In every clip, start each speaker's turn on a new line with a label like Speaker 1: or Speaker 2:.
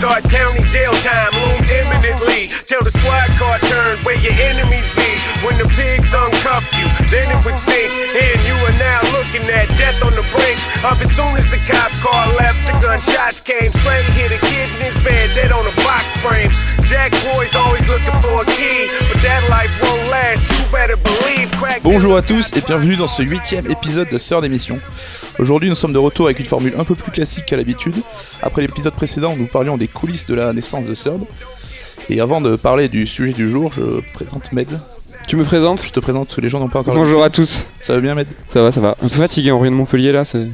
Speaker 1: Thought county jail time loomed imminently. Till the squad car turned where your enemies be. When the pigs uncuffed you, then it would sink. And you are now looking at death on the brink of it. Soon as the cop car left, the gunshots came. Straight hit a kid in his bed, dead on a box frame. Jack boys always looking for a key, but that life won't last. You better believe.
Speaker 2: Bonjour à tous et bienvenue dans ce huitième épisode de Sœur d'émission. Aujourd'hui nous sommes de retour avec une formule un peu plus classique qu'à l'habitude. Après l'épisode précédent nous parlions des coulisses de la naissance de Third. Et avant de parler du sujet du jour, je présente Med.
Speaker 3: Tu me présentes
Speaker 2: Je te présente parce que les gens n'ont pas encore
Speaker 3: Bonjour à tous.
Speaker 2: Ça va bien Med?
Speaker 3: Ça va, ça va. Un peu fatigué, on revient de Montpellier là. C'est...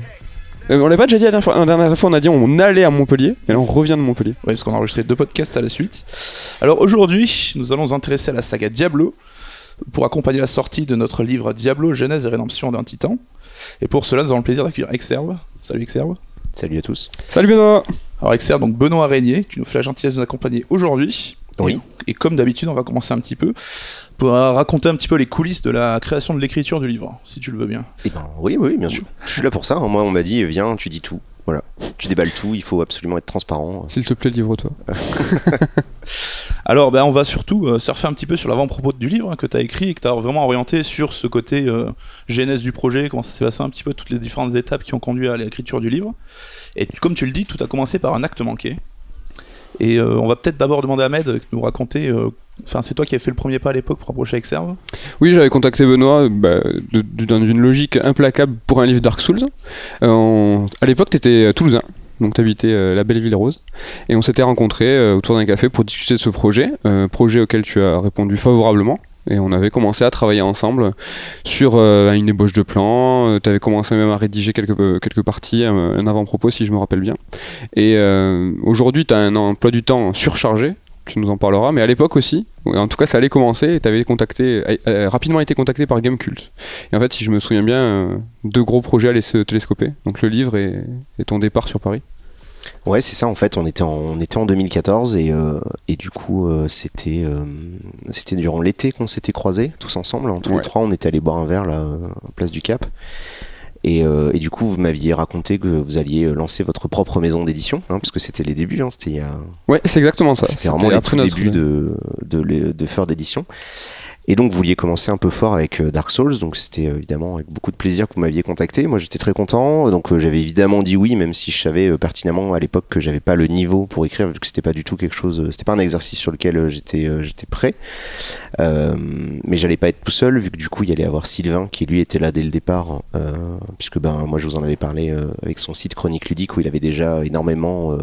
Speaker 3: Euh, on l'a pas déjà dit la dernière fois. La dernière fois, on a dit on allait à Montpellier, et là on revient de Montpellier.
Speaker 2: Ouais, parce qu'on a enregistré deux podcasts à la suite. Alors aujourd'hui, nous allons nous intéresser à la saga Diablo pour accompagner la sortie de notre livre Diablo, Genèse et Rédemption d'un Titan. Et pour cela, nous avons le plaisir d'accueillir Exerve. Salut Exerve.
Speaker 4: Salut à tous.
Speaker 3: Salut Benoît
Speaker 2: Alors Exerve, donc Benoît Régnier, tu nous fais la gentillesse de nous accompagner aujourd'hui.
Speaker 4: Oui.
Speaker 2: Et, et comme d'habitude, on va commencer un petit peu pour raconter un petit peu les coulisses de la création de l'écriture du livre, si tu le veux bien.
Speaker 4: Eh ben oui, oui, bien sûr. Je suis là pour ça. hein. Moi, on m'a dit, viens, tu dis tout. Voilà. Tu déballes tout. Il faut absolument être transparent.
Speaker 3: S'il te plaît, livre-toi.
Speaker 2: Alors, ben, on va surtout euh, surfer un petit peu sur l'avant-propos du livre hein, que tu as écrit et que tu as vraiment orienté sur ce côté euh, genèse du projet, comment ça s'est passé un petit peu, toutes les différentes étapes qui ont conduit à l'écriture du livre. Et comme tu le dis, tout a commencé par un acte manqué. Et euh, on va peut-être d'abord demander à Ahmed de nous raconter. euh, Enfin, c'est toi qui as fait le premier pas à l'époque pour approcher Exerve.
Speaker 3: Oui, j'avais contacté Benoît bah, dans une logique implacable pour un livre Dark Souls. Euh, À l'époque, t'étais à toulousain. Donc t'habitais euh, la belle ville rose et on s'était rencontrés euh, autour d'un café pour discuter de ce projet, euh, projet auquel tu as répondu favorablement et on avait commencé à travailler ensemble sur euh, une ébauche de plan. tu avais commencé même à rédiger quelques, euh, quelques parties, euh, un avant-propos si je me rappelle bien. Et euh, aujourd'hui, tu as un emploi du temps surchargé, tu nous en parleras, mais à l'époque aussi, en tout cas ça allait commencer et tu avais contacté, euh, euh, rapidement été contacté par Gamecult. Et en fait, si je me souviens bien, euh, deux gros projets allaient se télescoper, donc le livre et ton départ sur Paris.
Speaker 4: Ouais, c'est ça. En fait, on était en, on était en 2014 et, euh, et du coup, euh, c'était euh, c'était durant l'été qu'on s'était croisés tous ensemble. En tous
Speaker 3: Ouais.
Speaker 4: les trois, on était allés boire un verre là, euh, à place du Cap. Et, euh, et du coup, vous m'aviez raconté que vous alliez euh, lancer votre propre maison d'édition, hein, parce que c'était les débuts. hein, c'était il y a-
Speaker 3: Ouais, c'est exactement ça.
Speaker 4: C'était vraiment les tout débuts de, de, de Feur d'édition. Et donc, vous vouliez commencer un peu fort avec euh, Dark Souls, donc c'était euh, évidemment avec beaucoup de plaisir que vous m'aviez contacté. Moi, j'étais très content, donc euh, j'avais évidemment dit oui, même si je savais pertinemment à l'époque que j'avais pas le niveau pour écrire, vu que c'était pas du tout quelque chose, c'était pas un exercice sur lequel j'étais j'étais prêt. Euh, mais j'allais pas être tout seul, vu que du coup, il y allait avoir Sylvain qui lui était là dès le départ, puisque ben moi, je vous en avais parlé avec son site Chronique Ludique où il avait déjà énormément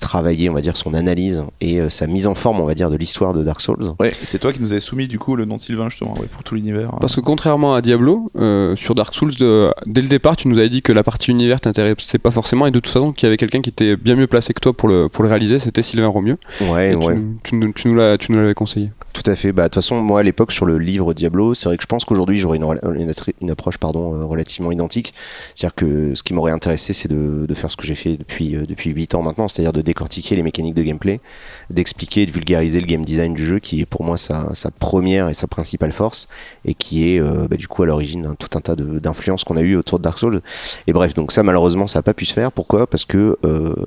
Speaker 4: euh, travaillé, on va dire, son analyse et euh, sa mise en forme, on va dire, de l'histoire de Dark Souls.
Speaker 2: Ouais, c'est toi qui nous avais soumis du coup le nom de Sylvain justement ouais, pour tout l'univers.
Speaker 3: Parce que contrairement à Diablo, euh, sur Dark Souls, de- dès le départ, tu nous avais dit que la partie univers t'intéressait pas forcément et de toute façon qu'il y avait quelqu'un qui était bien mieux placé que toi pour le, pour le réaliser, c'était Sylvain Romieux.
Speaker 4: Ouais,
Speaker 3: Et
Speaker 4: ouais.
Speaker 3: tu, tu nous- tu nous l'as- tu nous l'avais conseillé.
Speaker 4: Tout à fait. Bah, de toute façon, moi, à l'époque, sur le livre Diablo, c'est vrai que je pense qu'aujourd'hui, j'aurais une, approche pardon, euh, relativement identique. C'est-à-dire que ce qui m'aurait intéressé, c'est de, faire ce que j'ai fait depuis, euh, depuis 8 ans maintenant, c'est-à-dire de décortiquer les mécaniques de gameplay, d'expliquer de vulgariser le game design du jeu, qui est pour moi sa, première et sa principale force, et qui est euh, bah, du coup à l'origine d'un tout un tas d'influences qu'on a eu autour de Dark Souls. Et bref, donc ça, malheureusement, ça n'a pas pu se faire. Pourquoi? Parce que,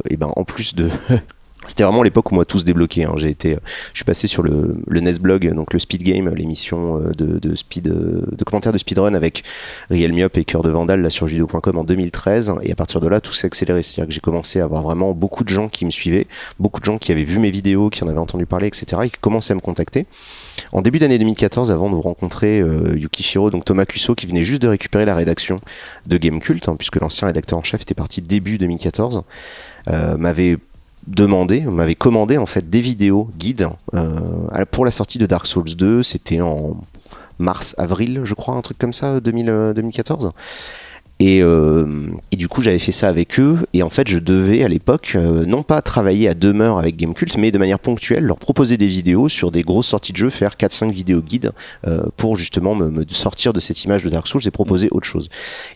Speaker 4: et ben, en plus de. C'était vraiment l'époque où moi tout se débloquait. hein. J'ai été, je suis passé sur le, le NES Blog, donc le Speed Game, l'émission euh, de, de speed, euh, de commentaires de speedrun avec Riel Miop et Cœur de Vandal là sur jeuxvideo.com en 2013. Et à partir de là, tout s'est accéléré. C'est-à-dire que j'ai commencé à avoir vraiment beaucoup de gens qui me suivaient, beaucoup de gens qui avaient vu mes vidéos, qui en avaient entendu parler, etc. et qui commençaient à me contacter. En début d'année 2014, avant de rencontrer euh, Yukishiro, donc Thomas Cusso, qui venait juste de récupérer la rédaction de Gamecult, hein, puisque l'ancien rédacteur en chef était parti début 2014, euh, m'avait demandé, m'avait commandé en fait des vidéos guides euh, à- pour la sortie de Dark Souls 2. C'était en mars, avril, je crois, un truc comme ça, 2000, euh, 2014. Et, euh, et du coup, j'avais fait ça avec eux. Et en fait, je devais à l'époque, euh, non pas travailler à demeure avec Gamecult, mais de manière ponctuelle, leur proposer des vidéos sur des grosses sorties de jeux, faire 4-5 vidéos guides euh, pour justement me, me sortir de cette image de Dark Souls et proposer autre chose.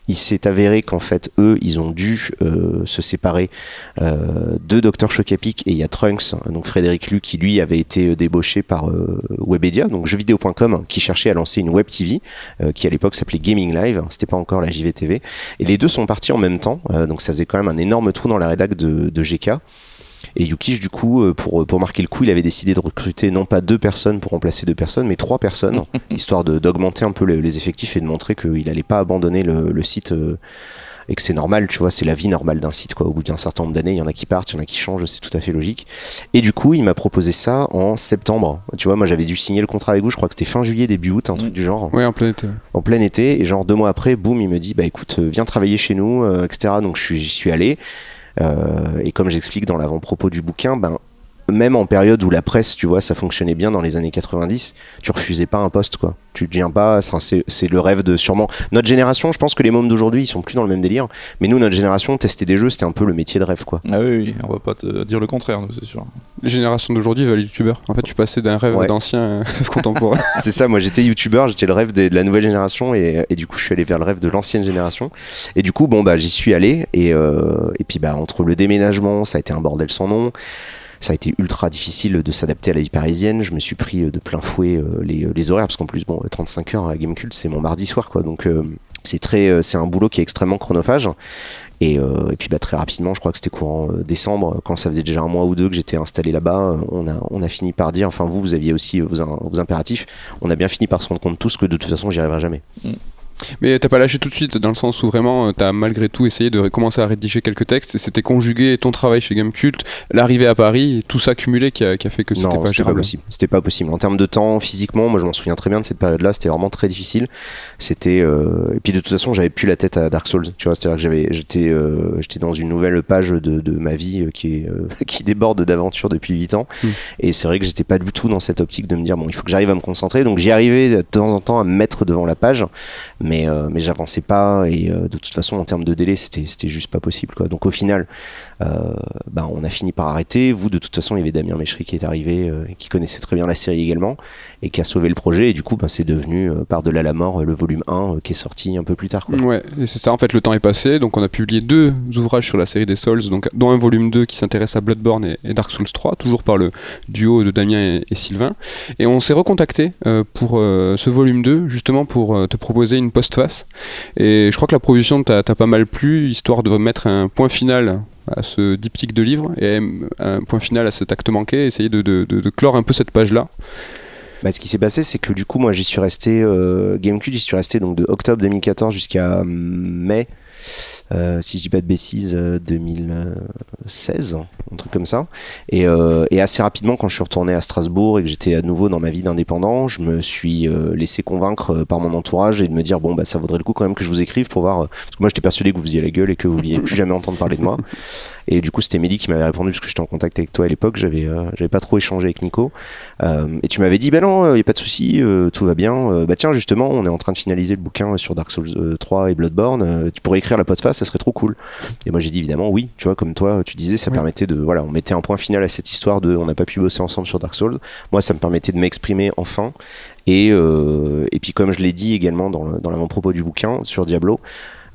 Speaker 4: Il s'est avéré qu'en fait, eux, ils ont dû se séparer de Dr. Chocapic et il y a Trunks, donc Frédéric Lu, qui lui avait été débauché par Webedia, donc jeuxvideo.com, qui cherchait à lancer une web TV, qui à l'époque s'appelait Gaming Live, c'était pas encore la JVTV. Et les deux sont partis en même temps, euh, donc ça faisait quand même un énorme trou dans la rédac de, de GK. Et Yukish, du coup, euh, pour, pour marquer le coup, il avait décidé de recruter non pas deux personnes pour remplacer deux personnes, mais trois personnes, histoire d'augmenter un peu les, les effectifs et de montrer qu'il n'allait pas abandonner le, le site euh, et que c'est normal, tu vois, c'est la vie normale d'un site, quoi. Au bout d'un certain nombre d'années, il y en a qui partent, il y en a qui changent, c'est tout à fait logique. Et du coup, il m'a proposé ça en septembre. Tu vois, moi j'avais dû signer le contrat avec vous, je crois que c'était fin juillet, début août, un truc du genre
Speaker 3: Ouais, en plein été.
Speaker 4: en plein été et genre deux mois après boum il me dit bah écoute euh, viens travailler chez nous euh, etc donc je suis- j'y suis allé Euh, et comme j'explique dans l'avant-propos du bouquin ben même en période où la presse tu vois ça fonctionnait bien dans les années 90 tu refusais pas un poste quoi tu deviens pas enfin, c'est le rêve de sûrement notre génération je pense que les mômes d'aujourd'hui ils sont plus dans le même délire mais nous notre génération tester des jeux c'était un peu le métier de rêve quoi
Speaker 2: Ah oui, oui, on va pas te dire le contraire, c'est sûr.
Speaker 3: Les générations d'aujourd'hui veulent être youtubeurs. En fait, tu passais d'un rêve
Speaker 4: Ouais.
Speaker 3: d'ancien euh, contemporain.
Speaker 4: c'est ça, moi j'étais youtubeur, j'étais le rêve de la nouvelle génération et, et du coup je suis allé vers le rêve de l'ancienne génération. Et du coup, bon bah j'y suis allé et, euh, et puis bah entre le déménagement, ça a été un bordel sans nom. Ça a été ultra difficile de s'adapter à la vie parisienne. Je me suis pris euh, de plein fouet euh, les, les horaires parce qu'en plus, bon, 35 heures à Gamecult, c'est mon mardi soir quoi. Donc euh, c'est très, euh, c'est un boulot qui est extrêmement chronophage. Et, euh, puis bah, très rapidement, je crois que c'était courant euh, décembre, quand ça faisait déjà un mois ou deux que j'étais installé là-bas, euh, on a, on a fini par dire, enfin vous, vous aviez aussi vos, im- vos impératifs, on a bien fini par se rendre compte tous que de toute façon j'y arriverai jamais.
Speaker 3: Mais t'as pas lâché tout de suite, dans le sens où vraiment euh, t'as malgré tout essayé de commencer à rédiger quelques textes et c'était conjugué ton travail chez Gamecult, l'arrivée à Paris, tout ça cumulé qui a, qui a fait que c'était pas
Speaker 4: pas possible. C'était pas possible. En termes de temps, physiquement, moi je m'en souviens très bien de cette période-là. C'était vraiment très difficile. C'était euh, et puis de toute façon, j'avais plus la tête à Dark Souls. Tu vois, c'est-à-dire que j'avais, j'étais, euh, j'étais dans une nouvelle page de, de ma vie euh, qui est qui déborde d'aventures depuis 8 ans.
Speaker 3: Mm.
Speaker 4: Et c'est vrai que j'étais pas du tout dans cette optique de me dire bon, il faut que j'arrive à me concentrer. Donc j'y arrivais de temps en temps à me mettre devant la page, mais euh, mais j'avançais pas. Et euh, de toute façon, en termes de délai, c'était c'était juste pas possible. Quoi. Donc au final. Euh, bah, on a fini par arrêter. Vous, de toute façon, il y avait Damien Méchery qui est arrivé, euh, qui connaissait très bien la série également, et qui a sauvé le projet. Et du coup, bah, c'est devenu euh, Par-delà la mort, le volume 1, euh, qui est sorti un peu plus tard. Quoi.
Speaker 3: Ouais, c'est ça, en fait, le temps est passé, donc on a publié deux ouvrages sur la série des Souls, donc, dont un volume 2 qui s'intéresse à Bloodborne et, Dark Souls 3, toujours par le duo de Damien et, et Sylvain. Et on s'est recontacté pour ce volume 2, justement pour te proposer une postface. Et je crois que la proposition t'a pas mal plu, histoire de mettre un point final à ce diptyque de livres et un point final à cet acte manqué, essayer de, clore un peu cette page-là.
Speaker 4: Bah, ce qui s'est passé, c'est que du coup, moi, j'y suis resté, euh, GameCube, j'y suis resté donc de octobre 2014 jusqu'à hum, mai. Euh, si je dis pas de bêtises, euh, 2016, un truc comme ça. Et, euh, et assez rapidement, quand je suis retourné à Strasbourg et que j'étais à nouveau dans ma vie d'indépendant, je me suis euh, laissé convaincre euh, par mon entourage et de me dire bon bah ça vaudrait le coup quand même que je vous écrive pour voir. euh, parce que moi j'étais persuadé que vous faisiez la gueule et que vous vouliez plus jamais entendre parler de moi. Et du coup, c'était Mehdi qui m'avait répondu parce que j'étais en contact avec toi à l'époque. J'avais, euh, j'avais pas trop échangé avec Nico. Euh, et tu m'avais dit, bah non, il y a pas de souci, euh, tout va bien. Euh, bah tiens, justement, on est en train de finaliser le bouquin sur Dark Souls euh, 3 et Bloodborne. Euh, tu pourrais écrire la postface, ça serait trop cool. Et moi, j'ai dit évidemment oui. Tu vois, comme toi, tu disais, ça
Speaker 3: Oui.
Speaker 4: permettait de, voilà, on mettait un point final à cette histoire de, on n'a pas pu bosser ensemble sur Dark Souls. Moi, ça me permettait de m'exprimer enfin. Et, euh, et puis, comme je l'ai dit également dans, le- dans l'avant-propos du bouquin sur Diablo.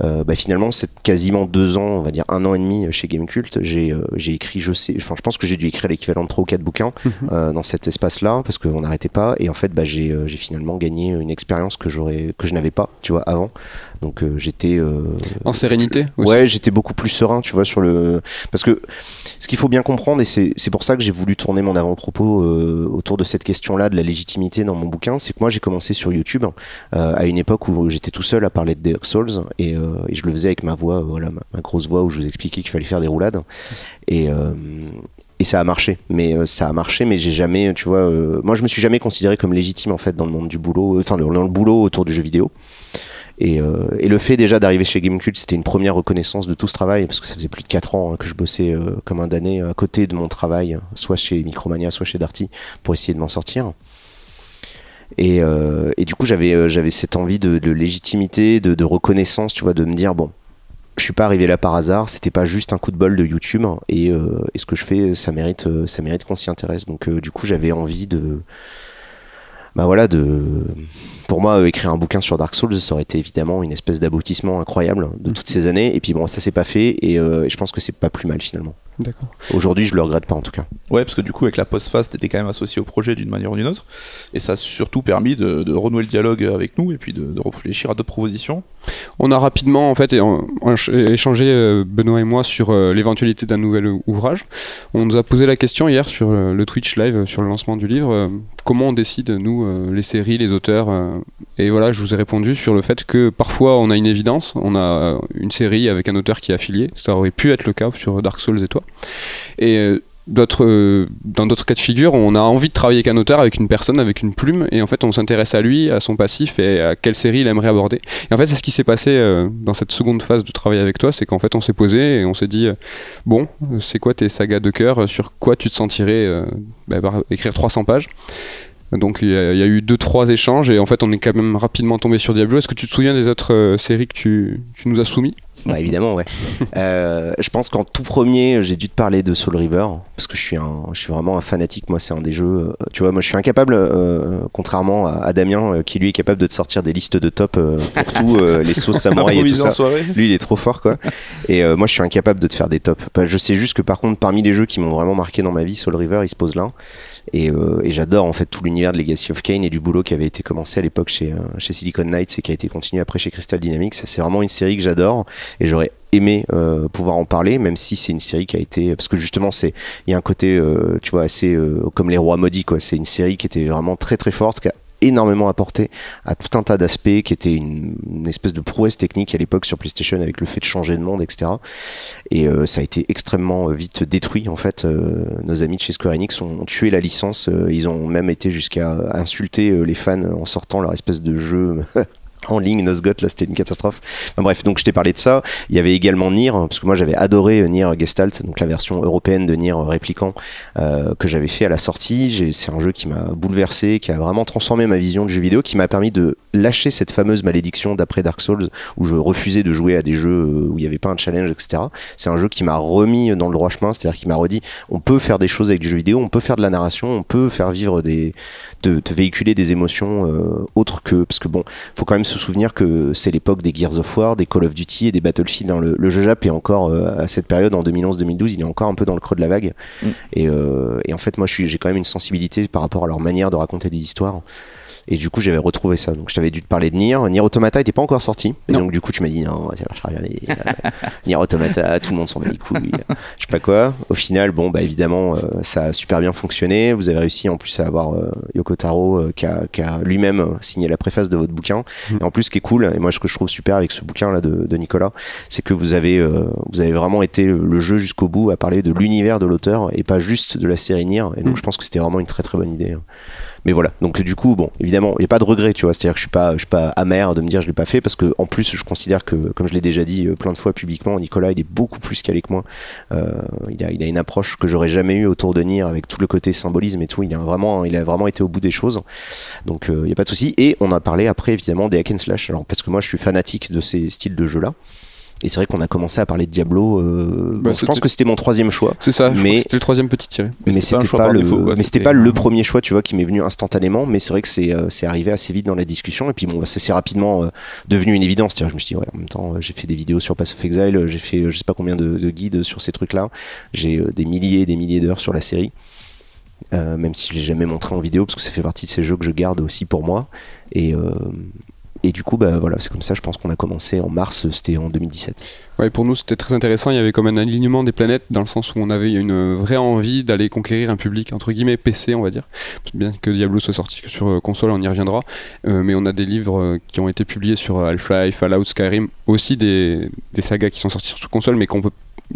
Speaker 4: Euh, bah, finalement, c'est quasiment deux ans, on va dire un an et demi chez Gamecult. J'ai euh, j'ai écrit, je sais, enfin, je pense que j'ai dû écrire l'équivalent de trois ou quatre bouquins euh, dans cet espace-là parce qu'on n'arrêtait pas. Et en fait, bah, j'ai euh, j'ai finalement gagné une expérience que j'aurais que je n'avais pas, tu vois, avant. Donc euh, j'étais euh,
Speaker 3: En sérénité aussi.
Speaker 4: Ouais, j'étais beaucoup plus serein, tu vois, sur le. Parce que ce qu'il faut bien comprendre, et c'est c'est pour ça que j'ai voulu tourner mon avant-propos euh, autour de cette question-là, de la légitimité dans mon bouquin, c'est que moi j'ai commencé sur YouTube à une époque où j'étais tout seul à parler de Dark Souls et, et je le faisais avec ma voix, voilà, ma, ma grosse voix où je vous expliquais qu'il fallait faire des roulades. Et. et ça a marché, mais euh, ça a marché, mais j'ai jamais, tu vois, euh, moi je me suis jamais considéré comme légitime en fait dans le monde du boulot, euh, enfin dans le boulot autour du jeu vidéo. Et, euh, et le fait déjà d'arriver chez Gamecult, c'était une première reconnaissance de tout ce travail, parce que ça faisait plus de 4 ans hein, que je bossais euh, comme un damné à côté de mon travail, soit chez Micromania, soit chez Darty, pour essayer de m'en sortir. Et, euh, du coup, j'avais cette envie de, légitimité, de, reconnaissance, tu vois, de me dire, bon, je suis pas arrivé là par hasard, c'était pas juste un coup de bol de YouTube, et, et ce que je fais, ça mérite, ça mérite qu'on s'y intéresse. Donc, du coup, j'avais envie de. Bah voilà, de. Pour moi, euh, écrire un bouquin sur Dark Souls, ça aurait été évidemment une espèce d'aboutissement incroyable de toutes ces années. Et puis bon, ça s'est pas fait, et, euh, je pense que c'est pas plus mal finalement.
Speaker 3: D'accord.
Speaker 4: Aujourd'hui, je le regrette pas en tout cas.
Speaker 2: Ouais, parce que du coup, avec la post-phase, t'étais quand même associé au projet d'une manière ou d'une autre. Et ça a surtout permis de, de renouer le dialogue avec nous et puis de, de réfléchir à d'autres propositions.
Speaker 3: On a rapidement en fait échangé euh, Benoît et moi sur l'éventualité d'un nouvel ouvrage. On nous a posé la question hier sur le Twitch live sur le lancement du livre comment on décide nous euh, les séries, les auteurs euh, et voilà, je vous ai répondu sur le fait que parfois on a une évidence, on a euh, une série avec un auteur qui est affilié, ça aurait pu être le cas sur Dark Souls et toi. Et euh, dans d'autres cas de figure, on a envie de travailler avec un auteur, avec une personne, avec une plume, et en fait on s'intéresse à lui, à son passif et à quelle série il aimerait aborder. Et en fait c'est ce qui s'est passé euh, dans cette seconde phase de travail avec toi, c'est qu'en fait on s'est posé et on s'est dit euh, bon, c'est quoi tes sagas de cœur, sur quoi tu te sentirais bah, par- écrire 300 pages? Donc il y, a eu deux trois échanges et en fait on est quand même rapidement tombé sur Diablo. Est-ce que tu te souviens des autres séries que tu, tu nous as soumis?
Speaker 4: Bah, évidemment, ouais. Euh, je pense qu'en tout premier, j'ai dû te parler de Soul River parce que je suis un, je suis vraiment un fanatique. Moi, c'est un des jeux. euh, tu vois, moi, je suis incapable, euh, contrairement à, à Damien, euh, qui lui est capable de te sortir des listes de top pour tout, les sauces samouraï et tout ça.
Speaker 2: soirée.
Speaker 4: Lui, il est trop fort, quoi. Et moi, je suis incapable de te faire des tops. Bah, je sais juste que par contre, parmi les jeux qui m'ont vraiment marqué dans ma vie, Soul River, il se pose là. Et, euh, et j'adore en fait tout l'univers de Legacy of Kain et du boulot qui avait été commencé à l'époque chez, euh, chez Silicon Knights et qui a été continué après chez Crystal Dynamics. C'est vraiment une série que j'adore et j'aurais aimé euh, pouvoir en parler, même si c'est une série qui a été parce que justement c'est il y a un côté euh, tu vois assez euh, comme les rois maudits quoi. C'est une série qui était vraiment très très forte, énormément apporté à tout un tas d'aspects qui était une, espèce de prouesse technique à l'époque sur PlayStation avec le fait de changer de monde etc et euh, ça a été extrêmement euh, vite détruit en fait Euh, nos amis de chez Square Enix ont, tué la licence ils ont même été jusqu'à insulter les fans en sortant leur espèce de jeu en ligne Nosgoth là c'était une catastrophe. Enfin, bref donc je t'ai parlé de ça. Il y avait également Nier parce que moi j'avais adoré euh, Nier Gestalt donc la version européenne de Nier euh, Répliquant euh, que j'avais fait à la sortie. C'est un jeu qui m'a bouleversé qui a vraiment transformé ma vision du jeu vidéo qui m'a permis de lâcher cette fameuse malédiction d'après Dark Souls où je refusais de jouer à des jeux où il n'y avait pas un challenge etc c'est un jeu qui m'a remis dans le droit chemin c'est à dire qui m'a redit on peut faire des choses avec du jeu vidéo on peut faire de la narration on peut faire vivre des de, de véhiculer des émotions euh, autres que parce que bon faut quand même se souvenir que c'est l'époque des Gears of War, des Call of Duty et des Battlefield. hein. Le, le jeu Jap est encore euh, à cette période en 2011-2012, il est encore un peu dans le creux de la vague.
Speaker 2: Mm.
Speaker 4: Et, euh, et en fait, moi, je suis, j'ai quand même une sensibilité par rapport à leur manière de raconter des histoires. Et du coup, j'avais retrouvé ça. Donc, je t'avais dû te parler de Nier. Nier Automata était pas encore sorti. Et
Speaker 3: Non.
Speaker 4: donc, du coup, tu m'as dit non, ça marchera jamais. Euh, Nier Automata, tout le monde s'en bat les couilles. Je sais pas quoi. Au final, bon, bah évidemment, euh, ça a super bien fonctionné. Vous avez réussi en plus à avoir euh, Yoko Taro euh, qui a, lui-même signé la préface de votre bouquin.
Speaker 3: Mhm.
Speaker 4: Et en plus, ce qui est cool, et moi, ce que je trouve super avec ce bouquin là de, de Nicolas, c'est que vous avez, vous avez vraiment été le jeu jusqu'au bout à parler de l'univers de l'auteur et pas juste de la série Nier. Et donc,
Speaker 3: Mhm.
Speaker 4: je pense que c'était vraiment une très très bonne idée. Mais voilà, donc du coup, bon, évidemment, il n'y a pas de regret, tu vois. C'est-à-dire que je suis pas, je suis pas amer de me dire je l'ai pas fait parce que en plus, je considère que, comme je l'ai déjà dit euh, plein de fois publiquement, Nicolas, il est beaucoup plus calé que moi. Euh, il, a, il a une approche que j'aurais jamais eu autour de Nier avec tout le côté symbolisme et tout. Il a vraiment, il a vraiment été au bout des choses. Donc il n'y a pas de souci. Et on a parlé après évidemment des hack and. Alors parce que moi, je suis fanatique de ces styles de jeux-là. Et c'est vrai qu'on a commencé à parler de Diablo. euh,
Speaker 3: Bah,
Speaker 4: bon, je pense que c'était mon troisième choix.
Speaker 3: C'est ça,
Speaker 4: Mais-
Speaker 3: c'était le troisième petit tiré.
Speaker 2: Mais
Speaker 4: Mais
Speaker 2: c'était pas
Speaker 4: le,
Speaker 2: défaut, quoi,
Speaker 4: mais c'était
Speaker 2: c'était
Speaker 4: pas le
Speaker 2: un-
Speaker 4: premier choix, tu vois, qui m'est venu instantanément. Mais c'est vrai que c'est euh, c'est arrivé assez vite dans la discussion. Et puis bon, bah, ça s'est rapidement euh, devenu une évidence. Je me suis dit, ouais, en même temps, j'ai fait des vidéos sur Pass of Exile, j'ai fait je sais pas combien de, de guides sur ces trucs-là. J'ai des milliers et des milliers d'heures sur la série. Euh, même si je l'ai jamais montré en vidéo, parce que ça fait partie de ces jeux que je garde aussi pour moi. Et, euh, et du coup, bah, voilà, c'est comme ça, je pense qu'on a commencé en mars, c'était en 2017.
Speaker 3: Ouais, pour nous, c'était très intéressant. Il y avait comme un alignement des planètes dans le sens où on avait une vraie envie d'aller conquérir un public entre guillemets PC, on va dire. Bien que Diablo soit sorti sur euh, console, on y reviendra. Euh, mais on a des livres euh, qui ont été publiés sur Half-Life, Fallout, Skyrim, aussi des, des sagas qui sont sortis sur console, mais qu'on peut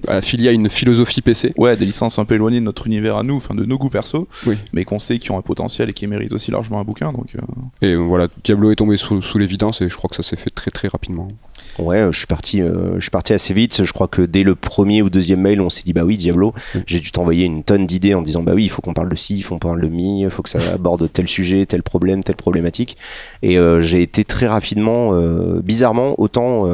Speaker 3: affilier à une philosophie PC.
Speaker 2: Ouais, des licences un peu éloignées de notre univers à nous, enfin de nos goûts perso,
Speaker 3: Oui.
Speaker 2: mais qu'on sait qui ont un potentiel et qui méritent aussi largement un bouquin. Donc, euh,
Speaker 3: Et voilà, Diablo est tombé sous, sous l'évidence et je crois que ça s'est fait très très rapidement.
Speaker 4: Ouais, euh, je suis parti, euh, je suis parti assez vite. Je crois que dès le premier ou deuxième mail, on s'est dit bah oui, Diablo. J'ai dû t'envoyer une tonne d'idées en disant bah oui, il faut qu'on parle de ci, il faut qu'on parle de mi, il faut que ça aborde tel sujet, tel problème, telle problématique. Et euh, j'ai été très rapidement, euh, bizarrement, autant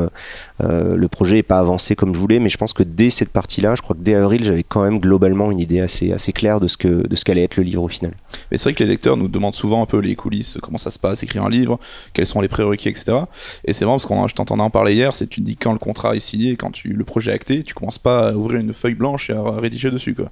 Speaker 4: euh, le projet n'est pas avancé comme je voulais, mais je pense que dès cette partie-là, je crois que dès avril, j'avais quand même globalement une idée assez claire de ce que de qu'allait être le livre au final.
Speaker 2: Mais c'est vrai que les lecteurs nous demandent souvent un peu les coulisses, comment ça se passe, écrire un livre, quels sont les prérequis, etc. Et c'est marrant parce qu'on je t'entendais en parler hier, c'est tu te dis quand le contrat est signé, quand le projet est acté, tu commences pas à ouvrir une feuille blanche et à rédiger dessus. Quoi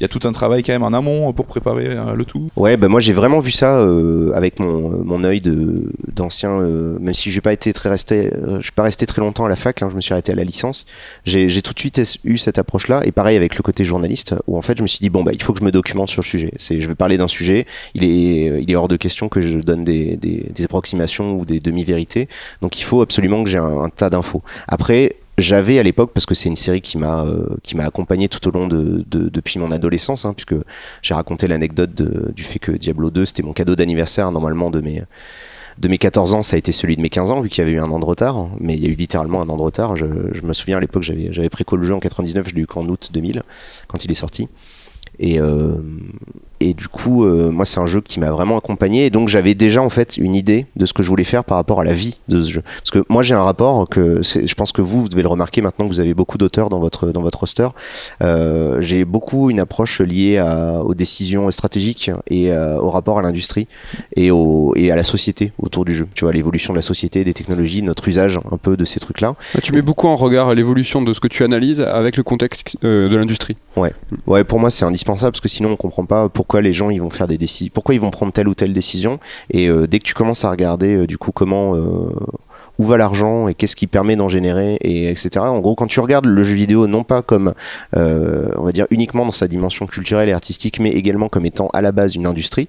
Speaker 2: il y a tout un travail quand même en amont pour préparer euh, le tout.
Speaker 4: Ouais, bah moi j'ai vraiment vu ça euh, avec mon, mon œil de, d'ancien, euh, même si je n'ai pas été très resté, je suis pas resté très longtemps à la fac, hein, je me suis arrêté à la licence. J'ai, tout de suite eu cette approche-là, et pareil avec le côté journaliste, où en fait je me suis dit bon bah il faut que je me documente sur le sujet. C'est, je vais parler d'un sujet, il est, il est hors de question que je donne des, des, des approximations ou des demi-vérités, donc il faut absolument que j'ai un tas d'infos. Après j'avais à l'époque, parce que c'est une série qui m'a euh, accompagné tout au long de, depuis mon adolescence, hein, puisque j'ai raconté l'anecdote du fait que Diablo 2 c'était mon cadeau d'anniversaire normalement de mes de mes 14 ans, ça a été celui de mes 15 ans, vu qu'il y avait eu un an de retard. Mais il y a eu littéralement un an de retard. Je, me souviens à l'époque, j'avais, j'avais préco le jeu en 99, je l'ai eu qu'en août 2000, quand il est sorti. Et, euh, et du coup, euh, moi, c'est un jeu qui m'a vraiment accompagné. Et donc, j'avais déjà en fait une idée de ce que je voulais faire par rapport à la vie de ce jeu. Parce que moi, j'ai un rapport que je pense que vous, vous devez le remarquer maintenant que vous avez beaucoup d'auteurs dans votre dans votre roster. Euh, j'ai beaucoup une approche liée à, aux décisions stratégiques et euh, au rapport à l'industrie et, au, et à la société autour du jeu. Tu vois, l'évolution de la société, des technologies, notre usage un peu de ces trucs-là.
Speaker 3: Tu mets beaucoup en regard l'évolution de ce que tu analyses avec le contexte de l'industrie.
Speaker 4: Ouais, ouais. Pour moi, c'est indispensable parce que sinon, on comprend pas pourquoi les gens ils vont faire des décisions, pourquoi ils vont prendre telle ou telle décision. Et euh, dès que tu commences à regarder euh, du coup comment euh, où va l'argent et qu'est-ce qui permet d'en générer et etc. En gros, quand tu regardes le jeu vidéo non pas comme on va dire uniquement dans sa dimension culturelle et artistique, mais également comme étant à la base une industrie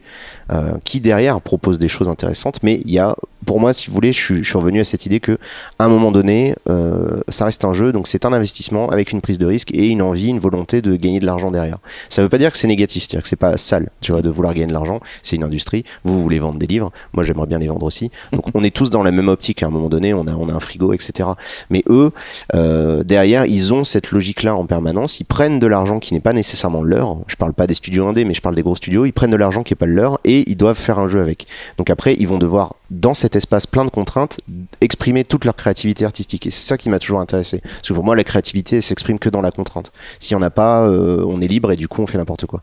Speaker 4: qui derrière propose des choses intéressantes, mais il y a pour moi, si vous voulez, je suis, revenu à cette idée que, à un moment donné, euh, ça reste un jeu, donc c'est un investissement avec une prise de risque et une envie, une volonté de gagner de l'argent derrière. Ça veut pas dire que c'est négatif, c'est-à-dire que c'est pas sale, tu vois, de vouloir gagner de l'argent. C'est une industrie. Vous, voulez vendre des livres. Moi, j'aimerais bien les vendre aussi. Donc, on est tous dans la même optique. À un moment donné, on a, on a un frigo, etc. Mais eux, euh, derrière, ils ont cette logique-là en permanence. Ils prennent de l'argent qui n'est pas nécessairement leur. Je parle pas des studios indés, mais je parle des gros studios. Ils prennent de l'argent qui est pas leur et ils doivent faire un jeu avec. Donc après, ils vont devoir dans cet espace plein de contraintes, exprimer toute leur créativité artistique. Et c'est ça qui m'a toujours intéressé. Parce que pour moi, la créativité, s'exprime que dans la contrainte. Si on n'a pas, euh, on est libre et du coup, on fait n'importe quoi.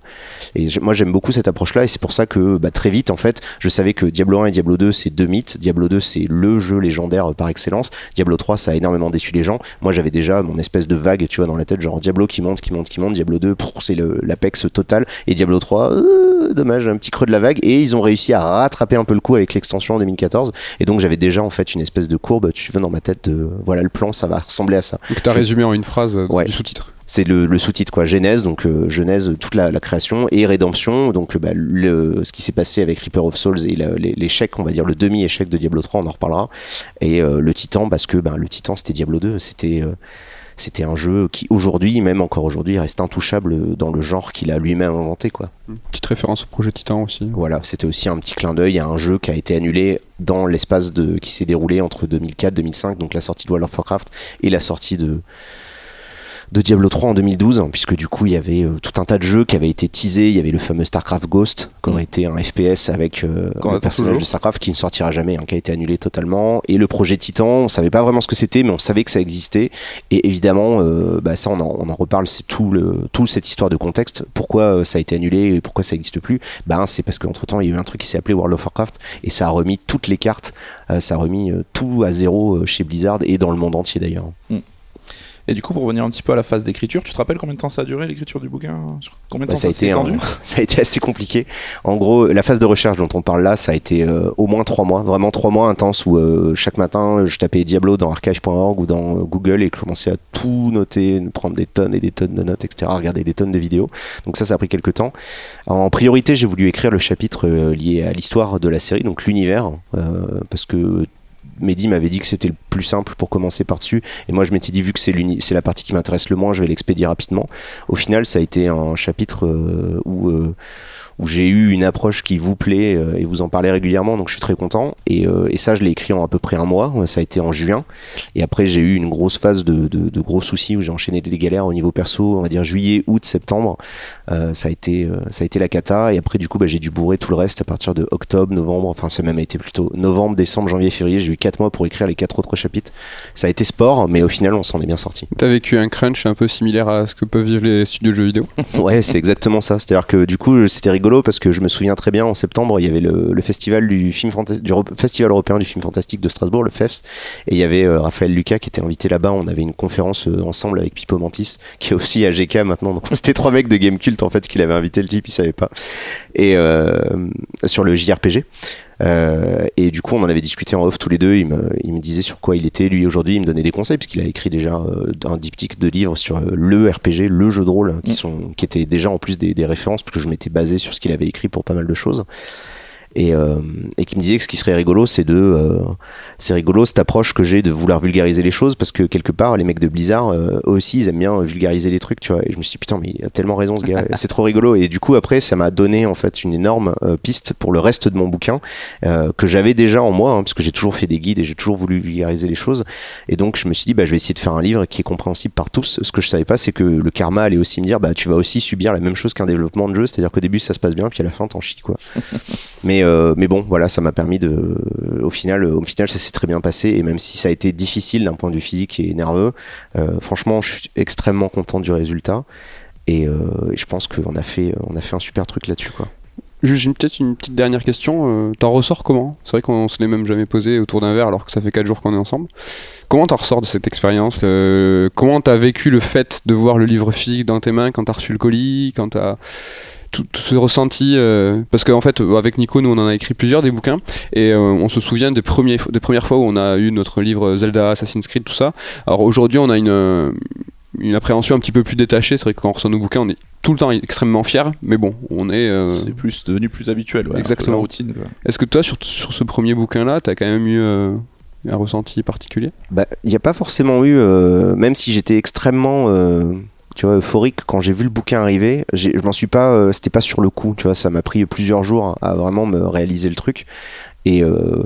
Speaker 4: Et moi, j'aime beaucoup cette approche-là. Et c'est pour ça que bah, très vite, en fait, je savais que Diablo 1 et Diablo 2, c'est deux mythes. Diablo 2, c'est le jeu légendaire par excellence. Diablo 3, ça a énormément déçu les gens. Moi, j'avais déjà mon espèce de vague, tu vois, dans la tête, genre Diablo qui monte, qui monte, qui monte. Diablo 2, c'est l'apex total. Et Diablo 3, euh, dommage, un petit creux de la vague. Et ils ont réussi à rattraper un peu le coup avec l'extension en 2014. Et donc, j'avais déjà en fait une espèce de courbe, tu veux dans ma tête de voilà le plan, ça va ressembler à ça.
Speaker 3: Donc tu as résumé en une phrase euh, du sous-titre.
Speaker 4: C'est le, sous-titre quoi, Genèse, donc euh, Genèse, toute la, création et Rédemption, donc bah, le, ce qui s'est passé avec Reaper of Souls et l'échec, on va dire le demi-échec de Diablo 3, on en reparlera, et euh, le Titan parce que bah, le Titan c'était Diablo 2, c'était c'était un jeu qui aujourd'hui, même encore aujourd'hui, reste intouchable dans le genre qu'il a lui-même inventé. Quoi.
Speaker 3: Petite référence au projet Titan aussi.
Speaker 4: Voilà, c'était aussi un petit clin d'œil à un jeu qui a été annulé dans l'espace de, qui s'est déroulé entre 2004 2005, donc la sortie de World of Warcraft et la sortie de, de Diablo 3 en 2012, puisque du coup il y avait euh, tout un tas de jeux qui avaient été teasés. Il y avait le fameux StarCraft Ghost, qui aurait mm. été un FPS avec euh, le personnage de StarCraft qui ne sortira jamais, hein, qui a été annulé totalement. Et le projet Titan, on savait pas vraiment ce que c'était, mais on savait que ça existait. Et évidemment, euh, bah, ça on en, on en reparle, c'est tout, le, tout cette histoire de contexte. Pourquoi ça a été annulé et pourquoi ça n'existe plus? Ben, C'est parce qu'entre temps il y a eu un truc qui s'est appelé World of Warcraft et ça a remis toutes les cartes, ça a remis tout à zéro chez Blizzard et dans le monde entier d'ailleurs. Mm.
Speaker 2: Et du coup, pour revenir un petit peu à la phase d'écriture, tu te rappelles combien de temps ça a duré l'écriture du bouquin Combien de bah, temps ça, a été étendu?
Speaker 4: Ça a été assez compliqué. En gros, la phase de recherche dont on parle là, ça a été euh, au moins trois mois, vraiment trois mois intenses où euh, chaque matin, je tapais Diablo dans archive.org ou dans euh, Google et je commençais à tout noter, prendre des tonnes et des tonnes de notes, etc., regarder des tonnes de vidéos. Donc ça, ça a pris quelques temps. En priorité, j'ai voulu écrire le chapitre lié à l'histoire de la série, donc l'univers, parce que Mehdi m'avait dit que c'était le plus simple pour commencer par-dessus. Et moi, je m'étais dit, vu que c'est, c'est la partie qui m'intéresse le moins, je vais l'expédier rapidement. Au final, ça a été un chapitre euh, où. Où j'ai eu une approche qui vous plaît euh, et vous en parlez régulièrement, donc je suis très content. Et, euh, et ça, je l'ai écrit en à peu près un mois, ça a été en juin. Et après, j'ai eu une grosse phase de, de, de gros soucis où j'ai enchaîné des galères au niveau perso, on va dire juillet, août, septembre. Euh, ça, a été, ça a été la cata. Et après, du coup, bah, j'ai dû bourrer tout le reste à partir de octobre, novembre, enfin, ça même été plutôt novembre, décembre, janvier, février. J'ai eu 4 mois pour écrire les quatre autres chapitres. Ça a été sport, mais au final, on s'en est bien sorti.
Speaker 3: T'as vécu un crunch un peu similaire à ce que peuvent vivre les studios de jeux vidéo?
Speaker 4: Ouais, c'est exactement ça. C'est-à-dire que du coup, c'était rigolo parce que je me souviens très bien en septembre, il y avait le, festival du film du festival européen du film fantastique de Strasbourg, le FEFS, et il y avait euh, Raphaël Lucas qui était invité là-bas. On avait une conférence euh, ensemble avec Pipo Mantis, qui est aussi à GK maintenant. Donc c'était trois mecs de Game Cult en fait qui l'avaient invité, le type il savait pas. Et euh, sur le JRPG. Euh, et du coup, on en avait discuté en off tous les deux. Il me, il me disait sur quoi il était, lui, aujourd'hui. Il me donnait des conseils, parce qu'il a écrit déjà euh, un diptyque de livres sur euh, le RPG, le jeu de rôle, qui,
Speaker 2: Mm.
Speaker 4: sont, qui étaient déjà en plus des, des références, parce que je m'étais basé sur ce qu'il avait écrit pour pas mal de choses. Et, euh, et qui me disait que ce qui serait rigolo, c'est de. euh, c'est rigolo cette approche que j'ai de vouloir vulgariser les choses, parce que quelque part, les mecs de Blizzard, euh, eux aussi, ils aiment bien vulgariser les trucs, tu vois. Et je me suis dit, putain, mais il a tellement raison, ce gars. c'est trop rigolo. Et du coup, après, ça m'a donné, en fait, une énorme euh, piste pour le reste de mon bouquin, euh, que j'avais déjà en moi, hein, parce que j'ai toujours fait des guides et j'ai toujours voulu vulgariser les choses. Et donc, je me suis dit, bah, je vais essayer de faire un livre qui est compréhensible par tous. Ce que je savais pas, c'est que le karma allait aussi me dire, bah, tu vas aussi subir la même chose qu'un développement de jeu, c'est-à-dire qu'au début, ça se passe bien, puis à la fin, t'en chies, quoi. mais, euh, mais bon, voilà, ça m'a permis de. Au final, au final, ça s'est très bien passé. Et même si ça a été difficile d'un point de vue physique et nerveux, euh, franchement, je suis extrêmement content du résultat. Et, euh, et je pense qu'on a fait, on a fait un super truc là-dessus, quoi.
Speaker 3: Une- peut-être une petite dernière question. t'en ressors comment? C'est vrai qu'on se l'est même jamais posé autour d'un verre alors que ça fait 4 jours qu'on est ensemble. Comment t'en ressors de cette expérience? Comment t'as vécu le fait de voir le livre physique dans tes mains quand t'as reçu le colis Quand t'as tout, tout ce ressenti euh, Parce qu'en fait, avec Nico, nous on en a écrit plusieurs des bouquins et euh, on se souvient des, premiers, des premières fois où on a eu notre livre Zelda, Assassin's Creed, tout ça. Alors aujourd'hui, on a une, euh, une appréhension un petit peu plus détachée. C'est vrai que quand on reçoit nos bouquins, on est tout le temps extrêmement fiers, mais bon, on est. euh,
Speaker 2: C'est plus devenu plus habituel. ouais,
Speaker 3: Exactement.
Speaker 2: la routine.
Speaker 3: est-ce que toi, sur, sur ce premier bouquin-là, t'as quand même eu euh, un ressenti particulier?
Speaker 4: Bah, il n'y a pas forcément eu, euh, même si j'étais extrêmement, euh, tu vois, euphorique quand j'ai vu le bouquin arriver, je m'en suis pas, euh, c'était pas sur le coup, tu vois, ça m'a pris plusieurs jours à vraiment me réaliser le truc. Et euh,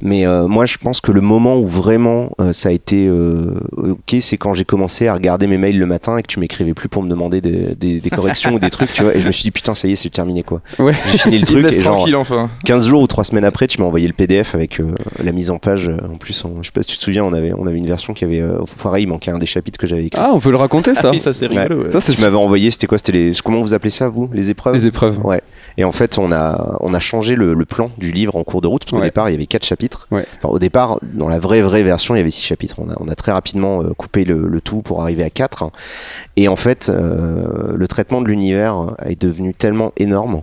Speaker 4: mais euh, moi, je pense que le moment où vraiment euh, ça a été euh, ok, c'est quand j'ai commencé à regarder mes mails le matin et que tu m'écrivais plus pour me demander des, des- des corrections ou des trucs, tu vois. Et je me suis dit putain, ça y est, c'est terminé quoi.
Speaker 3: Ouais.
Speaker 4: J'ai fini le truc et genre
Speaker 2: tranquille enfin.
Speaker 4: 15 jours ou 3 semaines après, tu m'as envoyé le PDF avec euh, la mise en page. En plus, on- je sais pas si tu te souviens, on avait, on avait une version qui avait. Euh, pareil, il manquait un des chapitres que j'avais écrit.
Speaker 3: Ah, on peut le raconter ça
Speaker 2: Oui, ça c'est rigolo. ouais.
Speaker 3: Ça, c'est
Speaker 4: tu m'avais envoyé, c'était quoi C'était les. Comment vous appelez ça, vous Les épreuves?
Speaker 3: Les épreuves.
Speaker 4: Ouais. Et en fait, on a, on a changé le, le plan du livre en cours de route, parce qu'au
Speaker 3: Ouais.
Speaker 4: départ, il y avait 4 chapitres.
Speaker 3: Ouais.
Speaker 4: Enfin, au départ, dans la vraie, vraie version, il y avait 6 chapitres. On a, on a très rapidement euh, coupé le, le tout pour arriver à 4. Et en fait, euh, le traitement de l'univers est devenu tellement énorme.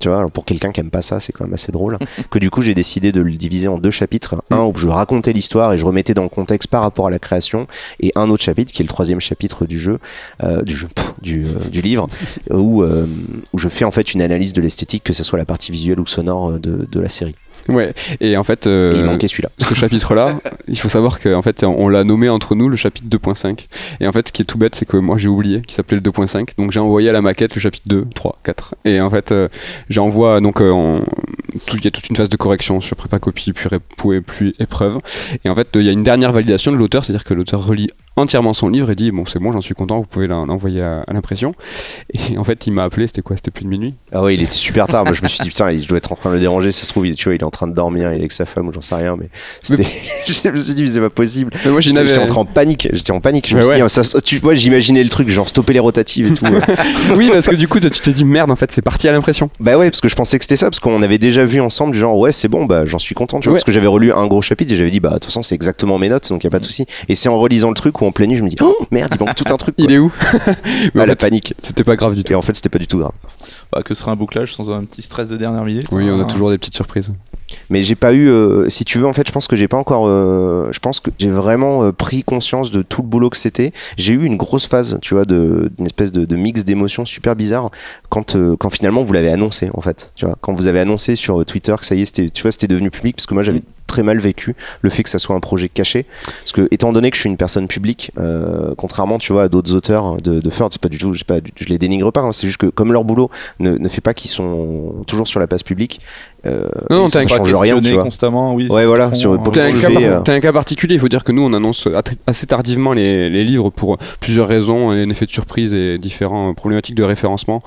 Speaker 4: Tu vois, alors pour quelqu'un qui aime pas ça, c'est quand même assez drôle. que du coup, j'ai décidé de le diviser en deux chapitres. Un où je racontais l'histoire et je remettais dans le contexte par rapport à la création, et un autre chapitre qui est le troisième chapitre du jeu, euh, du jeu, pff, du, euh, du livre, où, euh, où je fais en fait une analyse de l'esthétique, que ce soit la partie visuelle ou sonore de, de la série.
Speaker 3: Ouais. Et en fait,
Speaker 4: Et
Speaker 3: euh,
Speaker 4: il manquait celui-là.
Speaker 3: ce chapitre-là, il faut savoir qu'en fait, on l'a nommé entre nous le chapitre 2.5. Et en fait, ce qui est tout bête, c'est que moi j'ai oublié qu'il s'appelait le 2.5. Donc j'ai envoyé à la maquette le chapitre 2, 3, 4. Et en fait, euh, j'envoie donc euh, tout- il y a toute une phase de correction sur prépa copie, puis, ré- puis, puis épreuve. Et en fait, il y a une dernière validation de l'auteur, c'est-à-dire que l'auteur relit entièrement son livre et dit bon c'est bon j'en suis content vous pouvez l'en- l'envoyer à, à l'impression et en fait il m'a appelé c'était quoi c'était plus de minuit?
Speaker 4: Ah ouais, il était super tard. Moi, je me suis dit, putain, je dois être en train de le déranger. Ça se trouve, il, tu vois, il est en train de dormir, il est avec sa femme ou j'en sais rien. Mais c'était. je me suis dit, mais c'est pas possible.
Speaker 3: mais moi
Speaker 4: J'étais en panique. J'étais en panique. Je me suis dit,
Speaker 3: ouais.
Speaker 4: ah, ça- tu vois, j'imaginais le truc, genre stopper les rotatives et tout.
Speaker 3: oui parce que du coup tu t'es dit merde en fait c'est parti à l'impression
Speaker 4: bah ouais, parce que je pensais que c'était ça, parce qu'on avait déjà vu ensemble, du genre, ouais, c'est bon, bah j'en suis content, tu vois.
Speaker 3: Ouais.
Speaker 4: Parce que j'avais relu un gros chapitre et j'avais dit, bah de toute façon, c'est exactement mes notes, donc y a pas de souci. Et c'est en relisant le truc où en pleine nuit, je me dis, oh merde, il manque tout un truc.
Speaker 3: il est où Mais
Speaker 4: Ah, la
Speaker 3: fait,
Speaker 4: panique.
Speaker 3: c'était pas grave du tout
Speaker 4: Et en fait, c'était pas du tout grave.
Speaker 2: Bah, que serait un bouclage sans un petit stress de dernière minute
Speaker 3: oui on a
Speaker 2: hein.
Speaker 3: toujours des petites surprises
Speaker 4: Mais j'ai pas eu, euh, si tu veux, en fait, je pense que j'ai pas encore, euh, je pense que j'ai vraiment euh, pris conscience de tout le boulot que c'était. J'ai eu une grosse phase, tu vois, d'une espèce de, de mix d'émotions super bizarre quand, euh, quand finalement vous l'avez annoncé, en fait. Tu vois, quand vous avez annoncé sur Twitter que ça y est, c'était, tu vois, c'était devenu public, parce que moi j'avais très mal vécu le fait que ça soit un projet caché. Parce que, étant donné que je suis une personne publique, euh, contrairement, tu vois, à d'autres auteurs de, de Ferd, c'est pas du tout, je, sais pas, je les dénigre pas, hein, c'est juste que comme leur boulot ne, ne fait pas qu'ils sont toujours sur la place publique, euh,
Speaker 3: Non, non,
Speaker 4: ça change rien, tu vois.
Speaker 2: constamment, oui.
Speaker 4: Ouais, voilà,
Speaker 2: fond,
Speaker 4: sur- pour
Speaker 3: T'as un,
Speaker 4: euh,
Speaker 3: t'as un cas particulier, il faut dire que nous on annonce assez tardivement les, les livres pour plusieurs raisons, un effet de surprise et différentes problématiques de référencement.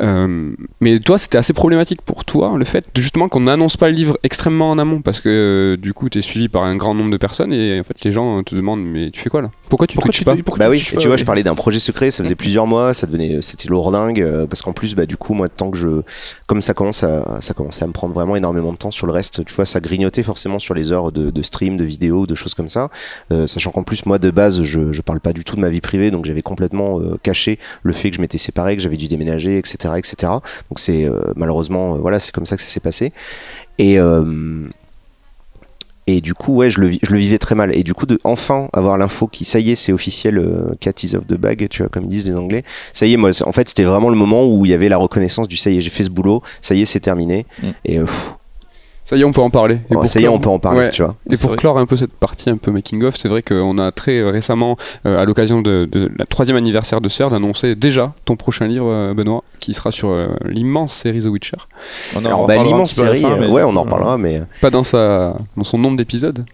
Speaker 3: Euh, mais toi c'était assez problématique pour toi le fait de, justement qu'on n'annonce pas le livre extrêmement en amont parce que euh, du coup tu es suivi par un grand nombre de personnes et en fait les gens te demandent mais tu fais quoi là? Pourquoi tu
Speaker 2: Pourquoi
Speaker 3: twitches
Speaker 2: tu
Speaker 3: pas
Speaker 2: te- pourquoi
Speaker 4: Bah oui, tu vois, je parlais d'un projet secret, ça faisait plusieurs mois, ça devenait, c'était lourdingue, euh, parce qu'en plus, bah du coup, moi, tant que je, comme ça commence à, ça commençait à me prendre vraiment énormément de temps sur le reste, tu vois, ça grignotait forcément sur les heures de, de stream, de vidéos, de choses comme ça, euh, sachant qu'en plus, moi, de base, je, je parle pas du tout de ma vie privée, donc j'avais complètement euh, caché le fait que je m'étais séparé, que j'avais dû déménager, etc., etc. Donc c'est euh, malheureusement, euh, voilà, c'est comme ça que ça s'est passé. Et euh, et du coup, ouais, je le, je le vivais très mal. Et du coup, de enfin avoir l'info qui, ça y est, c'est officiel, euh, cat is of the bag, tu vois, comme ils disent les Anglais. Ça y est, moi, en fait, c'était vraiment le moment où il y avait la reconnaissance du ça y est, j'ai fait ce boulot, ça y est, c'est terminé.
Speaker 2: Mm.
Speaker 4: Et euh, pff,
Speaker 3: Ça y est on peut en parler. Et
Speaker 4: ouais,
Speaker 3: pour
Speaker 4: ça y est,
Speaker 3: clore-
Speaker 4: on peut en parler,
Speaker 3: Ouais.
Speaker 4: tu vois.
Speaker 3: Et
Speaker 2: C'est
Speaker 3: pour
Speaker 2: vrai.
Speaker 3: clore un peu cette partie un peu making of, c'est vrai qu'on a très euh, récemment, euh, à l'occasion de, de la troisième anniversaire de Sœur, d'annoncer déjà ton prochain livre, euh, Benoît, qui sera sur euh, l'immense série The Witcher.
Speaker 2: On en
Speaker 4: Alors, bah, l'immense série,
Speaker 2: fin, mais
Speaker 4: ouais, on en reparlera, mais
Speaker 3: Pas dans sa, dans son nombre d'épisodes,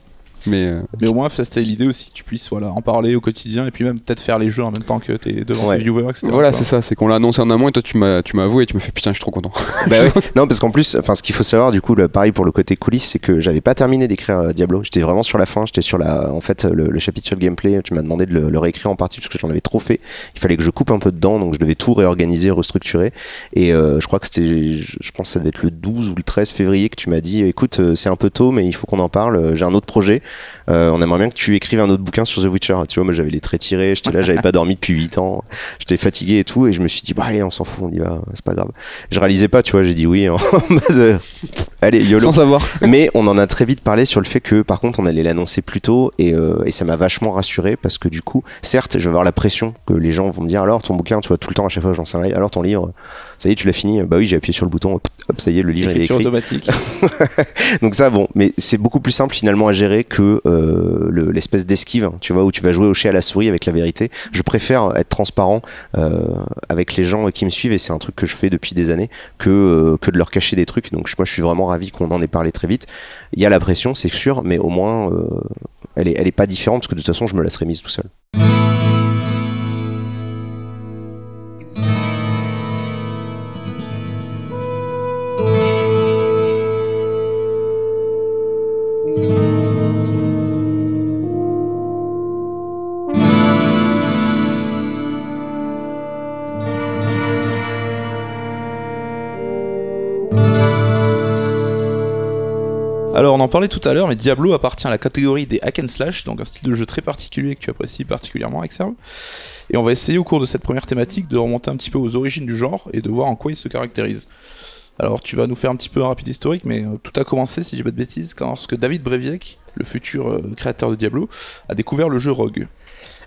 Speaker 3: mais euh,
Speaker 2: Mais au moins, ça, c'était l'idée aussi que tu puisses voilà, en parler au quotidien et puis même peut-être faire les jeux en même temps que t'es devant
Speaker 4: Ouais.
Speaker 2: tes viewers, etc.
Speaker 3: voilà, c'est ça, c'est qu'on l'a annoncé en amont et toi tu m'as, tu m'as avoué et tu m'as fait putain, je suis trop content.
Speaker 4: bah ouais. Non, parce qu'en plus, enfin, ce qu'il faut savoir, du coup, le, pareil pour le côté coulisses, c'est que j'avais pas terminé d'écrire euh, Diablo. J'étais vraiment sur la fin. J'étais sur la, en fait, le, le chapitre sur le gameplay. Tu m'as demandé de le, le réécrire en partie parce que j'en avais trop fait. Il fallait que je coupe un peu dedans, donc je devais tout réorganiser, restructurer. Et euh, je crois que c'était, je, je pense que ça devait être le 12 ou le 13 février que tu m'as dit, écoute, euh, c'est un peu tôt, mais il faut qu'on en parle. Euh, J'ai un autre projet. Euh, on aimerait bien que tu écrives un autre bouquin sur The Witcher. Tu vois, moi j'avais les traits tirés. J'étais là, j'avais pas dormi depuis 8 ans. J'étais fatigué et tout, et je me suis dit, bah allez, on s'en fout, on y va, c'est pas grave. Je réalisais pas, tu vois, j'ai dit oui. en euh, allez, YOLO.
Speaker 3: Sans savoir.
Speaker 4: Mais on en a très vite parlé sur le fait que, par contre, on allait l'annoncer plus tôt et, euh, et ça m'a vachement rassuré parce que du coup, certes, je vais avoir la pression que les gens vont me dire alors ton bouquin, tu vois, tout le temps à chaque fois, j'en sais rien. Alors ton livre, ça y est, tu l'as fini. Bah oui, j'ai appuyé sur le bouton, hop, ça y est, le livre est écrit.
Speaker 2: automatique.
Speaker 4: Donc ça, bon, mais c'est beaucoup plus simple finalement à gérer que euh, le- l'espèce d'esquive, hein, tu vois, où tu vas jouer au chat à la souris avec la vérité. Je préfère être transparent euh, avec les gens qui me suivent et c'est un truc que je fais depuis des années que, euh, que de leur cacher des trucs. Donc moi, je suis vraiment ravi qu'on en ait parlé très vite. Il y a la pression, c'est sûr, mais au moins, elle, est, elle est pas différente parce que de toute façon, je me la serais mise tout seul.
Speaker 2: Parlait tout à l'heure, mais Diablo appartient à la catégorie des hack and slash, donc un style de jeu très particulier que tu apprécies particulièrement, Exerve. Et on va essayer au cours de cette première thématique de remonter un petit peu aux origines du genre et de voir en quoi il se caractérise. Alors, tu vas nous faire un petit peu un rapide historique, mais euh, tout a commencé, si j'ai pas de bêtises, quand lorsque David Breviek, le futur euh, créateur de Diablo, a découvert le jeu Rogue.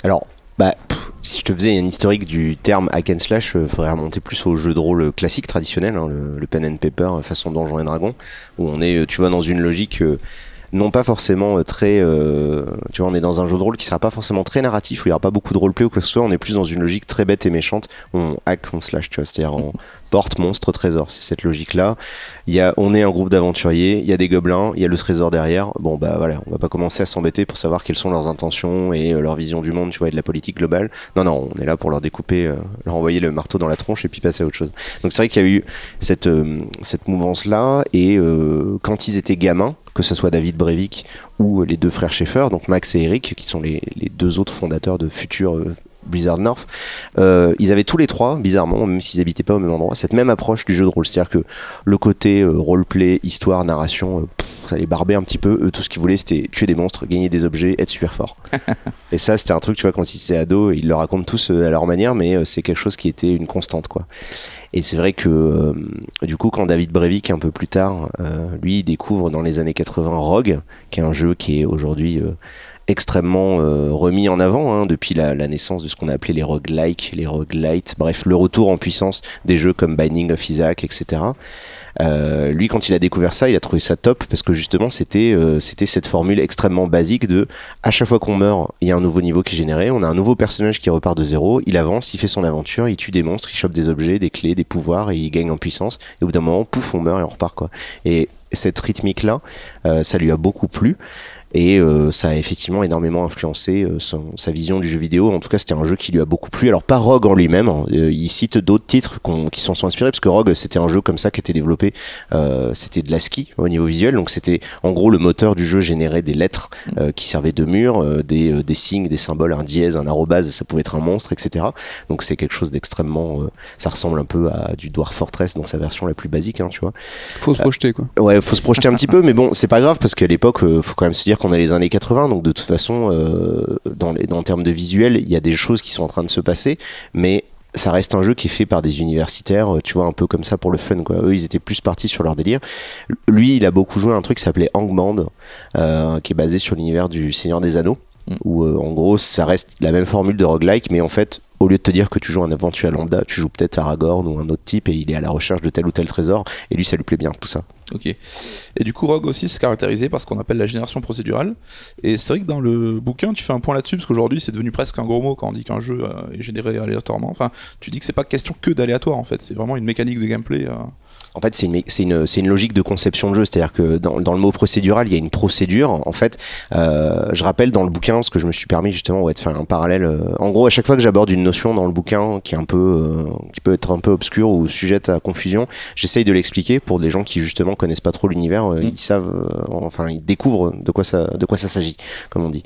Speaker 4: Alors, bah, pff, si je te faisais un historique du terme hack and slash, il faudrait remonter plus au jeu de rôle classique, traditionnel, hein, le, pen and paper euh, façon Donjons et Dragons, où on est, euh, tu vois, dans une logique euh, non pas forcément euh, très, euh, tu vois, on est dans un jeu de rôle qui sera pas forcément très narratif, où il y aura pas beaucoup de roleplay ou quoi que ce soit, on est plus dans une logique très bête et méchante, on hack, on slash, tu vois, c'est-à-dire on porte, monstre, trésor, c'est cette logique-là. Il y a, on est un groupe d'aventuriers, il y a des gobelins, il y a le trésor derrière. Bon bah voilà, on va pas commencer à s'embêter pour savoir quelles sont leurs intentions et euh, leur vision du monde, tu vois, et de la politique globale. Non non, on est là pour leur découper, euh, leur envoyer le marteau dans la tronche et puis passer à autre chose. Donc c'est vrai qu'il y a eu cette euh, cette mouvance là et quand ils étaient gamins, que ce soit David Brevik ou les deux frères Schaeffer, donc Max et Eric, qui sont les, les deux autres fondateurs de Future euh, Blizzard North, euh, ils avaient tous les trois, bizarrement, même s'ils habitaient pas au même endroit, cette même approche du jeu de rôle. C'est-à-dire que le côté euh, roleplay, histoire, narration, euh, pff, ça les barbait un petit peu. Eux, tout ce qu'ils voulaient, c'était tuer des monstres, gagner des objets, être super fort. et ça, c'était un truc, tu vois, quand ils étaient ados, ils le racontent tous à leur manière, mais c'est quelque chose qui était une constante, quoi. Et c'est vrai que euh, du coup, quand David Brevik, un peu plus tard, euh, lui, découvre dans les années 80 Rogue, qui est un jeu qui est aujourd'hui euh, extrêmement euh, remis en avant hein, depuis la, naissance de ce qu'on a appelé les roguelikes, les roguelites, bref, le retour en puissance des jeux comme Binding of Isaac, etc. Euh, lui, quand il a découvert ça, il a trouvé ça top parce que justement, c'était euh, c'était cette formule extrêmement basique de à chaque fois qu'on meurt, il y a un nouveau niveau qui est généré, on a un nouveau personnage qui repart de zéro, il avance, il fait son aventure, il tue des monstres, il chope des objets, des clés, des pouvoirs et il gagne en puissance. Et au bout d'un moment, pouf, on meurt et on repart quoi. Et cette rythmique là, ça lui a beaucoup plu. Et euh, ça a effectivement énormément influencé euh, son- sa vision du jeu vidéo. En tout cas, c'était un jeu qui lui a beaucoup plu. Alors, pas Rogue en lui-même. hein. Euh, il cite d'autres titres qu'on- qui s'en sont inspirés, parce que Rogue, c'était un jeu comme ça qui était développé. c'était de l'ASCII au niveau visuel. Donc, c'était en gros le moteur du jeu générait des lettres qui servaient de mur, euh, des, des signes, des symboles, un dièse, un arrobase, ça pouvait être un monstre, etc. Donc, c'est quelque chose d'extrêmement. ça ressemble un peu à du Dwarf Fortress dans sa version la plus basique, hein, tu vois.
Speaker 3: Faut se projeter quoi.
Speaker 4: Ouais, faut se projeter un petit peu, mais bon, c'est pas grave parce qu'à l'époque, faut quand même se dire qu'on est les années 80, donc de toute façon, euh, dans, les, dans le terme de visuel, il y a des choses qui sont en train de se passer, mais ça reste un jeu qui est fait par des universitaires, euh, tu vois, un peu comme ça pour le fun, quoi. Eux, ils étaient plus partis sur leur délire. Lui, il a beaucoup joué à un truc qui s'appelait Hangman, euh, qui est basé sur l'univers du Seigneur des Anneaux, Où euh, en gros, ça reste la même formule de roguelike, mais en fait, au lieu de te dire que tu joues un aventure lambda, tu joues peut-être Aragorn ou un autre type et il est à la recherche de tel ou tel trésor, et lui, ça lui plaît bien, tout ça.
Speaker 2: Ok. Et du coup, Rogue aussi, c'est caractérisé par ce qu'on appelle la génération procédurale. Et c'est vrai que dans le bouquin, tu fais un point là-dessus, parce qu'aujourd'hui, c'est devenu presque un gros mot quand on dit qu'un jeu euh, est généré aléatoirement. Enfin, tu dis que c'est pas question que d'aléatoire, en fait. C'est vraiment une mécanique de gameplay. euh.
Speaker 4: En fait, c'est une, une, une logique de conception de jeu. C'est-à-dire que dans, dans le mot procédural, il y a une procédure. En fait, euh, je rappelle dans le bouquin, parce que je me suis permis justement ouais, de faire un parallèle. euh, en gros, à chaque fois que j'aborde une notion dans le bouquin qui est un peu, euh, qui peut être un peu obscure ou sujette à confusion, j'essaye de l'expliquer pour des gens qui justement connaissent pas trop l'univers. euh,
Speaker 2: Mm.
Speaker 4: Ils savent, euh, enfin, ils découvrent de quoi ça, de quoi ça s'agit, comme on dit.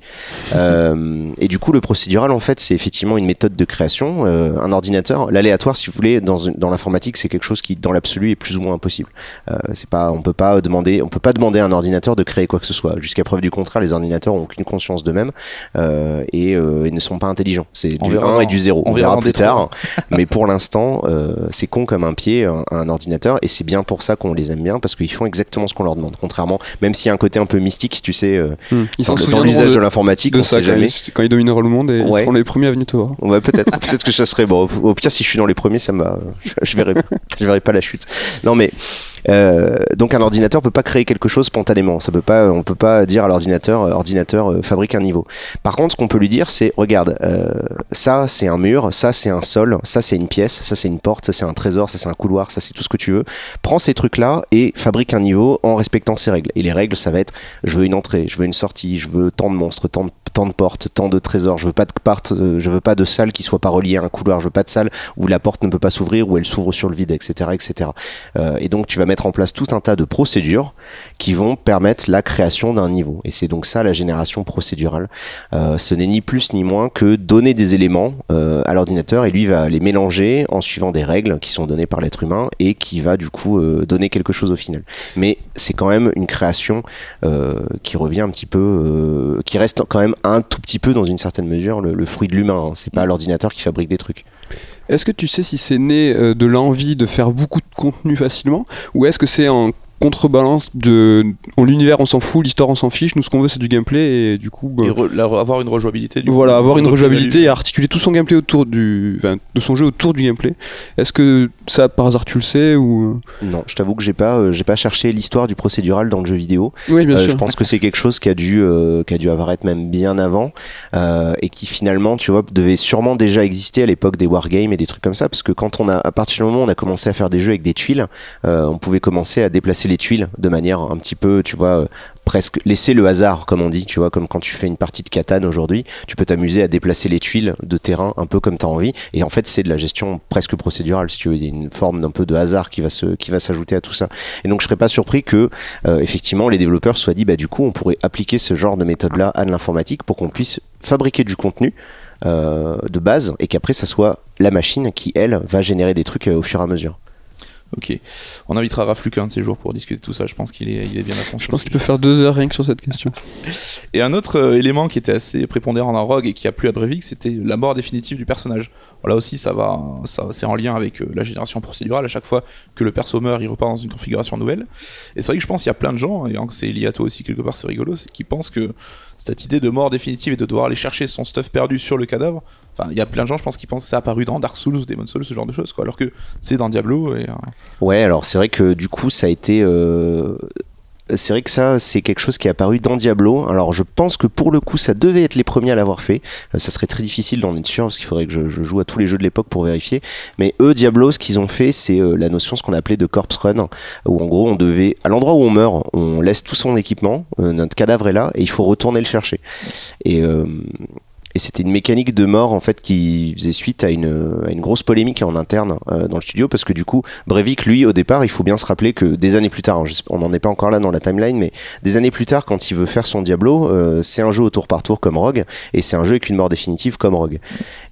Speaker 4: Euh, et du coup, le procédural, en fait, c'est effectivement une méthode de création. Euh, un ordinateur, l'aléatoire, si vous voulez, dans, dans l'informatique, c'est quelque chose qui, dans l'absolu, est plus ou moins impossible. Euh, c'est pas, on peut pas demander, on peut pas demander à un ordinateur de créer quoi que ce soit. Jusqu'à preuve du contraire, les ordinateurs ont aucune conscience d'eux-mêmes euh, et, euh, ne sont pas intelligents. C'est du
Speaker 2: verra
Speaker 4: 1
Speaker 2: dans-
Speaker 4: et du 0.
Speaker 2: on
Speaker 4: On,
Speaker 2: verra
Speaker 4: plus tard. mais pour l'instant, c'est con comme un pied, un, un ordinateur, et c'est bien pour ça qu'on les aime bien parce qu'ils font exactement ce qu'on leur demande. Contrairement, même s'il y a un côté un peu mystique, tu sais,
Speaker 3: Hmm. Ils
Speaker 4: dans, l'usage de,
Speaker 3: de,
Speaker 4: l'informatique,
Speaker 3: de
Speaker 4: on
Speaker 3: ça
Speaker 4: sait
Speaker 3: quand
Speaker 4: jamais.
Speaker 3: ils, quand ils domineront le monde et ils
Speaker 4: Ouais.
Speaker 3: seront les premiers à venir te voir.
Speaker 4: Ouais, peut-être, peut-être que ça serait bon. Au pire, si je suis dans les premiers, ça m'a, je verrai, je verrai pas la chute. Non, mais euh, donc un ordinateur peut pas créer quelque chose spontanément. Ça peut pas, on peut pas dire à l'ordinateur, euh, ordinateur euh, fabrique un niveau. Par contre, ce qu'on peut lui dire, c'est regarde, euh, ça c'est un mur, ça c'est un sol, ça c'est une pièce, ça c'est une porte, ça c'est un trésor, ça c'est un couloir, ça c'est tout ce que tu veux. Prends ces trucs là et fabrique un niveau en respectant ces règles. Et les règles, ça va être, je veux une entrée, je veux une sortie, je veux tant de monstres, tant de portes, tant de trésors. Je veux pas de euh, je veux pas de salle qui soit pas reliée à un couloir. Je veux pas de salle où la porte ne peut pas s'ouvrir, où elle s'ouvre sur le vide, etc., etc. Euh, et donc tu vas mettre en place tout un tas de procédures qui vont permettre la création d'un niveau. Et c'est donc ça la génération procédurale. Euh, ce n'est ni plus ni moins que donner des éléments euh, à l'ordinateur et lui va les mélanger en suivant des règles qui sont données par l'être humain et qui va du coup euh, donner quelque chose au final. Mais c'est quand même une création qui revient un petit peu, qui reste quand même un tout petit peu dans une certaine mesure le, le fruit de l'humain. hein. C'est pas l'ordinateur qui fabrique des trucs.
Speaker 3: Est-ce que tu sais si c'est né euh, de l'envie de faire beaucoup de contenu facilement ou est-ce que c'est en contrebalance de on- l'univers on s'en fout, l'histoire on s'en fiche, nous ce qu'on veut c'est du gameplay et du coup bah,
Speaker 2: Et re- la- avoir une rejouabilité. du
Speaker 3: voilà
Speaker 2: coup,
Speaker 3: avoir une rejouabilité et articuler tout son gameplay autour du enfin, de son jeu autour du gameplay. Est-ce que ça par hasard tu le sais ou
Speaker 4: Non, je t'avoue que j'ai pas, euh, j'ai pas cherché l'histoire du procédural dans le jeu vidéo.
Speaker 3: Oui bien
Speaker 4: Euh,
Speaker 3: sûr.
Speaker 4: je pense que c'est quelque chose qui a dû, euh, qui a dû apparaître même bien avant euh, et qui finalement, tu vois, devait sûrement déjà exister à l'époque des wargames et des trucs comme ça, parce que quand on a, à partir du moment où on a commencé à faire des jeux avec des tuiles, euh, on pouvait commencer à déplacer les tuiles de manière un petit peu, tu vois. euh, presque laisser le hasard comme on dit tu vois comme quand tu fais une partie de Catan aujourd'hui tu peux t'amuser à déplacer les tuiles de terrain un peu comme tu as envie. Et en fait c'est de la gestion presque procédurale si tu veux. Il y a une forme d'un peu de hasard qui va se qui va s'ajouter à tout ça. Et donc je serais pas surpris que euh, effectivement les développeurs soient dit bah du coup on pourrait appliquer ce genre de méthode là à de l'informatique pour qu'on puisse fabriquer du contenu euh, de base et qu'après ça soit la machine qui elle va générer des trucs au fur et à mesure
Speaker 2: Ok. On invitera Rafluc un de ces jours pour discuter de tout ça. Je pense qu'il est, il est bien à fond.
Speaker 3: Je pense qu'il peut faire deux heures rien que sur cette question.
Speaker 2: Et un autre euh, élément qui était assez prépondérant dans Rogue et qui a plu à Breivik, c'était la mort définitive du personnage. Là aussi, ça va, ça, c'est en lien avec euh, la génération procédurale. À chaque fois que le perso meurt, il repart dans une configuration nouvelle. Et c'est vrai que je pense qu'il y a plein de gens, et c'est lié à toi aussi quelque part, c'est rigolo, qui pensent que cette idée de mort définitive et de devoir aller chercher son stuff perdu sur le cadavre. Enfin, il y a plein de gens, je pense, qui pensent que c'est apparu dans Dark Souls ou Demon Souls, ce genre de choses, quoi. Alors que c'est dans Diablo. Et, euh,
Speaker 4: Ouais, alors c'est vrai que du coup, ça a été. euh, C'est vrai que ça, c'est quelque chose qui est apparu dans Diablo. Alors, je pense que pour le coup, ça devait être les premiers à l'avoir fait. Euh, ça serait très difficile d'en être sûr parce qu'il faudrait que je, joue à tous les jeux de l'époque pour vérifier. Mais eux, Diablo, ce qu'ils ont fait, c'est euh, la notion, ce qu'on appelait de corpse run, où en gros, on devait, à l'endroit où on meurt, on laisse tout son équipement, euh, notre cadavre est là, et il faut retourner le chercher. Et et c'était une mécanique de mort en fait qui faisait suite à une, grosse polémique en interne euh, dans le studio parce que du coup Breivik lui au départ il faut bien se rappeler que des années plus tard on n'en est pas encore là dans la timeline mais des années plus tard quand il veut faire son Diablo euh, c'est un jeu au tour par tour comme Rogue et c'est un jeu avec une mort définitive comme Rogue.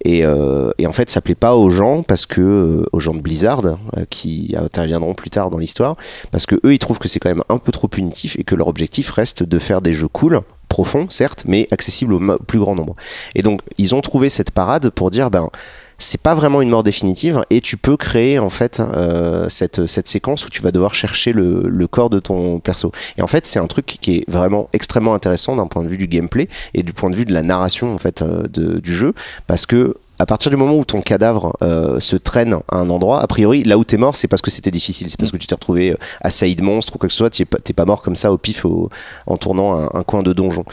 Speaker 4: Et, euh, en fait ça plaît pas aux gens parce que aux gens de Blizzard qui interviendront plus tard dans l'histoire parce que eux ils trouvent que c'est quand même un peu trop punitif et que leur objectif reste de faire des jeux cool profonds certes mais accessibles au plus grand nombre et donc, ils ont trouvé cette parade pour dire, ben, c'est pas vraiment une mort définitive et tu peux créer en fait euh, cette, cette séquence où tu vas devoir chercher le, le corps de ton perso. Et en fait, c'est un truc qui est vraiment extrêmement intéressant d'un point de vue du gameplay et du point de vue de la narration en fait euh, de- du jeu parce que à partir du moment où ton cadavre euh, se traîne à un endroit, a priori, là où t'es mort, c'est parce que c'était difficile, c'est parce que tu t'es retrouvé euh, assailli de monstres ou quoi que ce soit, t'es pas, t'es pas mort comme ça au pif au- en tournant un, un coin de donjon.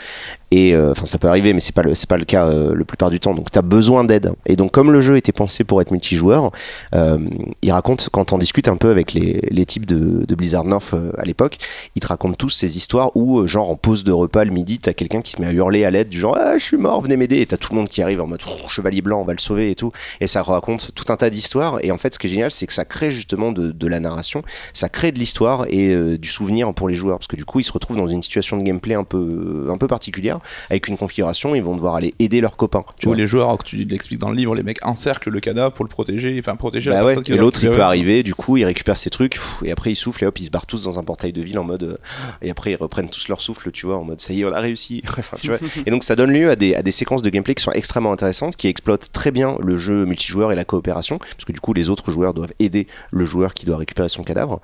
Speaker 4: Et euh, enfin, ça peut arriver, mais c'est pas le c'est pas le cas euh, le plupart du temps. Donc, tu as besoin d'aide. Et donc, comme le jeu était pensé pour être multijoueur, euh, il raconte quand on discute un peu avec les, les types de, de Blizzard North euh, à l'époque, ils te racontent tous ces histoires où, euh, genre en pause de repas le midi, t'as quelqu'un qui se met à hurler à l'aide du genre ah je suis mort, venez m'aider. Et t'as tout le monde qui arrive en mode chevalier blanc, on va le sauver et tout. Et ça raconte tout un tas d'histoires. Et en fait, ce qui est génial, c'est que ça crée justement de, de la narration, ça crée de l'histoire et du souvenir pour les joueurs, parce que du coup, ils se retrouvent dans une situation de gameplay un peu un peu particulière avec une configuration, ils vont devoir aller aider leurs copains. Tu vois.
Speaker 2: les joueurs, alors que tu l'expliques dans le livre, les mecs encerclent le cadavre pour le protéger, enfin protéger
Speaker 4: Bah
Speaker 2: la
Speaker 4: ouais,
Speaker 2: personne qui
Speaker 4: et
Speaker 2: va
Speaker 4: l'autre il peut arriver, du coup il récupère ses trucs, pff, et après il souffle et hop ils se barrent tous dans un portail de ville en mode. euh, et après ils reprennent tous leur souffle, tu vois, en mode ça y est, on a réussi. Enfin, tu vois. Et donc ça donne lieu à des, à des séquences de gameplay qui sont extrêmement intéressantes, qui exploitent très bien le jeu multijoueur et la coopération, parce que du coup les autres joueurs doivent aider le joueur qui doit récupérer son cadavre.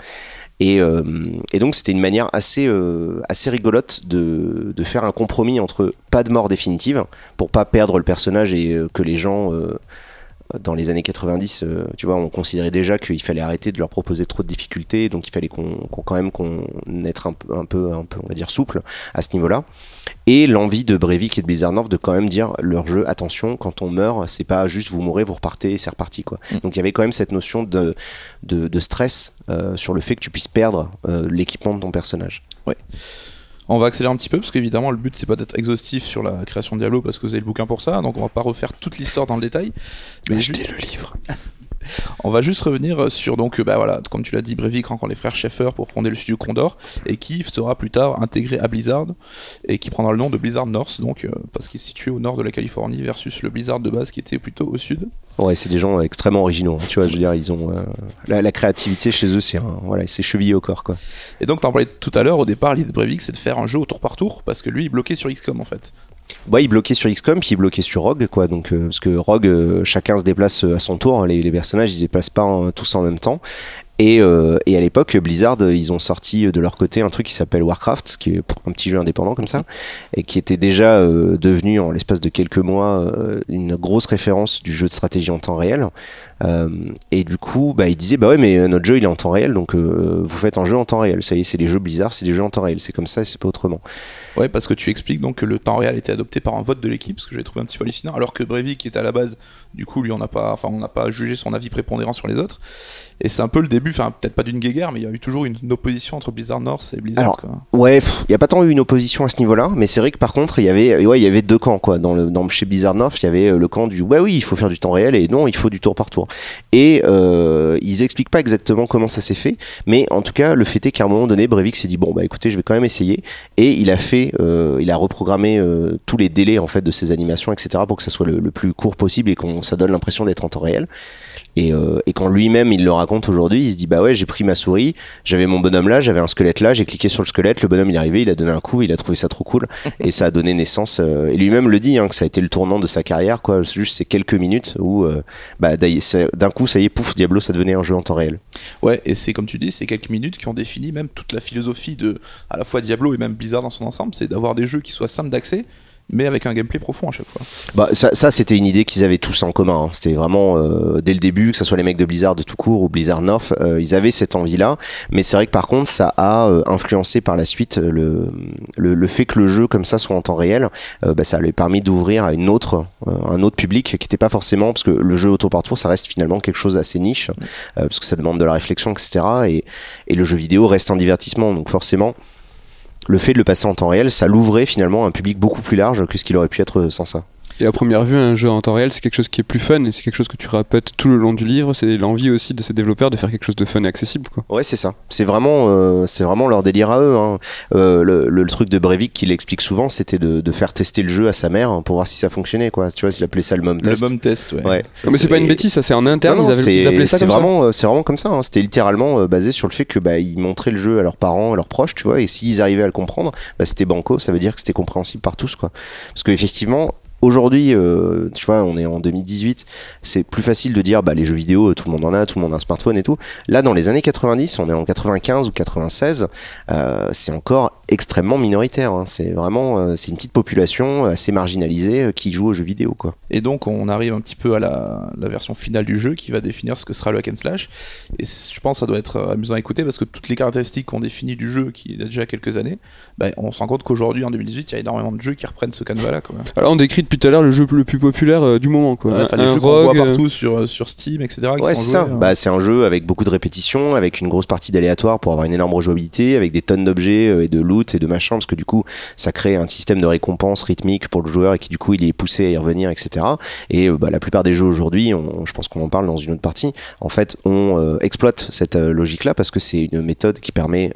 Speaker 4: Et, euh, et donc c'était une manière assez, euh, assez rigolote de, de faire un compromis entre pas de mort définitive, pour pas perdre le personnage et euh, que les gens... dans les années 90, euh, tu vois, on considérait déjà qu'il fallait arrêter de leur proposer trop de difficultés, donc il fallait qu'on, qu'on- quand même qu'on être un peu, un peu, un peu, on va dire souple à ce niveau-là. Et l'envie de Breivik et de Blizzard North de quand même dire leur jeu, attention, quand on meurt, c'est pas juste vous mourrez, vous repartez c'est reparti quoi.
Speaker 2: Mm.
Speaker 4: Donc il y avait quand même cette notion de, de, de stress euh, sur le fait que tu puisses perdre euh, l'équipement de ton personnage.
Speaker 2: On va accélérer un petit peu parce qu'évidemment le but c'est pas d'être exhaustif sur la création de Diablo parce que vous avez le bouquin pour ça, donc on va pas refaire toute l'histoire dans le détail. Mais ju-
Speaker 3: le livre.
Speaker 2: On va juste revenir sur donc euh, bah voilà, comme tu l'as dit, Breivik rencontre les frères Schaeffer pour fonder le studio Condor et qui sera plus tard intégré à Blizzard et qui prendra le nom de Blizzard North donc euh, parce qu'il est situé au nord de la Californie versus le Blizzard de base qui était plutôt au sud.
Speaker 4: Ouais, c'est des gens extrêmement originaux. hein, tu vois, je veux dire, ils ont euh, la, la créativité chez eux, c'est un- voilà, c'est chevillé au corps quoi.
Speaker 2: Et donc t'en parlais tout à l'heure, au départ l'idée de Breivik c'est de faire un jeu au tour par tour parce que lui il bloquait sur XCOM en fait.
Speaker 4: Ouais, il bloquait sur XCOM, puis il bloquait sur Rogue, quoi. Donc, euh, parce que Rogue, euh, chacun se déplace euh, à son tour. Les, les personnages, ils se déplacent pas en- tous en même temps. Et, et à l'époque, Blizzard, ils ont sorti de leur côté un truc qui s'appelle Warcraft, qui est un petit jeu indépendant comme ça, et qui était déjà devenu en l'espace de quelques mois une grosse référence du jeu de stratégie en temps réel. Euh, et du coup, bah, ils disaient bah ouais, mais euh, notre jeu il est en temps réel, donc euh, vous faites un jeu en temps réel. Ça y est, c'est les jeux Blizzard, c'est des jeux en temps réel. C'est comme ça, et c'est pas autrement.
Speaker 2: Ouais, parce que tu expliques donc que le temps réel était adopté par un vote de l'équipe, ce que j'ai trouvé un petit peu hallucinant, alors que Breivik qui était à la base, du coup, lui, on n'a pas, enfin, on n'a pas jugé son avis prépondérant sur les autres. Et c'est un peu le début, enfin, peut-être pas d'une guéguerre, mais il y a eu toujours une, une opposition entre Blizzard North et Blizzard.
Speaker 4: Alors,
Speaker 2: quoi.
Speaker 4: Ouais, il n'y a pas tant eu une opposition à ce niveau-là, mais c'est vrai que par contre, il y avait, ouais, il y avait deux camps quoi. Dans le, dans chez Blizzard North, il y avait le camp du ouais, oui, il faut faire du temps réel et non, il faut du tour par tour. Et euh, ils expliquent pas exactement comment ça s'est fait, mais en tout cas, le fait est qu'à un moment donné, Breivik s'est dit bon bah écoutez, je vais quand même essayer, et il a fait, euh, il a reprogrammé euh, tous les délais en fait de ses animations, etc. pour que ça soit le, le plus court possible et qu'on ça donne l'impression d'être en temps réel. Et, euh, et quand lui-même il le raconte aujourd'hui, il se dit bah ouais, j'ai pris ma souris, j'avais mon bonhomme là, j'avais un squelette là, j'ai cliqué sur le squelette, le bonhomme il est arrivé, il a donné un coup, il a trouvé ça trop cool et ça a donné naissance. euh, et lui-même le dit hein, que ça a été le tournant de sa carrière, quoi. C'est Juste ces quelques minutes où euh, bah, d'ailleurs, c'est- d'un coup ça y est, pouf, Diablo ça devenait un jeu en temps réel.
Speaker 2: Ouais, et c'est comme tu dis, c'est quelques minutes qui ont défini même toute la philosophie de à la fois Diablo et même Blizzard dans son ensemble, c'est d'avoir des jeux qui soient simples d'accès, mais avec un gameplay profond à chaque fois.
Speaker 4: Bah, ça, c'était une idée qu'ils avaient tous en commun. hein. C'était vraiment euh, dès le début, que ce soit les mecs de Blizzard de tout court ou Blizzard North, euh, ils avaient cette envie-là. Mais c'est vrai que par contre, ça a euh, influencé par la suite le, fait que le jeu comme ça soit en temps réel. bah, ça lui a permis d'ouvrir à une autre, un autre public qui n'était pas forcément parce que le jeu au tour par tour, ça reste finalement quelque chose d'assez niche parce que ça demande de la réflexion, etc. Et, et le jeu vidéo reste un divertissement, donc forcément. Le fait de le passer en temps réel, ça l'ouvrait finalement à un public beaucoup plus large que ce qu'il aurait pu être sans ça.
Speaker 3: Et à première vue, un jeu en temps réel, c'est quelque chose qui est plus fun et c'est quelque chose que tu répètes tout le long du livre. C'est l'envie aussi de ces développeurs de faire quelque chose de fun et accessible. Quoi.
Speaker 4: Ouais, c'est ça. C'est vraiment, euh, c'est vraiment leur délire à eux. hein. Euh, le, le- le truc de Breivik qu'il explique souvent, c'était de, de faire tester le jeu à sa mère hein, pour voir si ça fonctionnait. Quoi. Tu vois, il appelait ça le mom test.
Speaker 2: Le bomb test, ouais.
Speaker 4: Ouais.
Speaker 2: Ça,
Speaker 3: mais c'est pas une bêtise, ça c'est en interne,
Speaker 4: Non, non,
Speaker 3: ils, avaient- ils appelaient ça
Speaker 4: c'est
Speaker 3: comme
Speaker 4: vraiment, euh, c'est vraiment comme ça. hein. C'était littéralement euh, basé sur le fait que bah, ils montraient le jeu à leurs parents, à leurs proches, tu vois, et s'ils arrivaient à le comprendre, bah, c'était banco. Ça veut dire que c'était compréhensible par tous, quoi. Parce que effectivement. Aujourd'hui, euh, tu vois, on est en 2018, c'est plus facile de dire bah, les jeux vidéo, tout le monde en a, tout le monde a un smartphone et tout. Là, dans les années 90, on est en 95 ou 96, euh, c'est encore extrêmement minoritaire. hein. C'est vraiment, euh, c'est une petite population assez marginalisée euh, qui joue aux jeux vidéo, quoi.
Speaker 2: Et donc on arrive un petit peu à la, la version finale du jeu qui va définir ce que sera le hack and slash. Et je pense que ça doit être euh, amusant à écouter parce que toutes les caractéristiques qu'on définit du jeu qui a déjà quelques années, bah, on se rend compte qu'aujourd'hui en 2018 il y a énormément de jeux qui reprennent ce canevas là quand même.
Speaker 3: Alors on décrit depuis tout à l'heure le jeu le plus populaire euh, du moment. Quoi.
Speaker 2: Ouais, enfin,
Speaker 3: un
Speaker 2: les jeux qu'on voit
Speaker 3: euh,
Speaker 2: partout sur, sur Steam, etc.
Speaker 4: Ouais, c'est ça.
Speaker 2: hein.
Speaker 4: Bah, c'est un jeu avec beaucoup de répétitions, avec une grosse partie d'aléatoire pour avoir une énorme rejouabilité, avec des tonnes d'objets euh, et de loot et de machin, parce que du coup, ça crée un système de récompense rythmique pour le joueur et qui du coup, il est poussé à y revenir, etc. Et euh, bah, la plupart des jeux aujourd'hui, je pense qu'on en parle dans une autre partie, en fait, on euh, exploite cette euh, logique-là parce que c'est une méthode qui permet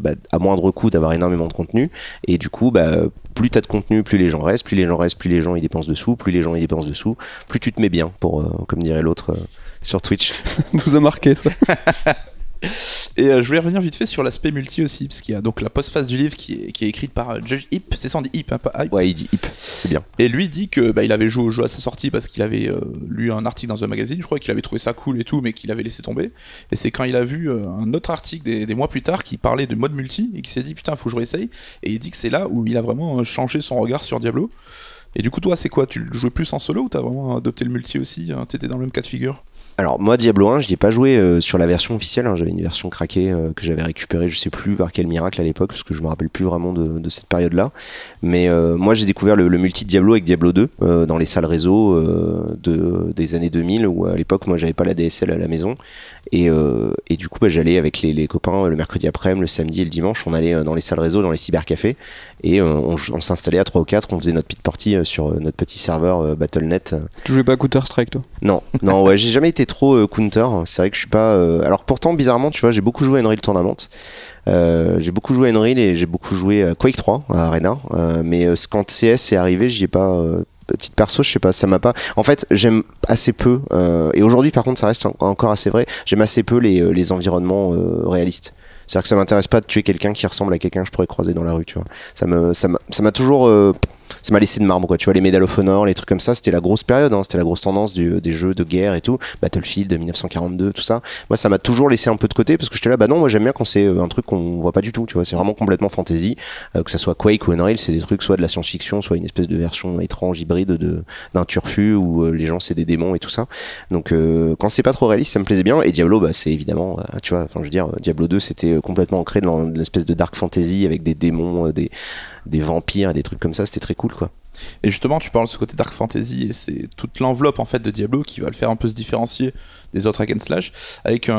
Speaker 4: bah, à moindre coût d'avoir énormément de contenu. Et du coup, bah, plus tu as de contenu, plus les gens restent, plus les gens restent, plus les gens y dépensent dessous, plus les gens y dépensent dessous, plus tu te mets bien, pour, comme dirait l'autre sur Twitch.
Speaker 3: nous a marqué ça.
Speaker 2: Et euh, je voulais revenir vite fait sur l'aspect multi aussi, parce qu'il y a donc la postface du livre qui est, qui est écrite par euh, Judge Hip, c'est ça on dit Hip, hein, pas Hype.
Speaker 4: Ouais, il dit hip, c'est bien.
Speaker 2: Et lui dit que bah, il avait joué au jeu à sa sortie parce qu'il avait euh, lu un article dans un magazine, je crois qu'il avait trouvé ça cool et tout, mais qu'il avait laissé tomber. Et c'est quand il a vu un autre article des, des mois plus tard qui parlait de mode multi et qui s'est dit putain faut que je réessaye. Et il dit que c'est là où il a vraiment changé son regard sur Diablo. Et du coup toi c'est quoi? Tu jouais plus en solo ou t'as vraiment adopté le multi aussi hein? T'étais dans le même cas de figure?
Speaker 4: Alors moi Diablo 1, je n'y ai pas joué euh, sur la version officielle, hein. j'avais une version craquée euh, que j'avais récupérée, je sais plus par quel miracle à l'époque, parce que je me rappelle plus vraiment de, de cette période-là. Mais euh, moi j'ai découvert le, le multi Diablo avec Diablo 2 euh, dans les salles réseau de, des années 2000, où à l'époque moi j'avais pas la DSL à la maison. Et, et du coup bah, j'allais avec les, les copains le mercredi après-midi, le samedi et le dimanche, on allait dans les salles réseau, dans les cybercafés, et on, on s'installait à 3 ou 4, on faisait notre petite partie sur notre petit serveur Battle.net.
Speaker 3: Tu jouais pas à Counter Strike toi?
Speaker 4: Non, non, ouais, j'ai jamais été trop euh, counter. C'est vrai que je suis pas. euh, Alors pourtant, bizarrement, tu vois, j'ai beaucoup joué à Unreal Tournament. Euh, j'ai beaucoup joué à Unreal et j'ai beaucoup joué à Quake 3 à Arena. Mais quand CS est arrivé, j'y ai pas. euh, Petite perso, je sais pas, ça m'a pas. En fait, j'aime assez peu. et aujourd'hui, par contre, ça reste en- encore assez vrai. J'aime assez peu les, les environnements réalistes. C'est-à-dire que ça m'intéresse pas de tuer quelqu'un qui ressemble à quelqu'un que je pourrais croiser dans la rue, tu vois. Ça me, ça m'a toujours, ça m'a laissé de marbre, quoi. Tu vois, les Medal of Honor, les trucs comme ça, c'était la grosse période, hein, c'était la grosse tendance du- des jeux de guerre et tout, Battlefield 1942, tout ça. Moi, ça m'a toujours laissé un peu de côté parce que j'étais là, bah non, moi j'aime bien quand c'est euh, un truc qu'on voit pas du tout, tu vois. C'est vraiment complètement fantasy, euh, que ça soit Quake ou Unreal, c'est des trucs soit de la science-fiction, soit une espèce de version étrange, hybride de d'un turfu où euh, les gens c'est des démons et tout ça. Donc quand c'est pas trop réaliste, ça me plaisait bien. Et Diablo, bah, c'est évidemment, tu vois, enfin je veux dire, Diablo 2, c'était complètement ancré dans une espèce de dark fantasy avec des démons, des, des vampires des trucs comme ça. C'était très cool, quoi.
Speaker 2: Et justement, tu parles de ce côté dark fantasy et c'est toute l'enveloppe en fait de Diablo qui va le faire un peu se différencier des autres hack and slash avec un,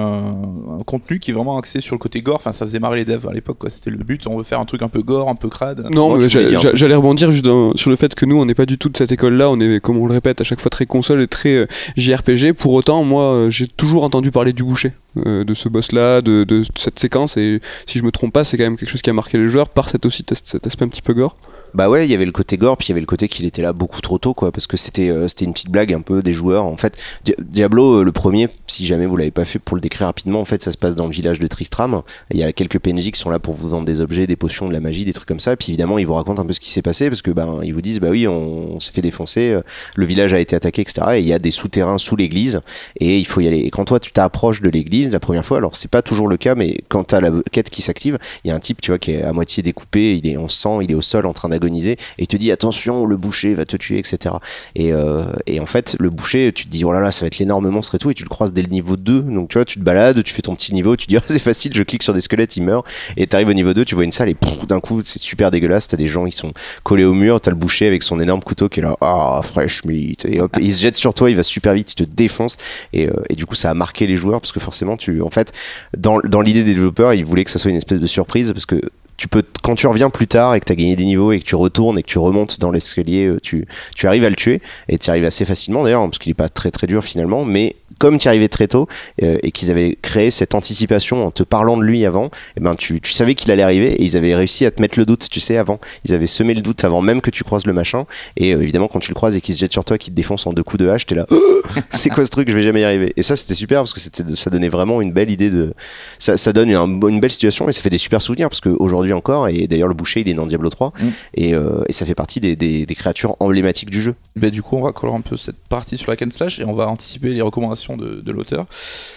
Speaker 2: un contenu qui est vraiment axé sur le côté gore. Enfin, ça faisait marrer les devs à l'époque, quoi. C'était le but. On veut faire un truc un peu gore, un peu crade.
Speaker 3: Non, mais j'allais rebondir juste dans- sur le fait que nous, on n'est pas du tout de cette école-là. On est, comme on le répète, à chaque fois très console et très euh, JRPG. Pour autant, moi, euh, j'ai toujours entendu parler du boucher, euh, de ce boss-là, de, de cette séquence. Et si je me trompe pas, c'est quand même quelque chose qui a marqué les joueurs par cet aussi cet aspect un petit peu gore.
Speaker 4: Bah ouais, il y avait le côté gore, puis il y avait le côté qu'il était là beaucoup trop tôt, quoi, parce que c'était euh, c'était une petite blague un peu des joueurs. En fait, Di- Diablo, euh, le premier, si jamais vous l'avez pas fait, pour le décrire rapidement, en fait, ça se passe dans le village de Tristram. Il y a quelques PNJ qui sont là pour vous vendre des objets, des potions, de la magie, des trucs comme ça. Et puis évidemment, ils vous racontent un peu ce qui s'est passé, parce que ben ils vous disent, bah oui, on, on s'est fait défoncer, euh, le village a été attaqué, etc. Et il y a des souterrains sous l'église, et il faut y aller. Et quand toi, tu t'approches de l'église la première fois, alors c'est pas toujours le cas, mais quand t'as la quête qui s'active, il y a un type, tu vois, qui est à moitié découpé, il est en sang, il est au sol en train et il te dit attention, le boucher va te tuer, etc. Et, euh, et en fait, le boucher, tu te dis oh là là, ça va être l'énorme monstre et tout, et tu le croises dès le niveau 2. Donc tu vois, tu te balades, tu fais ton petit niveau, tu dis ah, c'est facile, je clique sur des squelettes, il meurt, et t'arrives au niveau 2, tu vois une salle, et d'un coup, c'est super dégueulasse, t'as des gens, ils sont collés au mur, t'as le boucher avec son énorme couteau qui est là, ah, fresh meat, et hop, il se jette sur toi, il va super vite, il te défonce, et, euh, et du coup, ça a marqué les joueurs, parce que forcément, tu, en fait, dans, dans l'idée des développeurs, ils voulaient que ça soit une espèce de surprise, parce que tu peux quand tu reviens plus tard et que tu as gagné des niveaux et que tu retournes et que tu remontes dans l'escalier euh, tu, tu arrives à le tuer et tu arrives assez facilement d'ailleurs parce qu'il est pas très très dur finalement mais comme tu y arrivais très tôt euh, et qu'ils avaient créé cette anticipation en te parlant de lui avant et ben tu, tu savais qu'il allait arriver et ils avaient réussi à te mettre le doute tu sais avant. Ils avaient semé le doute avant même que tu croises le machin et euh, évidemment quand tu le croises et qu'il se jette sur toi qu'il te défonce en deux coups de hache t'es là c'est quoi ce truc je vais jamais y arriver. Et ça c'était super parce que c'était ça donnait vraiment une belle idée de ça, ça donne un- une belle situation et ça fait des super souvenirs parce qu'aujourd'hui encore et d'ailleurs le boucher il est dans Diablo 3
Speaker 2: Mm.
Speaker 4: et, euh, et ça fait partie des, des- des créatures emblématiques du jeu.
Speaker 2: Bah, du coup, on va colorer un peu cette partie sur la and slash et on va anticiper les recommandations de, de l'auteur.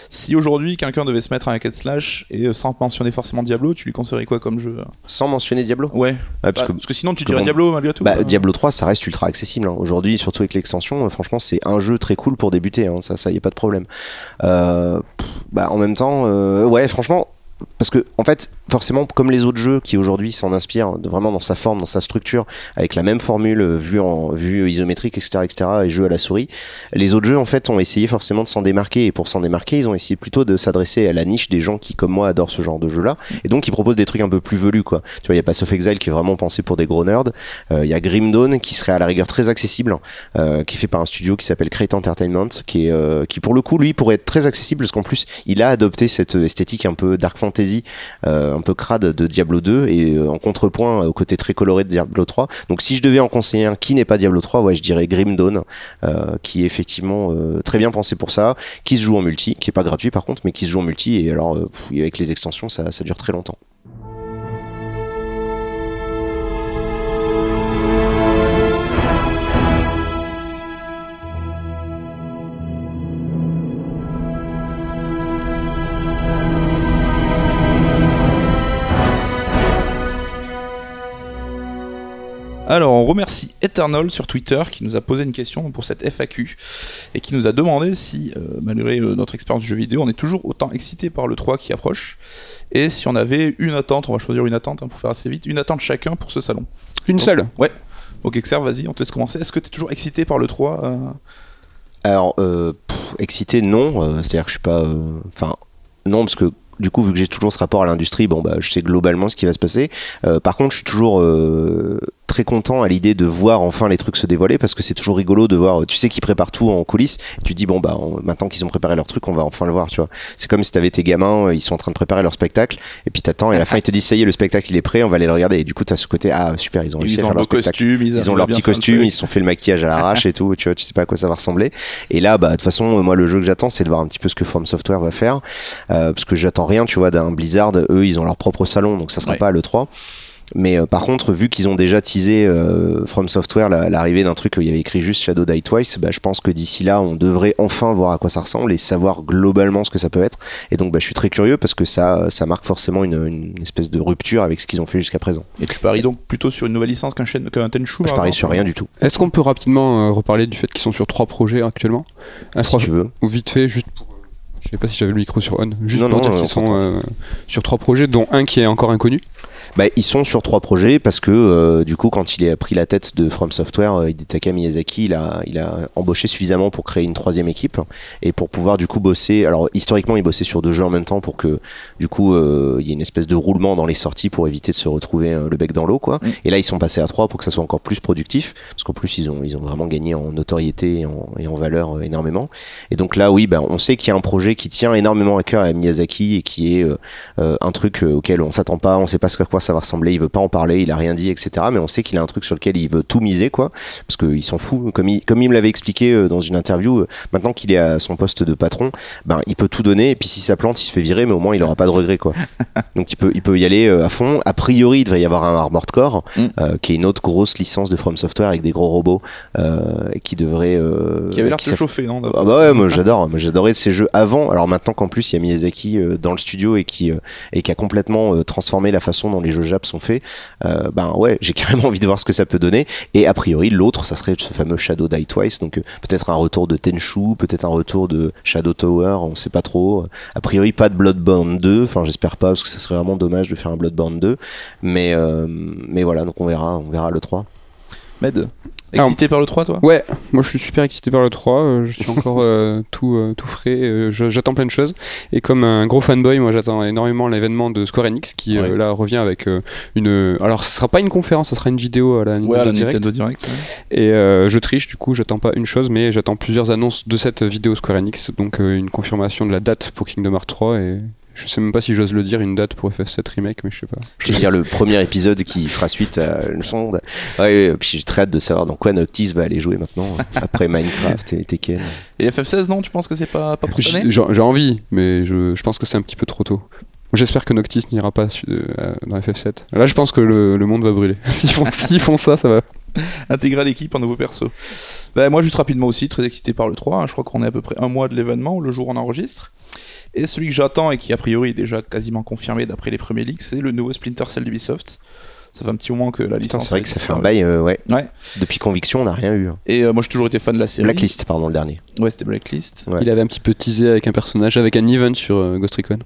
Speaker 2: Si aujourd'hui quelqu'un devait se mettre à un and slash et euh, sans mentionner forcément Diablo, tu lui conseillerais quoi comme jeu
Speaker 4: sans mentionner Diablo?
Speaker 2: Ouais, Bah,
Speaker 4: parce
Speaker 2: parce,
Speaker 4: que
Speaker 2: sinon tu
Speaker 4: que
Speaker 2: dirais
Speaker 4: bon-
Speaker 2: Diablo malgré tout.
Speaker 4: Bah,
Speaker 2: hein.
Speaker 4: Diablo 3, ça reste ultra accessible. hein. Aujourd'hui, surtout avec l'extension, euh, franchement, c'est un jeu très cool pour débuter. hein. Ça, ça y a pas de problème. Euh, bah, en même temps, ouais, franchement, parce que en fait, forcément, comme les autres jeux qui aujourd'hui s'en inspirent vraiment dans sa forme, dans sa structure, avec la même formule euh, vue en vue isométrique, etc., etc., et jeu à la souris, les autres jeux en fait ont essayé forcément de s'en démarquer. Et pour s'en démarquer, ils ont essayé plutôt de s'adresser à la niche des gens qui, comme moi, adorent ce genre de jeu-là. Et donc, ils proposent des trucs un peu plus velus, quoi. Tu vois, il y a Pass of Exile qui est vraiment pensé pour des gros nerds. Euh, Il y a Grim Dawn qui serait à la rigueur très accessible, euh, qui est fait par un studio qui s'appelle Crate Entertainment, qui est qui pour le coup lui pourrait être très accessible parce qu'en plus il a adopté cette esthétique un peu dark fantasy, euh, un peu crade de Diablo 2 et euh, en contrepoint au côté très coloré de Diablo 3. Donc si je devais en conseiller un qui n'est pas Diablo 3, ouais je dirais Grim Dawn, euh, qui est effectivement euh, très bien pensé pour ça, qui se joue en multi, qui est pas gratuit par contre, mais qui se joue en multi et alors euh, avec les extensions ça dure très longtemps.
Speaker 2: Alors, on remercie Eternal sur Twitter qui nous a posé une question pour cette FAQ et qui nous a demandé si, euh, malgré euh, notre expérience du jeu vidéo, on est toujours autant excité par le 3 qui approche et si on avait une attente, on va choisir une attente hein, pour faire assez vite, une attente chacun pour ce salon.
Speaker 3: Une seule?
Speaker 2: Donc, Exer, vas-y, on te laisse commencer. Est-ce que tu es toujours excité par le 3 euh?
Speaker 4: Alors, euh, pff, excité, non. euh, C'est-à-dire que je suis pas. euh, Enfin, non, parce que du coup, vu que j'ai toujours ce rapport à l'industrie, bon, bah, je sais globalement ce qui va se passer. Euh, par contre, je suis toujours euh, très content à l'idée de voir enfin les trucs se dévoiler parce que c'est toujours rigolo de voir. Tu sais qu'ils préparent tout en coulisses. Et tu te dis, bon, bah, on- maintenant qu'ils ont préparé leur truc, on va enfin le voir, tu vois. C'est comme si t'avais tes gamins, euh, ils sont en train de préparer leur spectacle. Et puis t'attends, et à la fin, ils te disent, ça y est, le spectacle, il est prêt, on va aller le regarder. Et du coup, t'as ce côté, ah, super, ils ont réussi
Speaker 2: Ils
Speaker 4: à
Speaker 2: ont
Speaker 4: faire leur
Speaker 2: costume, ils,
Speaker 4: Ils ont leur petit
Speaker 2: le
Speaker 4: costume, ils se sont fait le maquillage à l'arrache et tout, tu vois, tu sais pas à quoi ça va ressembler. Et là, bah, de toute façon, moi, le jeu que j'attends, c'est de voir un petit peu ce que From Software va faire. Euh, parce que j'attends rien, tu vois, d'un Blizzard. Eux, ils ont leur propre salon, donc ça sera
Speaker 2: Ouais.
Speaker 4: pas à l'E3. Mais euh, par contre, vu qu'ils ont déjà teasé euh, From Software la- l'arrivée d'un truc où il y avait écrit juste Shadow Die Twice, bah, je pense que d'ici là, on devrait enfin voir à quoi ça ressemble et savoir globalement ce que ça peut être. Et donc, bah, je suis très curieux parce que ça, ça marque forcément une, une espèce de rupture avec ce qu'ils ont fait jusqu'à présent.
Speaker 2: Et tu paries donc plutôt sur une nouvelle licence qu'un qu'un Tenchu
Speaker 4: Je
Speaker 2: par
Speaker 4: parie sur rien du tout,
Speaker 3: Est-ce qu'on peut rapidement euh, reparler du fait qu'ils sont sur trois projets actuellement? Un
Speaker 4: si
Speaker 3: trois-
Speaker 4: tu veux.
Speaker 3: ou vite fait, juste pour. euh, Je sais pas si j'avais le micro sur on. Juste
Speaker 4: Non,
Speaker 3: pour
Speaker 4: non,
Speaker 3: dire qu'ils sont euh, sur trois projets, dont un qui est encore inconnu.
Speaker 4: Bah, ils sont sur trois projets parce que euh, du coup quand il a pris la tête de From Software, euh, Hidetaka Miyazaki, il a, il a embauché suffisamment pour créer une troisième équipe et pour pouvoir du coup bosser. Alors historiquement il bossait sur deux jeux en même temps pour que du coup euh, il y ait une espèce de roulement dans les sorties pour éviter de se retrouver euh, le bec dans l'eau quoi.
Speaker 2: Mm.
Speaker 4: Et là ils sont passés à trois pour que ça soit encore plus productif parce qu'en plus ils ont ils ont vraiment gagné en notoriété et en, et en valeur énormément. Et donc là oui bah, on sait qu'il y a un projet qui tient énormément à cœur à Miyazaki et qui est un truc auquel on s'attend pas, on sait pas ce à quoi ça va ressembler, il veut pas en parler, il a rien dit, etc. Mais on sait qu'il a un truc sur lequel il veut tout miser, quoi, parce qu'il s'en fout. Comme il, comme il me l'avait expliqué euh, dans une interview, euh, maintenant qu'il est à son poste de patron, ben il peut tout donner. Et puis si ça plante, il se fait virer, mais au moins il aura pas de regret, quoi. Donc il peut, il peut y aller euh, à fond. A priori, il devrait y avoir un Armored Core,
Speaker 2: Mm.
Speaker 4: euh, qui est une autre grosse licence de From Software avec des gros robots, euh, qui devrait. euh,
Speaker 2: Qui avait l'air de se chauffer, non
Speaker 4: ah bah ouais, moi j'adore, j'adorais ces jeux avant. Alors maintenant qu'en plus il y a Miyazaki dans le studio et qui et qui a complètement transformé la façon dont les jeux Jap sont faits, euh, ben ouais, j'ai carrément envie de voir ce que ça peut donner. Et a priori l'autre, ça serait ce fameux Shadow Die Twice, donc euh, peut-être un retour de Tenchu, peut-être un retour de Shadow Tower, on sait pas trop. A priori pas de Bloodborne 2, enfin j'espère pas parce que ça serait vraiment dommage de faire un Bloodborne 2, mais euh, mais voilà, donc on verra, on verra le 3.
Speaker 2: Med,
Speaker 3: Alors-
Speaker 2: excité par le 3, toi?
Speaker 3: Ouais, moi je suis super excité par le 3, euh, je suis encore euh, tout, euh, tout frais, j'attends plein de choses. Et comme un gros fanboy, moi j'attends énormément l'événement de Square Enix qui
Speaker 2: Ouais.
Speaker 3: là revient avec une. Alors ce sera pas une conférence, ce sera une vidéo à la Nintendo
Speaker 2: Ouais, à la
Speaker 3: Direct.
Speaker 2: Nintendo Direct. ouais.
Speaker 3: Et je triche, du coup j'attends pas une chose, mais j'attends plusieurs annonces de cette vidéo Square Enix. Donc une confirmation de la date pour Kingdom Hearts 3 et. Je sais même pas si j'ose le dire, une date pour FF7 Remake, mais je sais pas.
Speaker 4: Je veux dire le premier épisode qui fera suite à une sonde. Ouais, puis j'ai très hâte de savoir dans quoi Noctis va aller jouer maintenant, après Minecraft et Tekken.
Speaker 2: Et FF16, non, tu penses que c'est pas, pas pour cette année
Speaker 3: J'ai envie, mais je, je pense que c'est un petit peu trop tôt. J'espère que Noctis n'ira pas euh, dans FF7. Là, je pense que le, le monde va brûler. S'ils font, ça, ça va.
Speaker 2: intégrer à l'équipe un nouveau perso. Bah, moi, juste rapidement aussi, très excité par le 3. hein. Je crois qu'on est à peu près un mois de l'événement, le jour où on enregistre. Et celui que j'attends et qui, a priori, est déjà quasiment confirmé d'après les premiers leaks, c'est le nouveau Splinter Cell d'Ubisoft. Ça fait un petit moment que la licence.
Speaker 4: c'est vrai que ça fait un bail, euh, ouais.
Speaker 2: Ouais.
Speaker 4: Depuis Conviction, on n'a rien eu. hein.
Speaker 2: Et euh, moi, j'ai toujours été fan de la série.
Speaker 4: Blacklist, pardon, le dernier.
Speaker 2: Ouais, c'était Blacklist.
Speaker 4: Ouais.
Speaker 3: Il avait un petit peu teasé avec un personnage, avec un event sur euh, Ghost Recon.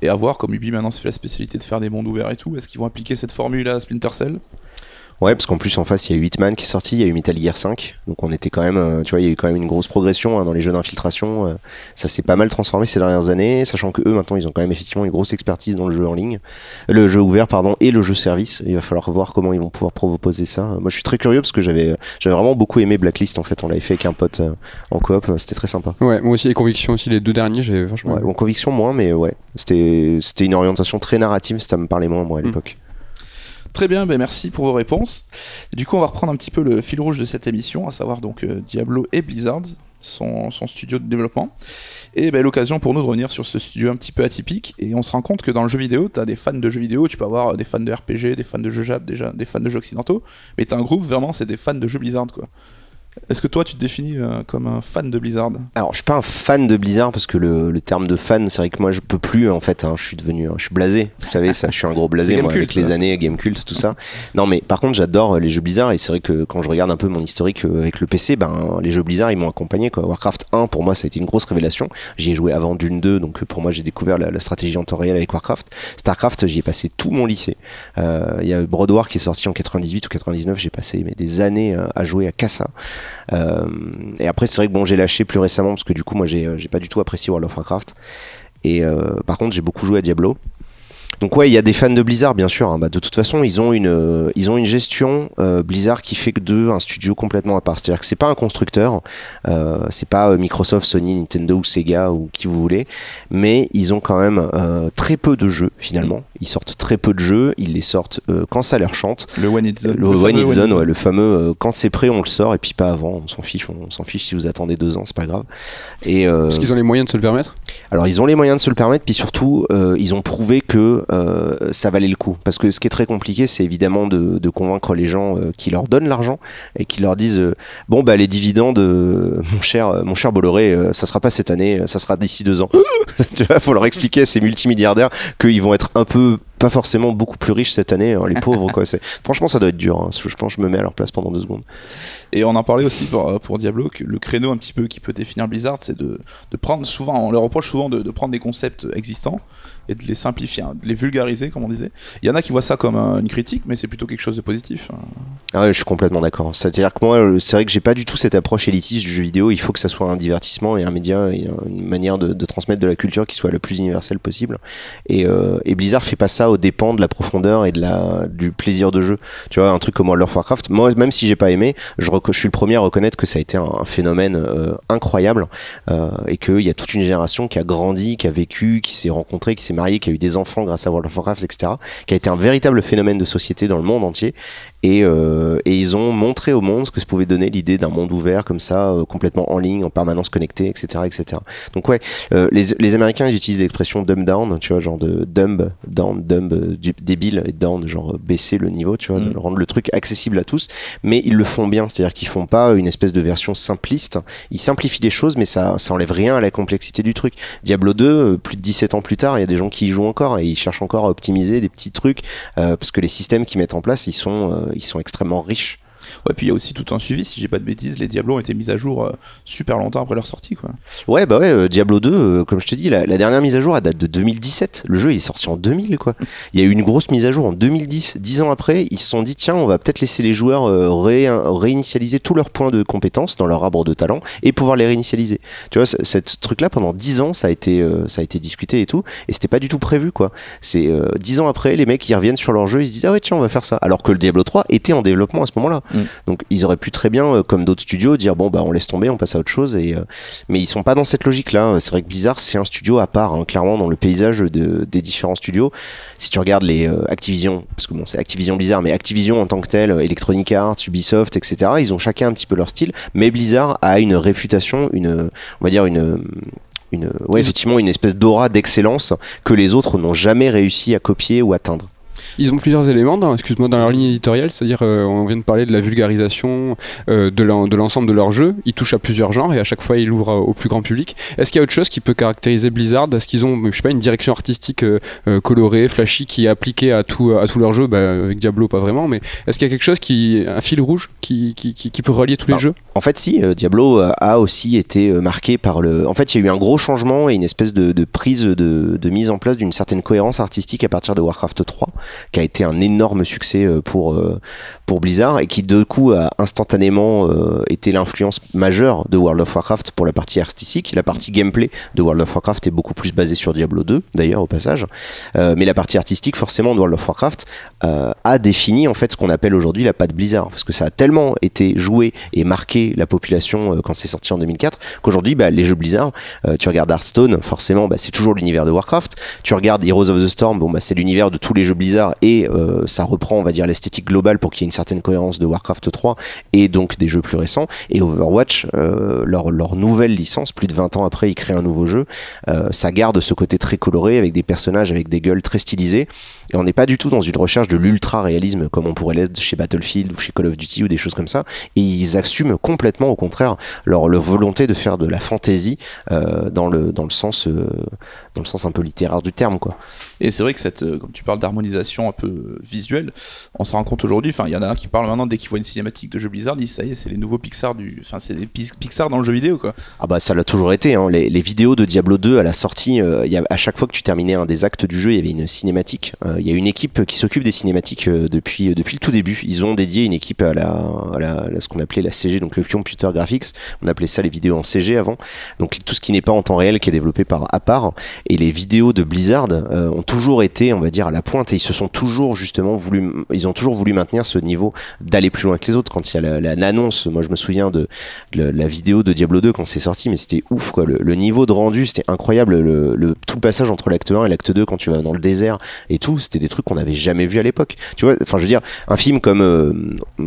Speaker 2: Et à voir, comme Ubi maintenant se fait la spécialité de faire des mondes ouverts et tout, est-ce qu'ils vont appliquer cette formule à Splinter Cell?
Speaker 4: Ouais, parce qu'en plus, en face, il y a eu Hitman qui est sorti, il y a eu Metal Gear 5. Donc on était quand même, euh, tu vois, il y a eu quand même une grosse progression hein, dans les jeux d'infiltration. euh, ça s'est pas mal transformé ces dernières années, sachant que eux, maintenant, ils ont quand même effectivement une grosse expertise dans le jeu en ligne. Le jeu ouvert, pardon, et le jeu service. Il va falloir voir comment ils vont pouvoir proposer ça. Moi, je suis très curieux parce que j'avais j'avais vraiment beaucoup aimé Blacklist, en fait. On l'avait fait avec un pote euh, en coop, euh, c'était très sympa.
Speaker 3: Ouais, moi aussi, les convictions aussi, les deux derniers, j'ai vachement.
Speaker 4: Ouais, en conviction moins, mais ouais, c'était c'était une orientation très narrative, ça me parlait moins moi à
Speaker 3: Mm.
Speaker 4: l'époque.
Speaker 2: Très bien, ben merci pour vos réponses. Du coup, on va reprendre un petit peu le fil rouge de cette émission, à savoir donc euh, Diablo et Blizzard, son, studio de développement. Et ben, l'occasion pour nous de revenir sur ce studio un petit peu atypique. Et on se rend compte que dans le jeu vidéo, tu as des fans de jeux vidéo, tu peux avoir des fans de RPG, des fans de jeux Jap, déjà, des fans de jeux occidentaux. Mais tu un groupe, vraiment, c'est des fans de jeux Blizzard, quoi. Est-ce que toi, tu te définis euh, comme un fan de Blizzard
Speaker 4: Alors, je suis pas un fan de Blizzard parce que le, le terme de fan, c'est vrai que moi je peux plus en fait. hein, je suis devenu, je suis blasé. Vous savez, ça, je suis un gros blasé moi avec les années Game Cult, tout ça. Non, mais par contre, j'adore euh, les jeux Blizzard et c'est vrai que quand je regarde un peu mon historique euh, avec le PC, ben les jeux Blizzard ils m'ont accompagné quoi. Warcraft 1 pour moi ça a été une grosse révélation. J'y ai joué avant Dune 2, donc pour moi j'ai découvert la, la stratégie en temps réel avec Warcraft. Starcraft, j'y ai passé tout mon lycée. Euh, Il y a Broad War qui est sorti en 98 ou 99, j'ai passé mais, des années à jouer à Casa. Euh, et après, c'est vrai que bon, j'ai lâché plus récemment parce que du coup, moi, j'ai euh, pas du tout apprécié World of Warcraft. Et euh, par contre, j'ai beaucoup joué à Diablo. Donc ouais, il y a des fans de Blizzard, bien sûr. hein. Bah, de toute façon, ils ont une, gestion Blizzard qui fait que d'eux un studio complètement à part. C'est-à-dire que c'est pas un constructeur, c'est pas Microsoft, Sony, Nintendo ou Sega ou qui vous voulez, mais ils ont quand même très peu de jeux finalement. Ils sortent très peu de jeux, ils les sortent euh, quand ça leur chante.
Speaker 2: Le One Hit Zone.
Speaker 4: Le,
Speaker 2: fameux
Speaker 4: One Hit Zone, ouais, le fameux euh, quand c'est prêt on le sort et puis pas avant, on s'en fiche, on, s'en fiche si vous attendez deux ans, c'est pas grave. Et euh,
Speaker 3: Parce qu'ils ont les moyens de se le permettre?
Speaker 4: alors ils ont les moyens de se le permettre, puis surtout euh, ils ont prouvé que euh, ça valait le coup. Parce que ce qui est très compliqué, c'est évidemment de, de convaincre les gens euh, qui leur donnent l'argent et qui leur disent euh, bon bah les dividendes, euh, mon cher, mon cher Bolloré, euh, ça sera pas cette année, ça sera d'ici deux ans. tu vois, faut leur expliquer à ces multimilliardaires qu'ils vont être un peu peu pas forcément beaucoup plus riches cette année, hein, les pauvres quoi. C'est franchement ça doit être dur. hein. Je pense que je me mets à leur place pendant deux secondes.
Speaker 2: Et on en parlait aussi pour, euh, pour Diablo, que le créneau un petit peu qui peut définir Blizzard, c'est de, de prendre souvent, on leur reproche souvent de, de prendre des concepts existants et de les simplifier, hein, de les vulgariser, comme on disait. Il y en a qui voient ça comme euh, une critique, mais c'est plutôt quelque chose de positif.
Speaker 4: Ah ouais, je suis complètement d'accord. C'est-à-dire que moi, c'est vrai que j'ai pas du tout cette approche élitiste du jeu vidéo. Il faut que ça soit un divertissement et un média et une manière de, de transmettre de la culture qui soit le plus universelle possible. Et, euh, et Blizzard fait pas ça aux dépens de la profondeur et du plaisir de jeu. Tu vois, un truc comme World of Warcraft, moi, même si j'ai pas aimé, je suis le premier à reconnaître que ça a été un, un phénomène euh, incroyable euh, et qu'il y a toute une génération qui a grandi, qui a vécu, qui s'est rencontrée, qui s'est mariée, qui a eu des enfants grâce à World of Warcraft, etc. Qui a été un véritable phénomène de société dans le monde entier. Et, euh, et ils ont montré au monde ce que ça pouvait donner l'idée d'un monde ouvert comme ça, euh, complètement en ligne, en permanence connecté, etc., etc. Donc ouais, euh, les, les Américains ils utilisent l'expression dumb down, tu vois, genre de dumb, down, dumb, euh, du- débile et down, genre euh, baisser le niveau, tu vois,
Speaker 2: Mm.
Speaker 4: de rendre le truc accessible à tous. Mais ils le font bien, c'est-à-dire qu'ils font pas une espèce de version simpliste. Ils simplifient les choses, mais ça, ça enlève rien à la complexité du truc. Diablo 2, euh, plus de 17 ans plus tard, il y a des gens qui y jouent encore et ils cherchent encore à optimiser des petits trucs euh, parce que les systèmes qu'ils mettent en place, ils sont, euh, ils sont extrêmement riches.
Speaker 2: Ouais, puis il y a aussi tout un suivi, si j'ai pas de bêtises, les Diablos ont été mis à jour euh, super longtemps après leur sortie, quoi.
Speaker 4: Ouais, bah ouais, euh, Diablo 2, euh, comme je te dis, la, la dernière mise à jour, elle date de 2017. Le jeu, il est sorti en 2000, quoi. Il y a eu une grosse mise à jour en 2010. Dix ans après, ils se sont dit, tiens, on va peut-être laisser les joueurs ré- réinitialiser tous leurs points de compétences dans leur arbre de talent et pouvoir les réinitialiser. Tu vois, c- cette truc-là, pendant 10 ans, ça a été, ça a été discuté et tout, et c'était pas du tout prévu, quoi. C'est 10 ans après, les mecs, ils reviennent sur leur jeu, ils se disent, ah ouais, tiens, on va faire ça. Alors que le Diablo 3 était en développement à ce moment-là.
Speaker 2: Mm.
Speaker 4: Donc, ils auraient pu très bien, euh, comme d'autres studios, dire, bon, bah, on laisse tomber, on passe à autre chose, et, euh, mais ils sont pas dans cette logique-là. C'est vrai que Blizzard, c'est un studio à part, hein, clairement, dans le paysage de- des différents studios. Si tu regardes les euh, Activision, parce que bon, c'est Activision Blizzard, mais Activision en tant que tel, Electronic Arts, Ubisoft, etc., ils ont chacun un petit peu leur style, mais Blizzard a une réputation, une, on va dire une, effectivement, une espèce d'aura d'excellence que les autres n'ont jamais réussi à copier ou atteindre.
Speaker 3: Ils ont plusieurs éléments, dans, excuse-moi, dans leur ligne éditoriale, c'est-à-dire euh, on vient de parler de la vulgarisation euh, de l'en- de l'ensemble de leur jeu. Ils touchent à plusieurs genres et à chaque fois ils l'ouvrent au plus grand public. Est-ce qu'il y a autre chose qui peut caractériser Blizzard? Est-ce qu'ils ont, je sais pas, une direction artistique euh, colorée, flashy, qui est appliquée à tout à tout leur jeu bah, Avec Diablo, pas vraiment, mais est-ce qu'il y a quelque chose qui, un fil rouge qui, qui, qui, qui peut relier tous les jeux?
Speaker 4: En fait, si, Diablo a aussi été marqué par le. En fait, il y a eu un gros changement et une espèce de, de prise de, de mise en place d'une certaine cohérence artistique à partir de Warcraft 3, qui a été un énorme succès euh, pour, euh, pour Blizzard et qui, de coup, a instantanément euh, été l'influence majeure de World of Warcraft pour la partie artistique. La partie gameplay de World of Warcraft est beaucoup plus basée sur Diablo 2, d'ailleurs, au passage. Mais la partie artistique, forcément, de World of Warcraft a défini en fait ce qu'on appelle aujourd'hui la patte Blizzard, parce que ça a tellement été joué et marqué la population quand c'est sorti en 2004 qu'aujourd'hui, bah, les jeux Blizzard, tu regardes Hearthstone, forcément, bah, c'est toujours l'univers de Warcraft. Tu regardes Heroes of the Storm, bon, bah, c'est l'univers de tous les jeux Blizzard et euh, ça reprend, on va dire, l'esthétique globale pour qu'il y ait une certaine cohérence de Warcraft 3 et donc des jeux plus récents. Et Overwatch, euh, leur, leur nouvelle licence, plus de 20 ans après, ils créent un nouveau jeu. Euh, ça garde ce côté très coloré avec des personnages avec des gueules très stylisées. Et on n'est pas du tout dans une recherche de l'ultra réalisme comme on pourrait l'être chez Battlefield ou chez Call of Duty ou des choses comme ça. Et ils assument complètement, au contraire, leur, leur volonté de faire de la fantasy euh, dans, le, dans, le sens, euh, dans le sens un peu littéraire du terme. Quoi.
Speaker 2: Et c'est vrai que cette, euh, comme tu parles d'harmonisation un peu euh, visuelle, on s'en rend compte aujourd'hui. Enfin, il y en a un qui parle maintenant dès qu'il voit une cinématique de jeu Blizzard, il dit ça y est, c'est les nouveaux Pixar du, enfin, c'est Pixar dans le jeu vidéo quoi.
Speaker 4: Ah bah ça l'a toujours été. Hein. Les, vidéos de Diablo 2 à la sortie, euh, y a, à chaque fois que tu terminais un des actes du jeu, il y avait une cinématique. Euh, Il y a une équipe qui s'occupe des cinématiques depuis depuis le tout début. Ils ont dédié une équipe à la, à ce qu'on appelait la CG, donc le Computer Graphics. On appelait ça les vidéos en CG avant. Donc tout ce qui n'est pas en temps réel qui est développé par à. Et les vidéos de Blizzard ont toujours été, on va dire, à la pointe et ils se sont toujours justement voulu, ils ont toujours voulu maintenir ce niveau d'aller plus loin que les autres. Quand il y a la- la- l'annonce, moi je me souviens de la vidéo de Diablo 2 quand c'est sorti, mais c'était ouf quoi. Le, le niveau de rendu, c'était incroyable. Le, le- tout le passage entre l'acte 1 et l'acte 2 quand tu vas dans le désert et tout, c'était des trucs qu'on n'avait jamais vu à l'époque. Tu vois, enfin je veux dire, un film comme euh,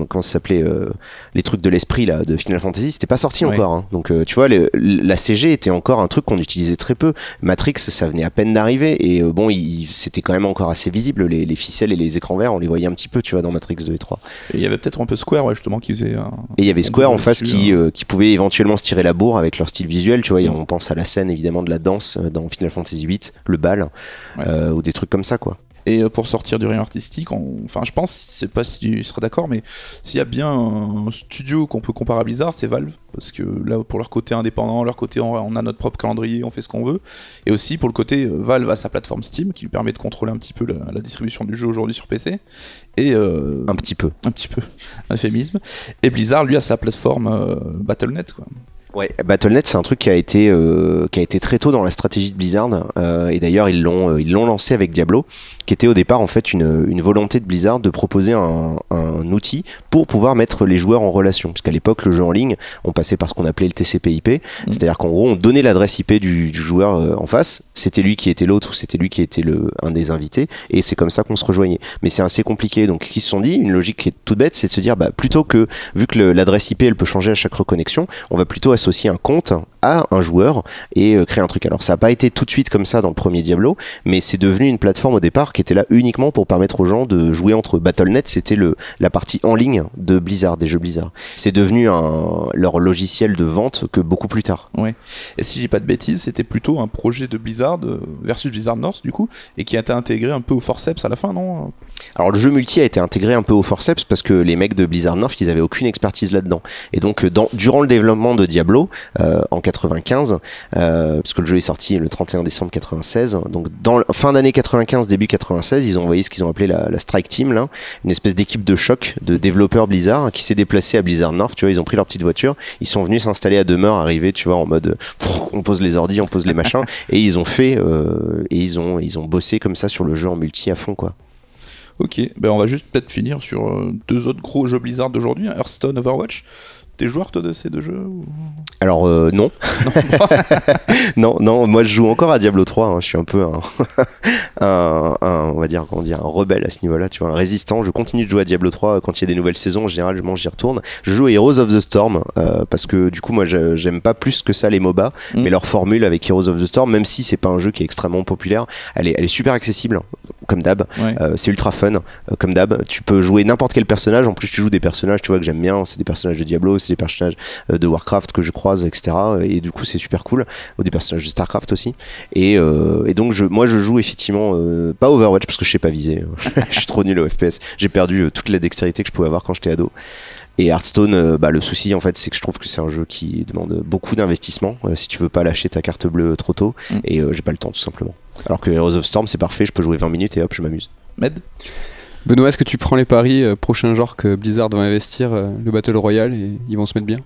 Speaker 4: comment ça s'appelait euh, les trucs de l'esprit là de Final Fantasy, c'était pas sorti
Speaker 2: Ouais.
Speaker 4: encore. hein. Donc euh, tu vois, le- la CG était encore un truc qu'on utilisait très peu. Matrix, ça venait à peine d'arriver et bon, il- c'était quand même encore assez visible les, les ficelles et les écrans verts, on les voyait un petit peu, tu vois, dans Matrix 2 et 3.
Speaker 2: Et il y avait peut-être un peu Square ouais, justement qui faisait. un-
Speaker 4: Et il y avait Square en face qui,
Speaker 2: hein.
Speaker 4: euh, qui pouvait éventuellement se tirer la bourre avec leur style visuel. Tu vois, on pense à la scène évidemment de la danse euh, dans Final Fantasy VIII, le bal,
Speaker 2: Ouais.
Speaker 4: euh, ou des trucs comme ça, quoi.
Speaker 2: Et euh, pour sortir du rayon artistique, on- enfin je pense, je sais pas si tu seras d'accord, mais s'il y a bien un studio qu'on peut comparer à Blizzard, c'est Valve, parce que là pour leur côté indépendant, leur côté on a notre propre calendrier, on fait ce qu'on veut, et aussi pour le côté euh, Valve a sa plateforme Steam qui lui permet de contrôler un petit peu la, la distribution du jeu aujourd'hui sur PC, et euh,
Speaker 4: Un petit peu.
Speaker 2: un petit peu, euphémisme, et Blizzard lui a sa plateforme euh, Battle.net quoi.
Speaker 4: Ouais, Battle.net c'est un truc qui a été euh, qui a été très tôt dans la stratégie de Blizzard euh, et d'ailleurs ils l'ont euh, ils l'ont lancé avec Diablo qui était au départ en fait une, une volonté de Blizzard de proposer un, un outil pour pouvoir mettre les joueurs en relation. Parce qu'à l'époque le jeu en ligne on passait par ce qu'on appelait le TCP/IP c'est-à-dire qu'en gros on donnait l'adresse IP du, du joueur euh, en face. C'était lui qui était l'autre ou c'était lui qui était le un des invités et c'est comme ça qu'on se rejoignait. Mais c'est assez compliqué. Donc ce qu'ils se sont dit une logique qui est toute bête c'est de se dire bah plutôt que vu que l'adresse IP elle peut changer à chaque reconnexion on va plutôt associer un compte à un joueur et euh, créer un truc. Alors ça n'a pas été tout de suite comme ça dans le premier Diablo, mais c'est devenu une plateforme au départ qui était là uniquement pour permettre aux gens de jouer entre Battle.net, c'était la partie en ligne de Blizzard, des jeux Blizzard. C'est devenu leur logiciel de vente que beaucoup plus tard.
Speaker 2: Et si j'ai pas de bêtises, c'était plutôt un projet de Blizzard euh, versus Blizzard North du coup, et qui a été intégré un peu au forceps à la fin, non?
Speaker 4: Alors le jeu multi a été intégré un peu au forceps parce que les mecs de Blizzard North, ils avaient aucune expertise là-dedans. Et donc dans, durant le développement de Diablo euh, en 95, euh, parce que le jeu est sorti le 31 décembre 96, donc dans fin d'année 95, début 96, ils ont envoyé ce qu'ils ont appelé la, la Strike Team, là, une espèce d'équipe de choc de développeurs Blizzard qui s'est déplacée à Blizzard North. Tu vois, ils ont pris leur petite voiture, ils sont venus s'installer à demeure, arriver, tu vois, en mode pff, on pose les ordis, on pose les machins, et ils ont fait euh, et ils ont ils ont bossé comme ça sur le jeu en multi à fond quoi.
Speaker 2: Ok, ben on va juste peut-être finir sur euh, deux autres gros jeux Blizzard d'aujourd'hui, hein, Hearthstone, Overwatch. T'es joueur toi de ces deux jeux ou-
Speaker 4: Alors euh, non. non, non, moi je joue encore à Diablo 3, hein, je suis un peu un, un, un- on va dire, comment dire, un rebelle à ce niveau-là, tu vois, un résistant. Je continue de jouer à Diablo 3 quand il y a des nouvelles saisons, en général, j'y retourne. Je joue à Heroes of the Storm euh, parce que du coup, moi j'aime pas plus que ça les MOBA,
Speaker 2: Mm.
Speaker 4: mais leur formule avec Heroes of the Storm, même si c'est pas un jeu qui est extrêmement populaire, elle est, elle est super accessible, comme d'hab.
Speaker 2: Ouais.
Speaker 4: Euh, c'est ultra fun, euh, comme d'hab. Tu peux jouer n'importe quel personnage. En plus, tu joues des personnages, tu vois, que j'aime bien. C'est des personnages de Diablo, c'est des personnages euh, de Warcraft que je croise, etc. Et du coup, c'est super cool. Ou des personnages de Starcraft aussi. Et, et donc, je, moi, je joue effectivement pas Overwatch parce que je sais pas viser. je suis trop nul au FPS. J'ai perdu toute la dextérité que je pouvais avoir quand j'étais ado. Et Hearthstone, euh, bah, le souci en fait, c'est que je trouve que c'est un jeu qui demande beaucoup d'investissement euh, si tu veux pas lâcher ta carte bleue trop tôt.
Speaker 2: Mm.
Speaker 4: Et euh, j'ai pas le temps tout simplement. Alors que Heroes of Storm, c'est parfait, je peux jouer 20 minutes et hop, je m'amuse.
Speaker 2: Med
Speaker 3: Benoît, est-ce que tu prends les paris euh, prochain genre que Blizzard va investir euh, le Battle Royale et ils vont se mettre bien?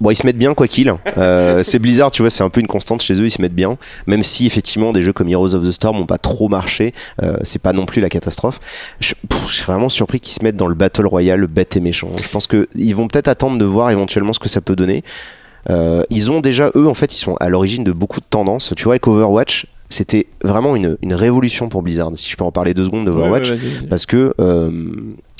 Speaker 4: Bon, ils se mettent bien quoi qu'il. Euh, c'est Blizzard, tu vois, c'est un peu une constante chez eux, ils se mettent bien. Même si effectivement des jeux comme Heroes of the Storm n'ont pas trop marché, euh, c'est pas non plus la catastrophe. Je, pff, je suis vraiment surpris qu'ils se mettent dans le Battle Royale bête et méchant. Je pense que ils vont peut-être attendre de voir éventuellement ce que ça peut donner. Euh, ils ont déjà, eux, en fait, ils sont à l'origine de beaucoup de tendances. Tu vois, avec Overwatch, c'était vraiment une, une révolution pour Blizzard. Si je peux en parler deux secondes d'Overwatch,
Speaker 2: Ouais, ouais, vas-y, vas-y.
Speaker 4: parce que euh,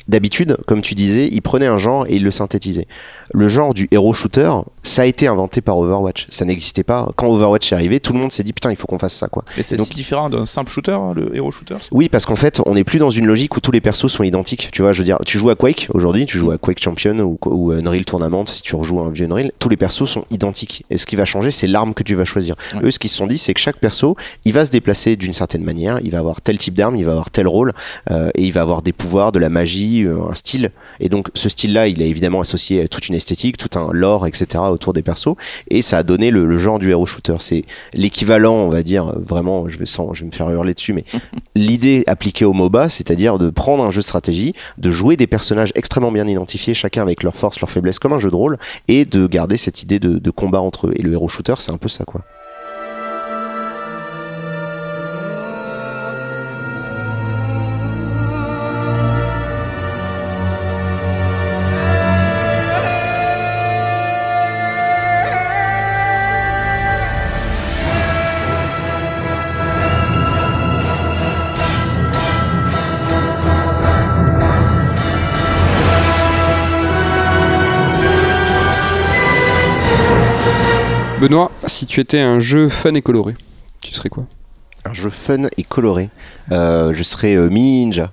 Speaker 4: d'habitude, comme tu disais, ils prenaient un genre et ils le synthétisaient. Le genre du héros shooter, ça a été inventé par Overwatch. Ça n'existait pas. Quand Overwatch est arrivé, tout le monde s'est dit putain, il faut qu'on fasse ça quoi.
Speaker 2: Et c'est
Speaker 4: donc-
Speaker 2: si différent d'un simple shooter, hein, le hero shooter
Speaker 4: Oui, parce qu'en fait, on n'est plus dans une logique où tous les persos sont identiques. Tu vois, je veux dire, tu joues à Quake aujourd'hui, tu joues à Quake Champion ou, ou Unreal Tournament, si tu rejoues à un vieux Unreal, tous les persos sont identiques. Et ce qui va changer, c'est l'arme que tu vas choisir.
Speaker 2: Ouais.
Speaker 4: Eux, ce qu'ils se sont dit, c'est que chaque perso, il va se déplacer d'une certaine manière, il va avoir tel type d'arme, il va avoir tel rôle, euh, et il va avoir des pouvoirs, de la magie, euh, un style. Et donc, ce style-là, il est évidemment associé à toute une esthétique, tout un lore, etc. autour des persos. Et ça a donné le, le genre du hero shooter. C'est l'équivalent, on va dire, vraiment, je vais, sans, je vais me faire hurler dessus, mais l'idée appliquée au MOBA, c'est-à-dire de prendre un jeu de stratégie, de jouer des personnages extrêmement bien identifiés, chacun avec leurs forces, leurs faiblesses, comme un jeu de rôle, et de garder cette idée de, de combat entre eux. Et le hero shooter, c'est un peu ça, quoi.
Speaker 3: Si tu étais un jeu fun et coloré, tu serais quoi
Speaker 4: Un jeu fun et coloré. Euh, je serais euh, Mini Ninja.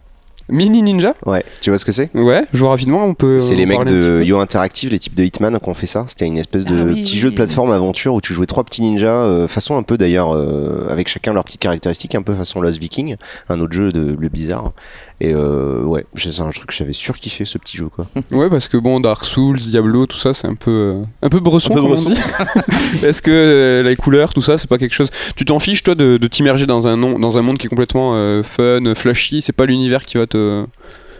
Speaker 3: Mini Ninja
Speaker 4: Ouais, tu vois ce que c'est
Speaker 3: Ouais, je vois rapidement, on peut.
Speaker 4: C'est les mecs de. Yo Interactive, les types de Hitman qui ont fait ça. C'était une espèce de
Speaker 2: Ah oui,
Speaker 4: petit
Speaker 2: oui,
Speaker 4: jeu de
Speaker 2: oui.
Speaker 4: plateforme aventure où tu jouais trois petits ninjas, euh, façon un peu d'ailleurs, euh, avec chacun leurs petites caractéristiques, un peu façon Lost Viking, un autre jeu de le bizarre. Et euh, ouais, c'est un truc que j'avais surkiffé ce petit jeu quoi.
Speaker 3: Ouais, parce que bon, Dark Souls, Diablo, tout ça, c'est un peu, euh, un peu bresson,
Speaker 2: Un peu.
Speaker 3: Est-ce que euh, les couleurs, tout ça, c'est pas quelque chose. Tu t'en fiches, toi, de, de t'immerger dans un, dans un monde qui est complètement euh, fun, flashy, c'est pas l'univers qui va te.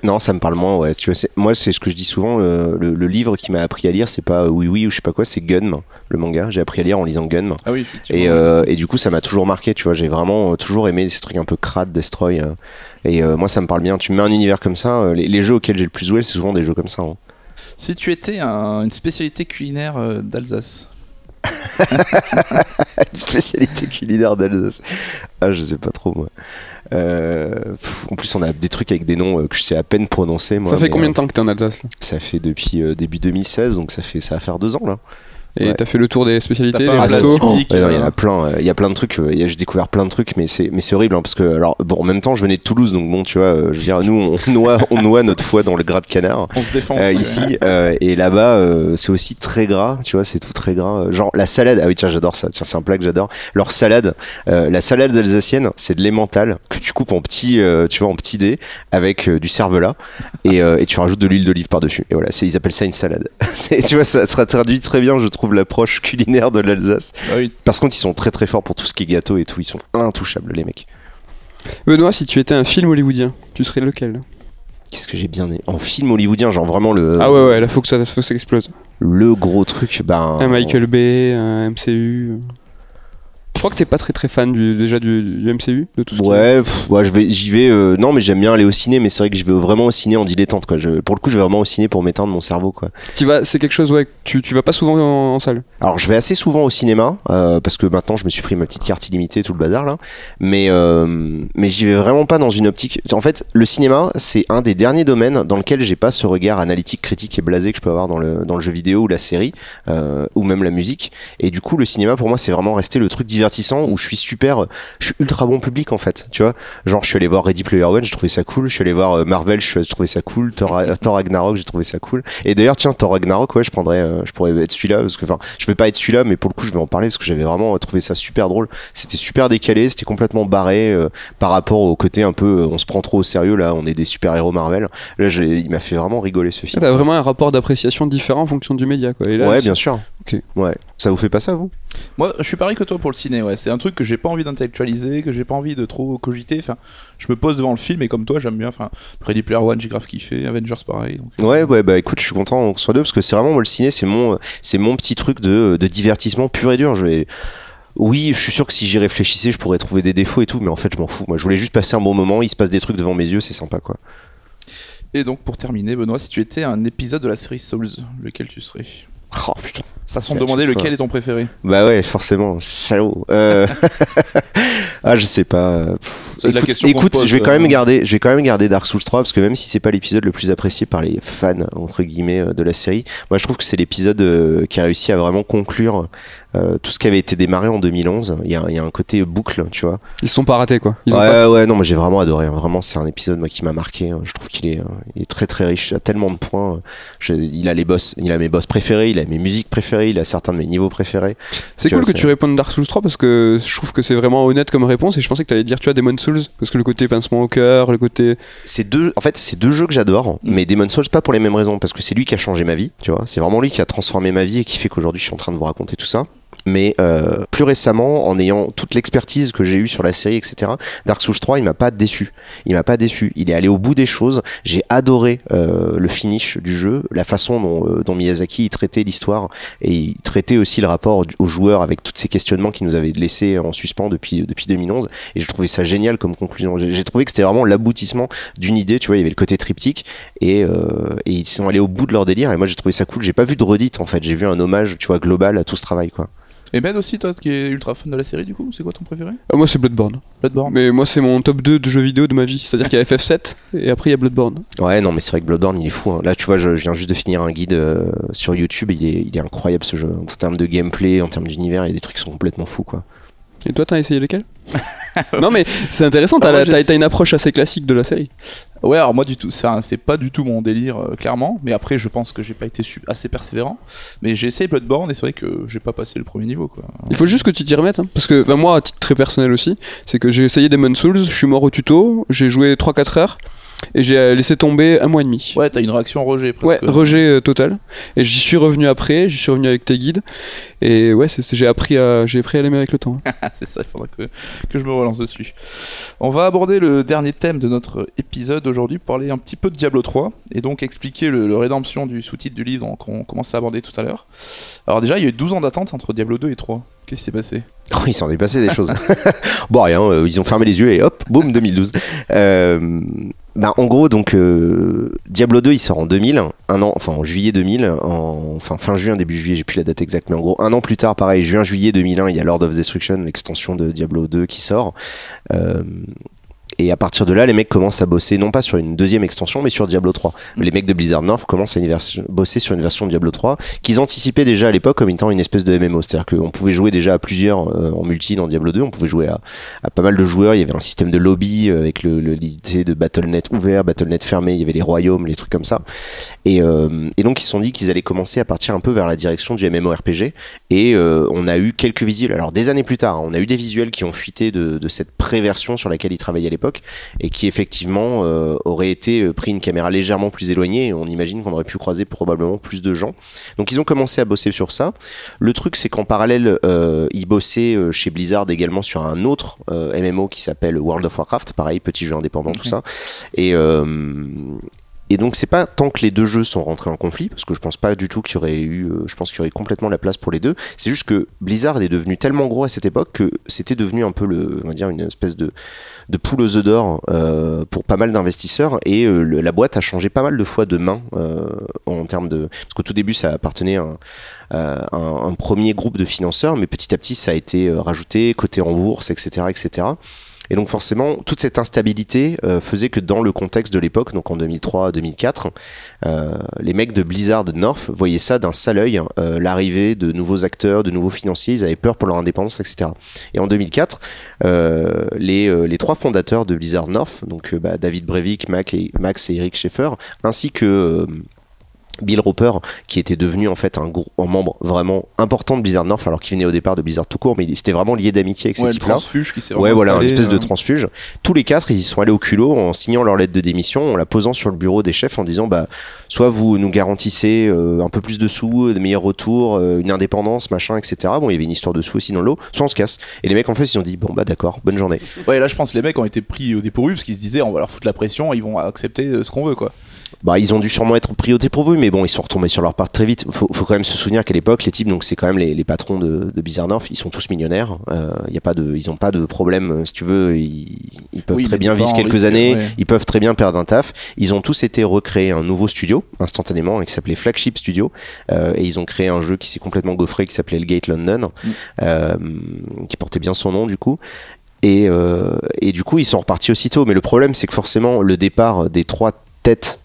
Speaker 4: Non, ça me parle moins. Ouais. Tu vois, moi, c'est ce que je dis souvent. Le, le- le livre qui m'a appris à lire, c'est pas Oui Oui ou je sais pas quoi, c'est Gun, le manga. J'ai appris à lire en lisant Gun.
Speaker 2: Ah oui.
Speaker 4: Et, euh, et du coup, ça m'a toujours marqué. Tu vois, j'ai vraiment euh, toujours aimé ces trucs un peu crade, destroy. Et euh, moi, ça me parle bien. Tu me mets un univers comme ça. euh, les, les jeux auxquels j'ai le plus joué, c'est souvent des jeux comme ça. hein.
Speaker 2: Si tu étais un- une spécialité culinaire euh, d'Alsace,
Speaker 4: Une spécialité culinaire d'Alsace. Ah, je sais pas trop, moi. Euh, en plus, on a des trucs avec des noms euh, que je sais à peine prononcer. Moi,
Speaker 3: ça fait combien
Speaker 4: euh,
Speaker 3: de temps que t'es en Alsace?
Speaker 4: Ça fait depuis euh, début 2016, donc ça fait ça va faire deux ans là.
Speaker 3: Et
Speaker 4: Ouais.
Speaker 3: t'as fait le tour des spécialités, des restos
Speaker 4: Ouais, non, il y en
Speaker 2: euh,
Speaker 4: a plein, euh, il y a plein de trucs. euh, J'ai découvert plein de trucs, mais c'est mais c'est horrible hein, parce que alors bon, en même temps, je venais de Toulouse, donc bon, tu vois, euh, je veux dire, nous, on noie, on noie notre foie dans le gras de canard.
Speaker 2: on se défend.
Speaker 4: euh, ici euh, et là-bas euh, c'est aussi très gras tu vois c'est tout très gras genre la salade ah oui tiens j'adore ça tiens c'est un plat que j'adore leur salade euh, la salade alsacienne c'est de l'emmental que tu coupes en petits euh, tu vois en petits dés avec euh, du cervelas et, euh, et tu rajoutes de l'huile d'olive par dessus et voilà c'est ils appellent ça une salade tu vois ça sera traduit très bien je trouve l'approche culinaire de l'Alsace
Speaker 2: Ah oui.
Speaker 4: par contre ils sont très très forts pour tout ce qui est gâteau et tout ils sont intouchables les mecs
Speaker 3: Benoît, si tu étais un film hollywoodien, tu serais lequel?
Speaker 4: Qu'est-ce que j'ai bien aimé? En film hollywoodien genre vraiment le
Speaker 3: Ah ouais, ouais, là faut que ça, faut que ça explose.
Speaker 4: le gros truc ben
Speaker 3: Un Michael Bay, un MCU. Je crois que t'es pas très très fan du, déjà du, du MCU, de tout ce
Speaker 4: Ouais, pff, ouais, je vais, j'y vais. euh, non, mais j'aime bien aller au ciné, mais c'est vrai que je vais vraiment au ciné en dilettante, quoi. Je, pour le coup, je vais vraiment au ciné pour m'éteindre mon cerveau, quoi.
Speaker 3: Tu vas, c'est quelque chose, ouais, tu, tu vas pas souvent en, en salle.
Speaker 4: Alors, je vais assez souvent au cinéma euh, parce que maintenant, je me suis pris ma petite carte illimitée, tout le bazar là. Mais, euh, mais j'y vais vraiment pas dans une optique. En fait, le cinéma, c'est un des derniers domaines dans lequel j'ai pas ce regard analytique, critique et blasé que je peux avoir dans le dans le jeu vidéo ou la série euh, ou même la musique. Et du coup, le cinéma pour moi, c'est vraiment resté le truc divertissant où je suis super, je suis ultra bon public en fait. Tu vois, genre je suis allé voir Ready Player One, j'ai trouvé ça cool. Je suis allé voir euh, Marvel, je trouvé ça cool. Thor, euh, Thor Ragnarok, j'ai trouvé ça cool. Et d'ailleurs, tiens, Thor Ragnarok, ouais, je prendrais, euh, je pourrais être celui-là parce que, enfin, je vais pas être celui-là, mais pour le coup, je vais en parler parce que j'avais vraiment trouvé ça super drôle. C'était super décalé, c'était complètement barré euh, par rapport au côté un peu, on se prend trop au sérieux là, on est des super héros Marvel. Là, il m'a fait vraiment rigoler ce film.
Speaker 3: T'as vraiment un rapport d'appréciation différent en fonction du média, quoi. Et là,
Speaker 4: Ouais, bien sûr.
Speaker 3: Ok.
Speaker 4: Ouais. Ça vous fait pas ça, vous?
Speaker 2: Moi, je suis pareil que toi pour le ciné. Ouais, c'est un truc que j'ai pas envie d'intellectualiser, que j'ai pas envie de trop cogiter. Enfin, je me pose devant le film et comme toi, j'aime bien. Enfin, Ready Player One, j'ai grave kiffé. Avengers, pareil. donc, euh,
Speaker 4: Ouais, ouais, bah écoute, je suis content qu'on soit deux parce que c'est vraiment moi le ciné, c'est mon, c'est mon petit truc de, de divertissement pur et dur. Je vais. Oui, je suis sûr que si j'y réfléchissais, je pourrais trouver des défauts et tout, mais en fait, je m'en fous. Moi, je voulais juste passer un bon moment. Il se passe des trucs devant mes yeux, c'est sympa, quoi.
Speaker 2: Et donc, pour terminer, Benoît, si tu étais un épisode de la série Souls, lequel tu serais?
Speaker 4: Oh putain.
Speaker 2: Façon de
Speaker 4: C'est à
Speaker 2: demander
Speaker 4: fois.
Speaker 2: lequel est ton préféré.
Speaker 4: Bah ouais, forcément, salaud. Euh... ah, je sais pas. Pff,
Speaker 2: C'est de la
Speaker 4: Écoute, écoute,
Speaker 2: pose,
Speaker 4: je vais quand
Speaker 2: euh.
Speaker 4: même garder, je vais quand même garder Dark Souls 3 parce que même si c'est pas l'épisode le plus apprécié par les fans entre guillemets euh, de la série, moi je trouve que c'est l'épisode euh, qui a réussi à vraiment conclure euh, tout ce qui avait été démarré en 2011. Il y a, il y a un côté boucle, tu vois.
Speaker 3: Ils se sont pas ratés, quoi. Ils ont
Speaker 4: ouais,
Speaker 3: pas-
Speaker 4: ouais, non, mais j'ai vraiment adoré. hein. Vraiment, c'est un épisode moi, qui m'a marqué. hein. Je trouve qu'il est, euh, il est très très riche. Il a tellement de points. Je- il a les boss, il a mes boss préférés, il a mes musiques préférées, il a certains de mes niveaux préférés.
Speaker 3: C'est
Speaker 4: Tu
Speaker 3: cool
Speaker 4: vois,
Speaker 3: que tu répondes Dark Souls 3 parce que je trouve que c'est vraiment honnête comme réponse et je pensais que t'allais dire tu as Demon Souls parce que le côté pincement au cœur, le côté.
Speaker 4: c'est deux en fait c'est deux jeux que j'adore
Speaker 2: Mm.
Speaker 4: mais Demon Souls pas pour les mêmes raisons parce que c'est lui qui a changé ma vie tu vois c'est vraiment lui qui a transformé ma vie et qui fait qu'aujourd'hui je suis en train de vous raconter tout ça mais euh, plus récemment en ayant toute l'expertise que j'ai eue sur la série etc Dark Souls 3 il m'a pas déçu. Il m'a pas déçu. Il est allé au bout des choses. J'ai adoré euh, le finish du jeu la façon dont, euh, dont Miyazaki il traitait l'histoire et il traitait aussi le rapport aux joueurs avec tous ces questionnements qu'il nous avait laissés en suspens depuis, depuis 2011 et je trouvais ça génial comme conclusion. J'ai j'ai trouvé que c'était vraiment l'aboutissement d'une idée tu vois il y avait le côté triptyque et, euh, et ils sont allés au bout de leur délire et moi j'ai trouvé ça cool. J'ai pas vu de redite en fait. J'ai vu un hommage tu vois global à tout ce travail quoi
Speaker 2: Et Ben aussi, toi qui es ultra fan de la série, du coup, c'est quoi ton préféré?
Speaker 3: Ah, moi c'est Bloodborne.
Speaker 2: Bloodborne
Speaker 3: Mais moi c'est mon top 2 de jeux vidéo de ma vie. C'est-à-dire qu'il y a FF7 et après il y a Bloodborne.
Speaker 4: ouais non mais c'est vrai que Bloodborne il est fou hein. là tu vois je, je viens juste de finir un guide euh, sur YouTube il est, il est incroyable ce jeu en termes de gameplay en termes d'univers il y a des trucs qui sont complètement fous quoi
Speaker 3: Et toi t'as essayé lequel Non mais c'est intéressant, t'as
Speaker 2: Ah, je
Speaker 3: t'as une approche assez classique de la série.
Speaker 2: Ouais, alors moi du tout, c'est pas du tout mon délire, euh, clairement. Mais après, je pense que j'ai pas été assez persévérant. Mais j'ai essayé Bloodborne et c'est vrai que j'ai pas passé le premier niveau, quoi.
Speaker 3: Il faut juste que tu t'y remettes. hein. Parce que ben, moi, à titre très personnel aussi, c'est que j'ai essayé Demon Souls, je suis mort au tuto, j'ai joué 3-4 heures. Et j'ai euh, laissé tomber un mois et demi.
Speaker 2: Ouais, t'as une réaction rejet
Speaker 3: Ouais, rejet euh, total. Et j'y suis revenu après, j'y suis revenu avec tes guides. Et ouais, j'ai appris à, j'ai appris à l'aimer avec le temps.
Speaker 2: Ah, c'est ça, il faudra que, que je me relance dessus. On va aborder le dernier thème de notre épisode aujourd'hui pour parler un petit peu de Diablo 3 et donc expliquer le, le rédemption du sous-titre du livre qu'on commence à aborder tout à l'heure. Alors déjà, il y a eu 12 ans d'attente entre Diablo 2 et 3. Qu'est-ce qui s'est passé
Speaker 4: Oh, il s'en est passé des choses. bon, rien, euh, ils ont fermé les yeux et hop, boum, 2012. Euh, bah, en gros, donc, euh, Diablo 2, il sort en 2000, un an, enfin en juillet 2000, en, enfin fin juin, début juillet, j'ai plus la date exacte, mais en gros, un an plus tard, pareil, juin-juillet 2001, il y a Lord of Destruction, l'extension de Diablo 2 qui sort. Et à partir de là, les mecs commencent à bosser non pas sur une deuxième extension, mais sur Diablo 3. Les mecs de Blizzard North commencent à bosser sur une version de Diablo 3 qu'ils anticipaient déjà à l'époque comme étant une espèce de MMO. C'est-à-dire qu'on pouvait jouer déjà à plusieurs euh, en multi dans Diablo 2, on pouvait jouer à, à pas mal de joueurs. Il y avait un système de lobby euh, avec le, le- l'idée de Battle.net ouvert, Battle.net fermé, il y avait les royaumes, les trucs comme ça. Et, euh, et donc ils se sont dit qu'ils allaient commencer à partir un peu vers la direction du MMORPG. Et euh, on a eu quelques visuels. Alors des années plus tard, on a eu des visuels qui ont fuité de, de cette pré-version sur laquelle ils travaillaient à l'époque et qui effectivement euh, auraient été euh, pris une caméra légèrement plus éloignée. Et on imagine qu'on aurait pu croiser probablement plus de gens. Donc ils ont commencé à bosser sur ça. Le truc c'est qu'en parallèle, euh, ils bossaient chez Blizzard également sur un autre MMO qui s'appelle World of Warcraft. Pareil, petit jeu indépendant, tout ça. Et et donc c'est pas tant que les deux jeux sont rentrés en conflit, parce que je pense pas du tout qu'il y aurait eu, euh, je pense qu'il y aurait complètement la place pour les deux. C'est juste que Blizzard est devenu tellement gros à cette époque que c'était devenu un peu le, dire une espèce de de poule aux œufs d'or euh, pour pas mal d'investisseurs et euh, la boîte a changé pas mal de fois de main en termes de parce qu'au tout début ça appartenait à un, premier groupe de financeurs mais petit à petit ça a été rajouté coté en bourse etc etc et donc forcément, toute cette instabilité euh, faisait que dans le contexte de l'époque, donc en 2003-2004, euh, les mecs de Blizzard North voyaient ça d'un sale œil, euh, l'arrivée de nouveaux acteurs, de nouveaux financiers, ils avaient peur pour leur indépendance, etc. Et en 2004, euh, les, trois fondateurs de Blizzard North, donc bah, David et, Max et Eric Schaeffer, ainsi que Bill Roper, qui était devenu en fait un, gros, un membre vraiment important de Blizzard North, alors qu'il venait au départ de Blizzard tout court, mais il s'était vraiment lié d'amitié avec ces
Speaker 2: Ouais,
Speaker 4: types-là.
Speaker 2: transfuge qui s'est
Speaker 4: Ouais, voilà, une espèce de
Speaker 2: euh,
Speaker 4: transfuge. Tous les quatre, ils y sont allés au culot en signant leur lettre de démission, en la posant sur le bureau des chefs en disant bah, soit vous nous garantissez euh, un peu plus de sous, de meilleurs retours, euh, une indépendance, machin, etc. Bon, il y avait une histoire de sous aussi dans le lot, soit on se casse. Et les mecs, en fait, ils ont dit bon, bah d'accord, bonne journée.
Speaker 2: Ouais, là je pense que les mecs ont été pris au dépourvu parce qu'ils se disaient on va leur foutre la pression, ils vont accepter euh, ce qu'on veut quoi.
Speaker 4: Bah, ils ont dû sûrement être pris au dépourvu, mais bon, ils sont retombés sur leur part très vite. Faut, faut quand même se souvenir qu'à l'époque, les types, donc c'est quand même les, les patrons de, de Blizzard North, ils sont tous millionnaires. Euh, y a pas de, ils ont pas de problème, euh, si tu veux, ils, ils peuvent
Speaker 2: Oui,
Speaker 4: très bien vivre quelques
Speaker 2: risque,
Speaker 4: années,
Speaker 2: ouais.
Speaker 4: ils peuvent très bien perdre un taf. Ils ont tous été recréés un nouveau studio instantanément, qui s'appelait Flagship Studio, euh, et ils ont créé un jeu qui s'est complètement gaufré, qui s'appelait Gate London,
Speaker 2: Mm.
Speaker 4: euh, qui portait bien son nom du coup. Et, euh, et du coup, ils sont repartis aussitôt. Mais le problème, c'est que forcément, le départ des trois têtes,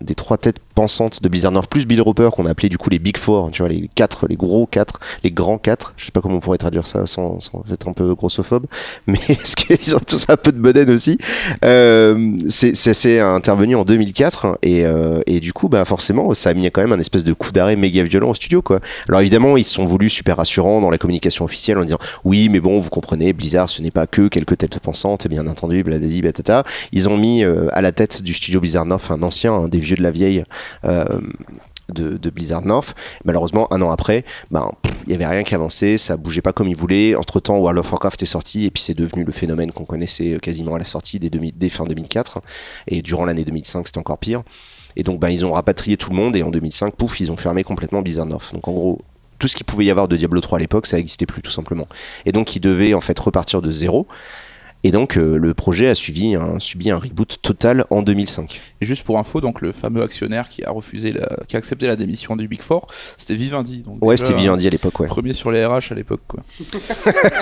Speaker 4: des trois têtes pensantes de Blizzard North, plus Bill Roper, qu'on a appelé du coup les Big Four, tu vois, les quatre, les gros quatre, les grands quatre. Je sais pas comment on pourrait traduire ça sans, être un peu grossophobe, mais est-ce qu'ils ont tous un peu de bedaine aussi? Euh, C'est intervenu en 2004 et, euh, et du coup, bah forcément, ça a mis quand même un espèce de coup d'arrêt méga violent au studio, quoi. Alors évidemment, ils se sont voulus super rassurants dans la communication officielle en disant oui, mais bon, vous comprenez, Blizzard, ce n'est pas que quelques têtes pensantes, et bien entendu, batata. Ils ont mis euh, à la tête du studio Blizzard North un ancien, un des vieux de la vieille. Euh, de, Blizzard North. Malheureusement, un an après, ben, il y avait rien qui avançait, ça bougeait pas comme ils voulaient. Entre temps, World of Warcraft est sorti et puis c'est devenu le phénomène qu'on connaissait euh, quasiment à la sortie dès, 2000 dès fin 2004 et durant l'année 2005, c'était encore pire. Et donc, ben, ils ont rapatrié tout le monde et en 2005, pouf, ils ont fermé complètement Blizzard North. Donc, en gros, tout ce qu'il pouvait y avoir de Diablo 3 à l'époque, ça n'existait plus tout simplement. Et donc, ils devaient en fait repartir de zéro. Et donc, euh, le projet a suivi un, subi un reboot total en 2005.
Speaker 2: Et juste pour info, donc le fameux actionnaire qui a refusé, la... qui a accepté la démission du Big Four, c'était Vivendi. Donc
Speaker 4: Ouais, c'était Vivendi à l'époque, ouais.
Speaker 2: Premier sur les RH à l'époque quoi.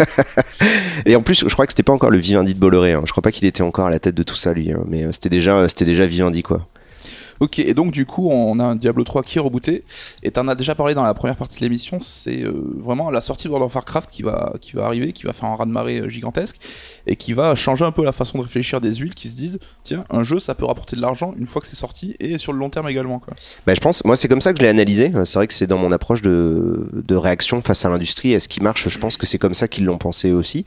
Speaker 4: Et en plus, je crois que c'était pas encore le Vivendi de Bolloré. Hein. Je crois pas qu'il était encore à la tête de tout ça, lui. hein. Mais euh, c'était déjà, c'était déjà Vivendi, quoi.
Speaker 2: Ok, et donc du coup, on a un Diablo 3 qui est rebooté. Et t'en as déjà parlé dans la première partie de l'émission. C'est euh, vraiment la sortie de World of Warcraft qui va, qui va arriver, qui va faire un raz-de-marée euh, gigantesque et qui va changer un peu la façon de réfléchir des huiles qui se disent tiens, un jeu ça peut rapporter de l'argent une fois que c'est sorti et sur le long terme également. Quoi.
Speaker 4: Bah, je pense, moi c'est comme ça que je l'ai analysé. Euh, C'est vrai que c'est dans mon approche de, de réaction face à l'industrie. Est-ce qui marche Je pense que c'est comme ça qu'ils l'ont pensé aussi.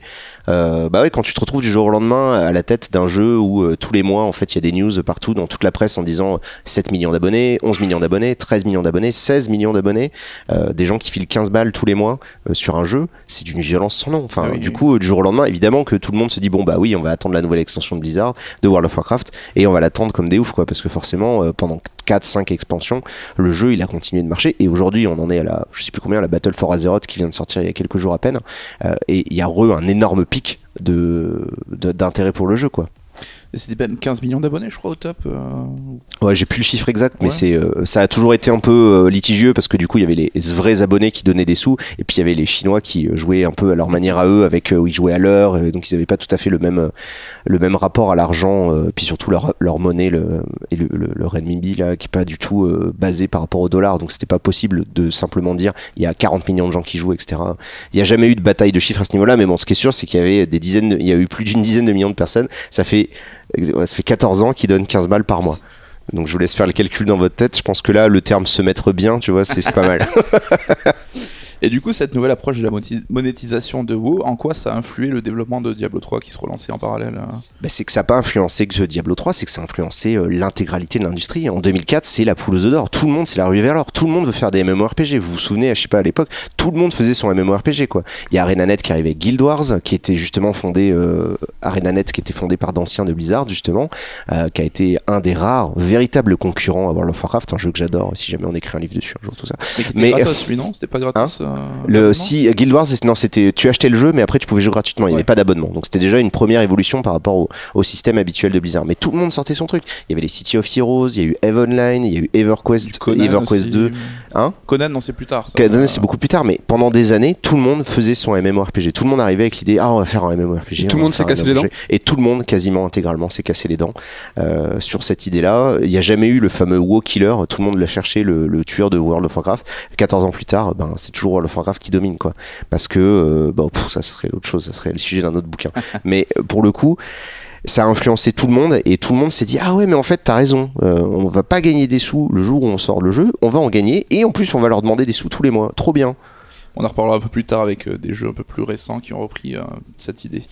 Speaker 4: Euh, bah ouais, quand tu te retrouves du jour au lendemain à la tête d'un jeu où euh, tous les mois en fait il y a des news partout dans toute la presse en disant 7 millions d'abonnés, 11 millions d'abonnés, 13 millions d'abonnés, 16 millions d'abonnés, euh, des gens qui filent 15 balles tous les mois sur un jeu, c'est d'une violence sans nom. Enfin,
Speaker 2: Ah oui,
Speaker 4: du
Speaker 2: oui.
Speaker 4: coup, du jour au lendemain, évidemment que tout le monde se dit bon bah oui, on va attendre la nouvelle extension de Blizzard, de World of Warcraft, et on va l'attendre comme des oufs quoi, parce que forcément euh, pendant 4-5 expansions, le jeu il a continué de marcher, et aujourd'hui on en est à la, je sais plus combien, la Battle for Azeroth qui vient de sortir il y a quelques jours à peine, euh, et il y a re un énorme pic de- d'intérêt pour le jeu quoi.
Speaker 2: C'était même 15 millions d'abonnés, je crois, au top. euh,
Speaker 4: Ouais, j'ai plus le chiffre exact, mais
Speaker 2: Ouais.
Speaker 4: c'est euh, ça a toujours été un peu euh, litigieux parce que du coup il y avait les vrais abonnés qui donnaient des sous et puis il y avait les Chinois qui euh, jouaient un peu à leur manière à eux avec où ils jouaient à l'heure donc ils n'avaient pas tout à fait le même le même rapport à l'argent euh, puis surtout leur, leur monnaie le, et le, le, le renminbi là qui est pas du tout basé par rapport au dollar donc c'était pas possible de simplement dire il y a 40 millions de gens qui jouent etc. Il n'y a jamais eu de bataille de chiffres à ce niveau-là mais bon ce qui est sûr c'est qu'il y avait des dizaines de- il y a eu plus d'une dizaine de millions de personnes ça fait ouais, ça fait 14 ans qu'ils donnent 15 balles par mois. Donc je vous laisse faire le calcul dans votre tête. Je pense que là, le terme se mettre bien, tu vois, c'est pas mal.
Speaker 2: Et du coup, cette nouvelle approche de la monétisation de WoW, en quoi ça a influé le développement de Diablo 3 qui se relançait en parallèle euh?
Speaker 4: Bah, c'est que ça n'a pas influencé que Diablo 3, c'est que ça a influencé euh, l'intégralité de l'industrie. En 2004, c'est la poule aux œufs d'or. Tout le monde, c'est la ruée vers l'or. Tout le monde veut faire des MMORPG. Vous vous souvenez, je sais pas, à l'époque, tout le monde faisait son MMORPG, quoi. Il y a ArenaNet qui arrivait avec Guild Wars, qui était justement fondé, euh, ArenaNet qui était fondé par d'anciens de Blizzard, justement, euh, qui a été un des rares véritables concurrents à World of Warcraft, un jeu que j'adore, si jamais on écrit un livre dessus un jour, tout ça.
Speaker 2: Mais
Speaker 4: Mais-
Speaker 2: gratos, lui, non? C'était pas gratos euh,
Speaker 4: Le si Guild Wars non c'était tu achetais le jeu mais après tu pouvais jouer gratuitement il n'y
Speaker 2: Ouais.
Speaker 4: avait pas d'abonnement donc c'était déjà une première évolution par rapport au, au système habituel de Blizzard mais tout le monde sortait son truc il y avait les City of Heroes il y a eu Eve Online il y a eu EverQuest
Speaker 2: Conan
Speaker 4: EverQuest
Speaker 2: aussi.
Speaker 4: 2 hein
Speaker 2: Conan, non, c'est plus tard. ça.
Speaker 4: Conan, c'est beaucoup plus tard mais pendant des années tout le monde faisait son MMORPG tout le monde arrivait avec l'idée ah on va faire un MMORPG
Speaker 3: Et tout
Speaker 4: on
Speaker 3: le monde s'est cassé les
Speaker 4: MMORPG. et tout le monde quasiment intégralement s'est cassé les dents euh, sur cette idée là il n'y a jamais eu le fameux WoW Killer tout le monde l'a cherché le, le tueur de World of Warcraft 14 ans plus tard ben, c'est toujours World of Warcraft qui domine quoi parce que euh, pff, ça serait autre chose, ça serait le sujet d'un autre bouquin. mais euh, pour le coup, ça a influencé tout le monde et tout le monde s'est dit ah ouais mais en fait t'as raison, euh, on va pas gagner des sous le jour où on sort le jeu, on va en gagner et en plus on va leur demander des sous tous les mois, trop bien.
Speaker 2: On en reparlera un peu plus tard avec euh, des jeux un peu plus récents qui ont repris euh, cette idée.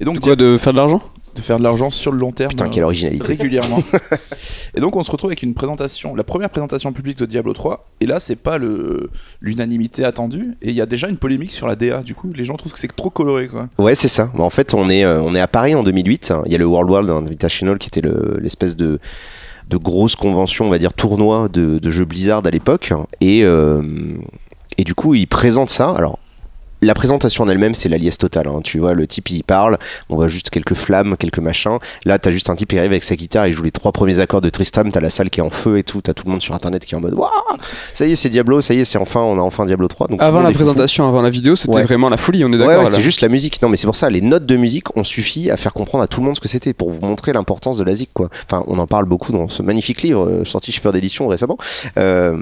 Speaker 2: Et donc,
Speaker 3: Quoi, de faire de l'argent?
Speaker 2: De faire de l'argent sur le long terme.
Speaker 4: Putain
Speaker 2: euh,
Speaker 4: quelle originalité.
Speaker 2: régulièrement. et donc on se retrouve avec une présentation, la première présentation publique de Diablo 3. Et là, c'est pas le l'unanimité attendue. Et il y a déjà une polémique sur la DA. Du coup, les gens trouvent que c'est trop coloré, quoi.
Speaker 4: Ouais, c'est ça. Bah, en fait, on est, euh, on est à Paris en 2008. Il y a le World World Invitational qui était le- l'espèce de, de grosse convention, on va dire tournoi de, de jeux Blizzard à l'époque. Et, euh, et du coup, ils présentent ça. Alors, la présentation en elle-même, c'est la liesse totale. hein. Tu vois, le type, il parle, on voit juste quelques flammes, quelques machins. Là, t'as juste un type qui arrive avec sa guitare, il joue les trois premiers accords de Tristram, t'as la salle qui est en feu et tout, t'as tout le monde sur internet qui est en mode Waouh Ça y est, c'est Diablo, ça y est, c'est enfin, on a enfin Diablo 3. Donc, tout le
Speaker 3: Avant la présentation, avant la vidéo, c'était
Speaker 4: Ouais.
Speaker 3: vraiment la folie, on est
Speaker 4: Ouais,
Speaker 3: d'accord
Speaker 4: ouais,
Speaker 3: là.
Speaker 4: c'est juste la musique. Non, mais c'est pour ça, les notes de musique ont suffi à faire comprendre à tout le monde ce que c'était, pour vous montrer l'importance de la zik, quoi. Enfin, on en parle beaucoup dans ce magnifique livre euh, sorti chez Fleur d'édition récemment. Euh,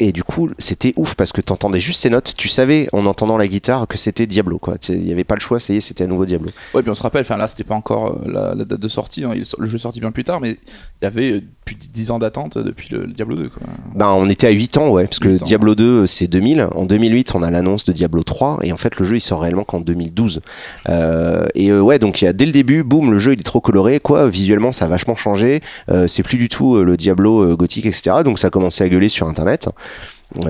Speaker 4: et du coup, c'était ouf parce que t'entendais juste ces notes. Tu savais en entendant la guitare que c'était Diablo, quoi. Il n'y avait pas le choix, ça y est, c'était à nouveau Diablo.
Speaker 2: Ouais, puis on se rappelle, enfin là, c'était pas encore euh, la, la date de sortie. hein, le jeu est sorti bien plus tard, mais il y avait euh, plus de 10 ans d'attente depuis le, le Diablo 2, quoi.
Speaker 4: Ben, on était à 8 ans, ouais, parce que
Speaker 2: 8 ans.
Speaker 4: Diablo 2, c'est 2000. En 2008, on a l'annonce de Diablo 3, et en fait, le jeu, il sort réellement qu'en 2012. Euh, et euh, ouais, donc il y a dès le début, boum, le jeu, il est trop coloré, quoi. Visuellement, ça a vachement changé. Euh, c'est plus du tout euh, le Diablo euh, gothique, etc. Donc ça a commencé à gueuler sur Internet.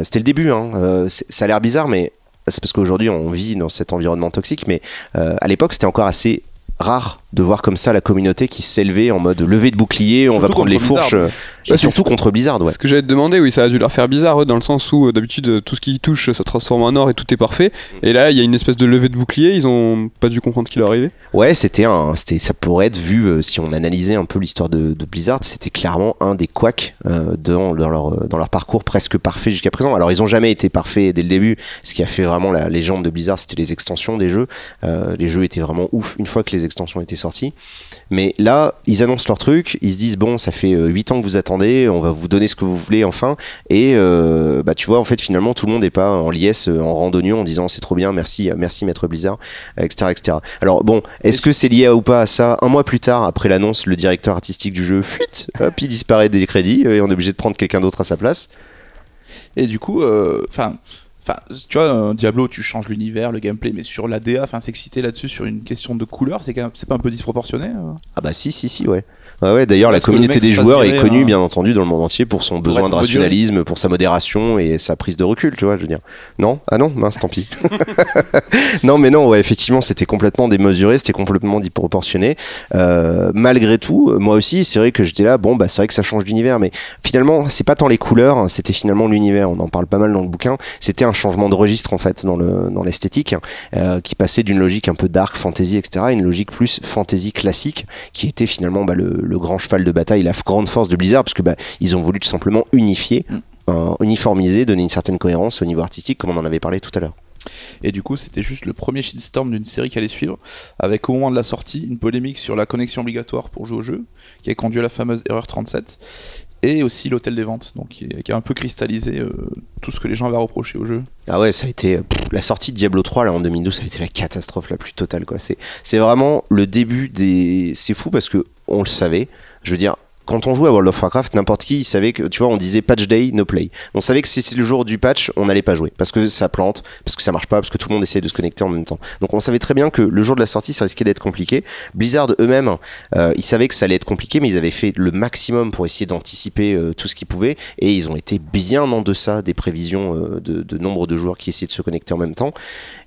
Speaker 4: C'était le début, hein. Euh, ça a l'air bizarre, mais c'est parce qu'aujourd'hui, on vit dans cet environnement toxique, mais euh, à l'époque, c'était encore assez rare de voir comme ça la communauté qui s'élevait en mode levée de bouclier, on va prendre les fourches, euh,
Speaker 3: Ouais,
Speaker 4: surtout contre Blizzard, ouais.
Speaker 3: Ce que j'allais te demander, oui, ça a dû leur faire bizarre, eux, dans le sens où euh, d'habitude euh, tout ce qui touche ça transforme en or et tout est parfait. Et là, il y a une espèce de levée de bouclier, ils ont pas dû comprendre ce qui leur arrivait.
Speaker 4: Ouais, c'était un, c'était, ça pourrait être vu euh, si on analysait un peu l'histoire de, de Blizzard, c'était clairement un des couacs euh, dans, leur dans leur parcours presque parfait jusqu'à présent. Alors ils ont jamais été parfaits dès le début. Ce qui a fait vraiment la légende de Blizzard, c'était les extensions des jeux. Les jeux étaient vraiment ouf une fois que les extensions étaient sorties. Mais là, ils annoncent leur truc, ils se disent bon, ça fait 8 ans que vous attendez on va vous donner ce que vous voulez enfin. Et euh, bah, tu vois, en fait, finalement, tout le monde n'est pas en liesse, euh, en randonnion, en disant c'est trop bien, merci, euh, merci Maître Blizzard, etc. etc. Alors bon, est-ce que c'est lié à- ou pas à ça? Un mois plus tard, après l'annonce, le directeur artistique du jeu fuite, il disparaît des crédits et on est obligé de prendre quelqu'un d'autre à sa place.
Speaker 2: Et du coup, euh, enfin. Tu vois, Diablo, tu changes l'univers, le gameplay, mais sur la DA, enfin, s'exciter là-dessus sur une question de couleur, c'est quand même- c'est pas un peu disproportionné euh
Speaker 4: Ah bah si, si, si, ouais. Ouais, ouais, d'ailleurs, la communauté des joueurs est connue,
Speaker 2: hein.
Speaker 4: bien entendu, dans le monde entier pour son
Speaker 2: Pour
Speaker 4: besoin de rationalisme, pour sa modération et sa prise de recul, tu vois, je veux dire. Non? Ah non? Mince, tant pis. non, mais non, ouais, effectivement, c'était complètement démesuré, c'était complètement disproportionné. Euh, malgré tout, euh, moi aussi, c'est vrai que j'étais là, bon, bah, c'est vrai que ça change d'univers, mais finalement, c'est pas tant les couleurs, hein, c'était finalement l'univers, on en parle pas mal dans le bouquin, c'était un changement de registre, en fait, dans le dans l'esthétique, euh, qui passait d'une logique un peu dark fantasy, etc., à une logique plus fantasy classique, qui était finalement bah, le, le grand cheval de bataille, la grande force de Blizzard, parce que bah, ils ont voulu tout simplement unifier,
Speaker 2: Mm.
Speaker 4: euh, uniformiser, donner une certaine cohérence au niveau artistique, comme on en avait parlé tout à l'heure.
Speaker 2: Et du coup, c'était juste le premier shitstorm d'une série qui allait suivre, avec au moment de la sortie une polémique sur la connexion obligatoire pour jouer au jeu, qui a conduit à la fameuse erreur 37, et aussi l'hôtel des ventes, donc qui, a un peu cristallisé euh, tout ce que les gens avaient reproché au jeu.
Speaker 4: Ah ouais, ça a été pff, la sortie de Diablo 3 là en 2012, ça a été la catastrophe la plus totale quoi. C'est c'est vraiment le début des c'est fou parce que on le savait. Je veux dire quand on jouait à World of Warcraft, n'importe qui il savait que, tu vois, on disait patch day, no play. On savait que si c'était le jour du patch, on n'allait pas jouer parce que ça plante, parce que ça marche pas, parce que tout le monde essayait de se connecter en même temps. Donc on savait très bien que le jour de la sortie, ça risquait d'être compliqué. Blizzard eux-mêmes, euh, ils savaient que ça allait être compliqué, mais ils avaient fait le maximum pour essayer d'anticiper euh, tout ce qu'ils pouvaient et ils ont été bien en deçà des prévisions euh, de, de nombre de joueurs qui essayaient de se connecter en même temps.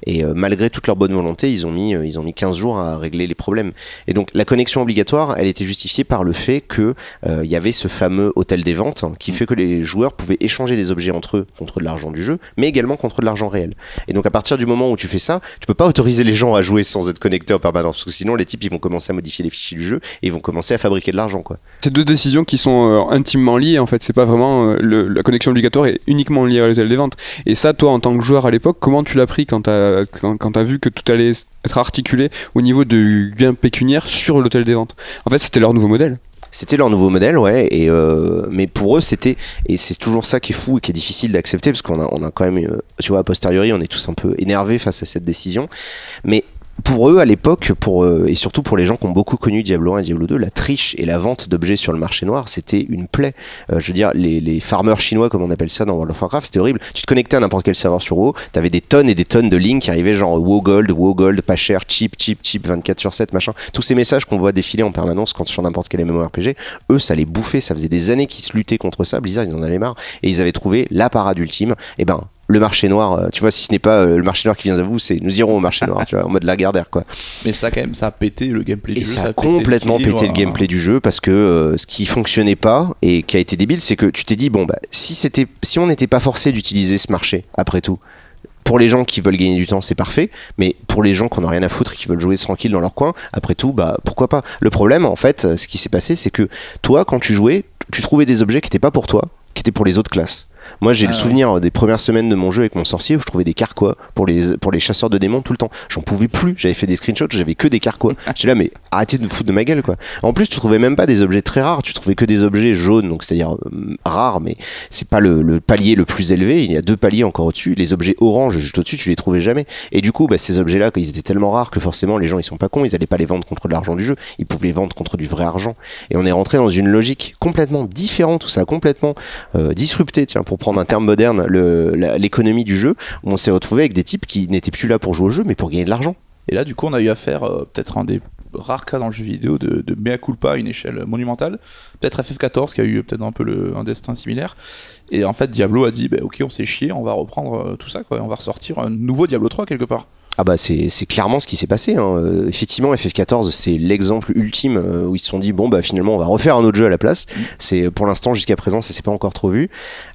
Speaker 4: Et malgré toute leur bonne volonté, ils ont, mis, ils ont mis 15 jours à régler les problèmes. Et donc la connexion obligatoire, elle était justifiée par le fait que euh, il y avait ce fameux hôtel des ventes hein, qui fait que les joueurs pouvaient échanger des objets entre eux contre de l'argent du jeu, mais également contre de l'argent réel. Et donc à partir du moment où tu fais ça, tu peux pas autoriser les gens à jouer sans être connectés en permanence, parce que sinon les types ils vont commencer à modifier les fichiers du jeu et ils vont commencer à fabriquer de l'argent quoi.
Speaker 3: C'est deux décisions qui sont euh, intimement liées en fait. C'est pas vraiment euh, le- la connexion obligatoire est uniquement liée à l'hôtel des ventes. Et ça, toi en tant que joueur à l'époque, comment tu l'as pris quand t'as quand, quand t'as vu que tout allait être articulé au niveau du gain pécuniaire sur l'hôtel des ventes? En fait, c'était leur nouveau modèle.
Speaker 4: C'était leur nouveau modèle, ouais. Et euh, mais pour eux, c'était et c'est toujours ça qui est fou et qui est difficile d'accepter parce qu'on a on a quand même, euh, tu vois, a posteriori, on est tous un peu énervés face à cette décision. Mais pour eux, à l'époque, euh, et surtout pour les gens qui ont beaucoup connu Diablo 1 et Diablo 2, la triche et la vente d'objets sur le marché noir, c'était une plaie. Euh, je veux dire, les, les farmers chinois, comme on appelle ça dans World of Warcraft, c'était horrible. Tu te connectais à n'importe quel serveur sur WoW, t'avais des tonnes et des tonnes de lignes qui arrivaient, genre WoW Gold, WoW Gold, pas cher, cheap, cheap, cheap, 24 sur 7, machin. Tous ces messages qu'on voit défiler en permanence quand sur n'importe quel MMORPG, eux, ça les bouffait. Ça faisait des années qu'ils se luttaient contre ça. Blizzard, ils en avaient marre. Et ils avaient trouvé la parade ultime. Et ben, le marché noir, euh, tu vois, si ce n'est pas euh, le marché noir qui vient à vous, c'est nous irons au marché noir, tu vois, en mode Lagardère, quoi.
Speaker 2: Mais ça, quand même, ça a pété le gameplay du
Speaker 4: Et
Speaker 2: jeu.
Speaker 4: ça a
Speaker 2: pété
Speaker 4: complètement
Speaker 2: l'équilibre,
Speaker 4: pété le
Speaker 2: hein.
Speaker 4: gameplay du jeu parce que euh, ce qui fonctionnait pas et qui a été débile, c'est que tu t'es dit bon bah si c'était si on n'était pas forcé d'utiliser ce marché après tout. Pour les gens qui veulent gagner du temps, c'est parfait, mais pour les gens qui n'ont rien à foutre et qui veulent jouer tranquille dans leur coin, après tout, bah pourquoi pas. Le problème, en fait, ce qui s'est passé, c'est que toi, quand tu jouais, tu trouvais des objets qui n'étaient pas pour toi, qui étaient pour les autres classes. Moi, j'ai
Speaker 2: Ah
Speaker 4: le
Speaker 2: ouais.
Speaker 4: souvenir des premières semaines de mon jeu avec mon sorcier où je trouvais des carquois pour les, pour les chasseurs de démons tout le temps. J'en pouvais plus. J'avais fait des screenshots, j'avais que des carquois. J'étais là, mais arrêtez de vous foutre de ma gueule, quoi. En plus, tu trouvais même pas des objets très rares. Tu trouvais que des objets jaunes, donc c'est-à-dire euh, rares, mais c'est pas le, le palier le plus élevé. Il y a deux paliers encore au-dessus. Les objets orange juste au-dessus, tu les trouvais jamais. Et du coup, bah, ces objets-là, ils étaient tellement rares que forcément, les gens, ils sont pas cons. Ils allaient pas les vendre contre de l'argent du jeu. Ils pouvaient les vendre contre du vrai argent. Et on est rentré dans une logique complètement différente, tout ça a complètement euh, disrupté, tiens, pour prendre un terme moderne, l'économie du jeu, où on s'est retrouvé avec des types qui n'étaient plus là pour jouer au jeu, mais pour gagner de l'argent.
Speaker 2: Et là, du coup, on a eu affaire, euh, peut-être un des rares cas dans le jeu vidéo de, mea culpa à une échelle monumentale. Peut-être FF14 qui a eu peut-être un peu le, un destin similaire. Et en fait, Diablo a dit, bah, ok, on s'est chié, on va reprendre euh, tout ça, quoi. On va ressortir un nouveau Diablo 3 quelque part.
Speaker 4: Ah bah c'est clairement ce qui s'est passé. hein. Euh, effectivement, FF14 c'est l'exemple ultime euh, où ils se sont dit bon bah finalement on va refaire un autre jeu à la place. C'est pour l'instant jusqu'à présent ça s'est pas encore trop vu.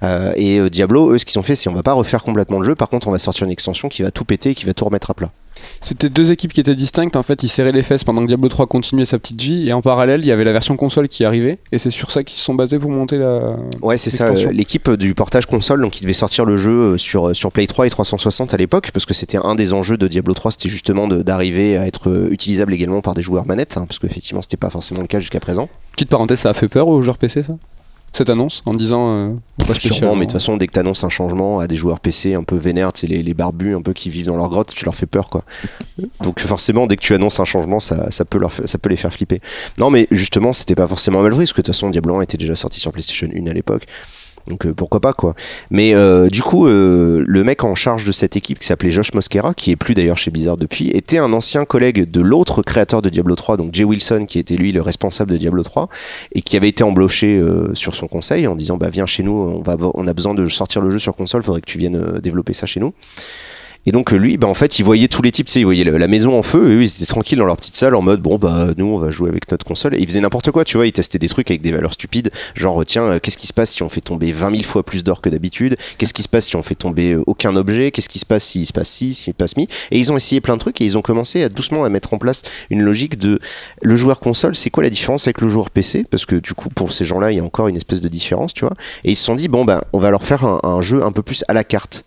Speaker 4: Euh, et Diablo eux ce qu'ils ont fait c'est on va pas refaire complètement le jeu. Par contre on va sortir une extension qui va tout péter et qui va tout remettre à plat.
Speaker 3: C'était deux équipes qui étaient distinctes. En fait, ils serraient les fesses pendant que Diablo 3 continuait sa petite vie. Et en parallèle, il y avait la version console qui arrivait. Et c'est sur ça qu'ils se sont basés pour monter la.
Speaker 4: Ouais, c'est ça. L'équipe du portage console, donc, qui devait sortir le jeu euh, sur, euh, sur Play 3 et 360 à l'époque, parce que c'était un des enjeux de Diablo 3, c'était justement d'arriver à être euh, utilisable également par des joueurs manettes, hein, parce qu'effectivement, c'était pas forcément le cas jusqu'à présent.
Speaker 3: Petite parenthèse, ça a fait peur aux joueurs PC, ça? Cette annonce en disant euh, pas
Speaker 4: Sûrement, mais de toute façon, dès que tu annonces un changement à des joueurs PC un peu vénères, c'est les, les barbus un peu qui vivent dans leur grotte, tu leur fais peur quoi. Donc forcément, dès que tu annonces un changement, ça, ça peut, leur, fa- ça peut les faire flipper. Non, mais justement, c'était pas forcément mal pris, parce que de toute façon, Diablo 1 était déjà sorti sur PlayStation 1 à l'époque. Donc euh, pourquoi pas quoi. Mais euh, du coup, euh, le mec en charge de cette équipe qui s'appelait Josh Mosquera, qui est plus d'ailleurs chez Blizzard depuis, était un ancien collègue de l'autre créateur de Diablo 3, donc Jay Wilson, qui était lui le responsable de Diablo 3, et qui avait été embauché euh, sur son conseil en disant bah viens chez nous, on, va, on a besoin de sortir le jeu sur console, faudrait que tu viennes euh, développer ça chez nous. Et donc euh, lui, bah, en fait, il voyait tous les types, tu il voyait la maison en feu, et eux, ils étaient tranquilles dans leur petite salle en mode bon bah nous on va jouer avec notre console. Et ils faisaient n'importe quoi, tu vois, ils testaient des trucs avec des valeurs stupides, genre tiens, euh, qu'est-ce qui se passe si on fait tomber 20 000 fois plus d'or que d'habitude? Qu'est-ce qui se passe si on fait tomber euh, aucun objet? Qu'est-ce qui se passe s'il se passe ci, s'il se passe mi? Et ils ont essayé plein de trucs et ils ont commencé à doucement à mettre en place une logique de le joueur console, c'est quoi la différence avec le joueur PC Parce que du coup, pour ces gens-là, il y a encore une espèce de différence, tu vois. Et ils se sont dit bon ben, on va leur faire un jeu un peu plus à la carte.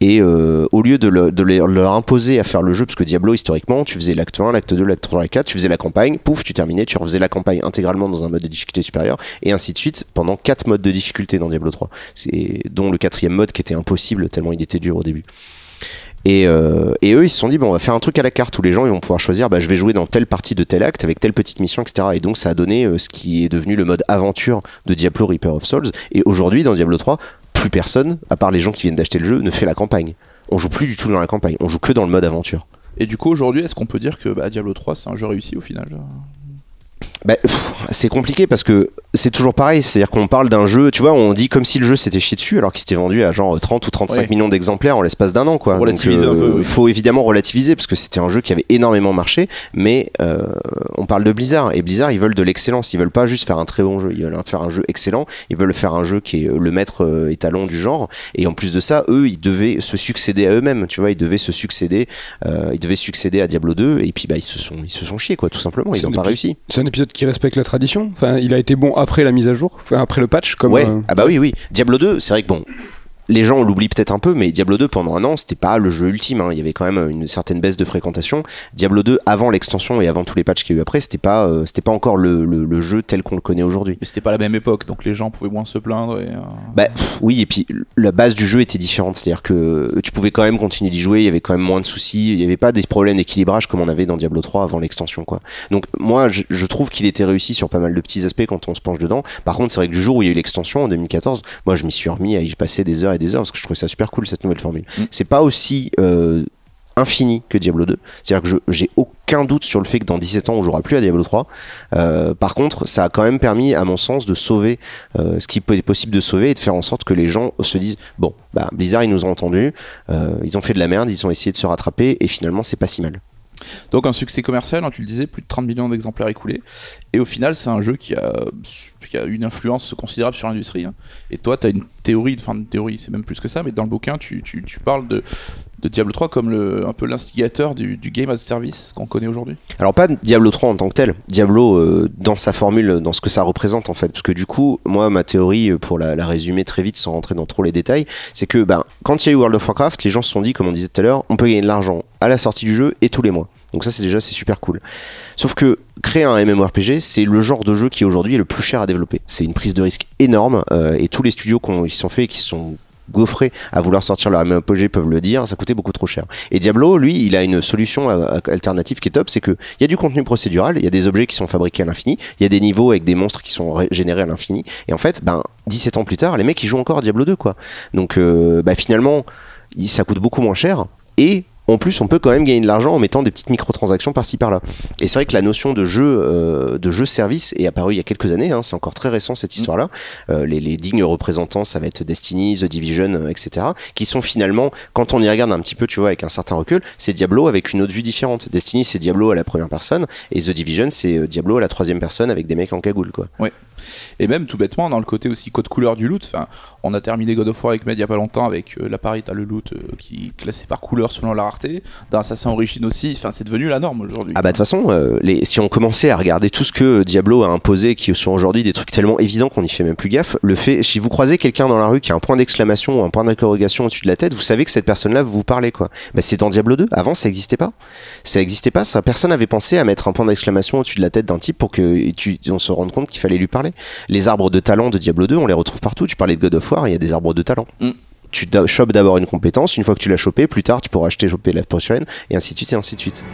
Speaker 4: Et euh, au lieu de, leur imposer à faire le jeu, parce que Diablo, historiquement, tu faisais l'acte 1, l'acte 2, l'acte 3, l'acte 4, tu faisais la campagne, pouf, tu terminais, tu refaisais la campagne intégralement dans un mode de difficulté supérieur, et ainsi de suite, pendant 4 modes de difficulté dans Diablo 3. C'est, dont le quatrième mode qui était impossible, tellement il était dur au début. Et, euh, et eux, ils se sont dit, bon, on va faire un truc à la carte où les gens ils vont pouvoir choisir, bah, je vais jouer dans telle partie de tel acte avec telle petite mission, etc. Et donc, ça a donné euh, ce qui est devenu le mode aventure de Diablo Reaper of Souls. Et aujourd'hui, dans Diablo 3, plus personne, à part les gens qui viennent d'acheter le jeu, ne fait la campagne. On joue plus du tout dans la campagne, on joue que dans le mode aventure.
Speaker 2: Et du coup, aujourd'hui, est-ce qu'on peut dire que bah, Diablo 3 c'est un jeu réussi au final
Speaker 4: Bah, c'est compliqué parce que c'est toujours pareil, c'est-à-dire qu'on parle d'un jeu, tu vois, on dit comme si le jeu s'était chié dessus alors qu'il s'était vendu à genre 30 ou 35
Speaker 2: Ouais.
Speaker 4: millions d'exemplaires en l'espace d'un an quoi.
Speaker 2: Faut relativiser un peu, oui.
Speaker 4: faut évidemment relativiser parce que c'était un jeu qui avait énormément marché, mais euh, on parle de Blizzard et Blizzard ils veulent de l'excellence, ils veulent pas juste faire un très bon jeu, ils veulent faire un jeu excellent, ils veulent faire un jeu qui est le maître euh, étalon du genre et en plus de ça, eux ils devaient se succéder à eux-mêmes, tu vois, ils devaient se succéder, euh, ils devaient succéder à Diablo 2 et puis bah ils se sont ils se sont chiés quoi tout simplement, ils n'ont pas réussi.
Speaker 3: Épisode qui respecte la tradition. Enfin, il a été bon après la mise à jour, enfin, après le patch, comme.
Speaker 4: ouais,
Speaker 3: euh,
Speaker 4: ah bah oui, oui. Diablo 2, c'est vrai que bon, les gens l'oublient peut-être un peu, mais Diablo 2 pendant un an, c'était pas le jeu ultime. hein. Il y avait quand même une certaine baisse de fréquentation. Diablo 2 avant l'extension et avant tous les patchs qu'il y a eu après, c'était pas, euh, c'était pas encore le, le- le jeu tel qu'on le connaît aujourd'hui.
Speaker 2: Mais c'était pas la même époque, donc les gens pouvaient moins se plaindre. Et, euh,
Speaker 4: Bah pff, oui, et puis la base du jeu était différente, c'est-à-dire que tu pouvais quand même continuer d'y jouer, il y avait quand même moins de soucis, il y avait pas des problèmes d'équilibrage comme on avait dans Diablo 3 avant l'extension quoi. Donc moi je, je trouve qu'il était réussi sur pas mal de petits aspects quand on se penche dedans. Par contre, c'est vrai que du jour où il y a eu l'extension en 2014, moi je m'y suis remis à y passer des heures et des heures parce que je trouvais ça super cool cette nouvelle formule.
Speaker 2: Mm.
Speaker 4: C'est pas aussi euh, infini que Diablo 2. C'est-à-dire que j'ai aucun doute sur le fait que dans 17 ans on jouera plus à Diablo 3. Euh, par contre, ça a quand même permis, à mon sens, de sauver euh, ce qui est possible de sauver et de faire en sorte que les gens se disent bon, bah Blizzard ils nous ont entendus, euh, ils ont fait de la merde, ils ont essayé de se rattraper et finalement c'est pas si mal.
Speaker 2: Donc un succès commercial, hein, tu le disais, plus de 30 millions d'exemplaires écoulés. Et au final, c'est un jeu qui a, qui a une influence considérable sur l'industrie. hein. Et toi, tu as une théorie, enfin une théorie, c'est même plus que ça, mais dans le bouquin, tu, tu, parles de, de Diablo 3 comme le, un peu l'instigateur du, game as a service qu'on connaît aujourd'hui.
Speaker 4: Alors pas Diablo 3 en tant que tel, Diablo euh, dans sa formule, dans ce que ça représente en fait, parce que du coup, moi ma théorie, euh, pour la, la résumer très vite sans rentrer dans trop les détails, c'est que ben, quand il y a eu World of Warcraft, les gens se sont dit, comme on disait tout à l'heure, on peut gagner de l'argent à la sortie du jeu et tous les mois. Donc ça c'est déjà super cool. Sauf que créer un MMORPG, c'est le genre de jeu qui aujourd'hui est le plus cher à développer. C'est une prise de risque énorme euh, et tous les studios qui sont faits et qui sont gaufrés à vouloir sortir leur MMORPG peuvent le dire, ça coûtait beaucoup trop cher. Et Diablo, lui, il a une solution euh, alternative qui est top, c'est que il y a du contenu procédural, il y a des objets qui sont fabriqués à l'infini, il y a des niveaux avec des monstres qui sont ré- générés à l'infini, et en fait, ben 17 ans plus tard, les mecs ils jouent encore à Diablo 2 quoi. Donc euh, bah, finalement, ça coûte beaucoup moins cher et en plus, on peut quand même gagner de l'argent en mettant des petites microtransactions par-ci par-là. Et c'est vrai que la notion de jeu, euh, de jeu service est apparue il y a quelques années. hein, c'est encore très récent cette histoire-là. Euh, les, les dignes représentants, ça va être Destiny, The Division, euh, etc. Qui sont finalement, quand on y regarde un petit peu, tu vois, avec un certain recul, c'est Diablo avec une autre vue différente. Destiny, c'est Diablo à la première personne, et The Division, c'est euh, Diablo à la troisième personne avec des mecs en cagoule, quoi.
Speaker 2: Et même tout bêtement, dans le côté aussi code couleur du loot, enfin, on a terminé God of War avec Med il y a pas longtemps avec euh, l'appareil, t'as le loot euh, qui est classé par couleur selon la rareté dans Assassin's Origins aussi, enfin c'est devenu la norme aujourd'hui.
Speaker 4: Ah bah de toute façon, euh, si on commençait à regarder tout ce que Diablo a imposé, qui sont aujourd'hui des trucs tellement évidents qu'on n'y fait même plus gaffe, le fait, si vous croisez quelqu'un dans la rue qui a un point d'exclamation ou un point d'interrogation au-dessus de la tête, vous savez que cette personne-là vous parlez quoi. Bah c'est dans Diablo 2. Avant ça n'existait pas. Ça n'existait pas. Ça, personne n'avait pensé à mettre un point d'exclamation au-dessus de la tête d'un type pour que tu, on se rende compte qu'il fallait lui parler. Les arbres de talent de Diablo 2, on les retrouve partout. Tu parlais de God of War, il y a des arbres de talent.
Speaker 2: Mm.
Speaker 4: Tu chopes d'abord une compétence, une fois que tu l'as chopée, plus tard tu pourras acheter choper la prochaine, et ainsi de suite, et ainsi de suite.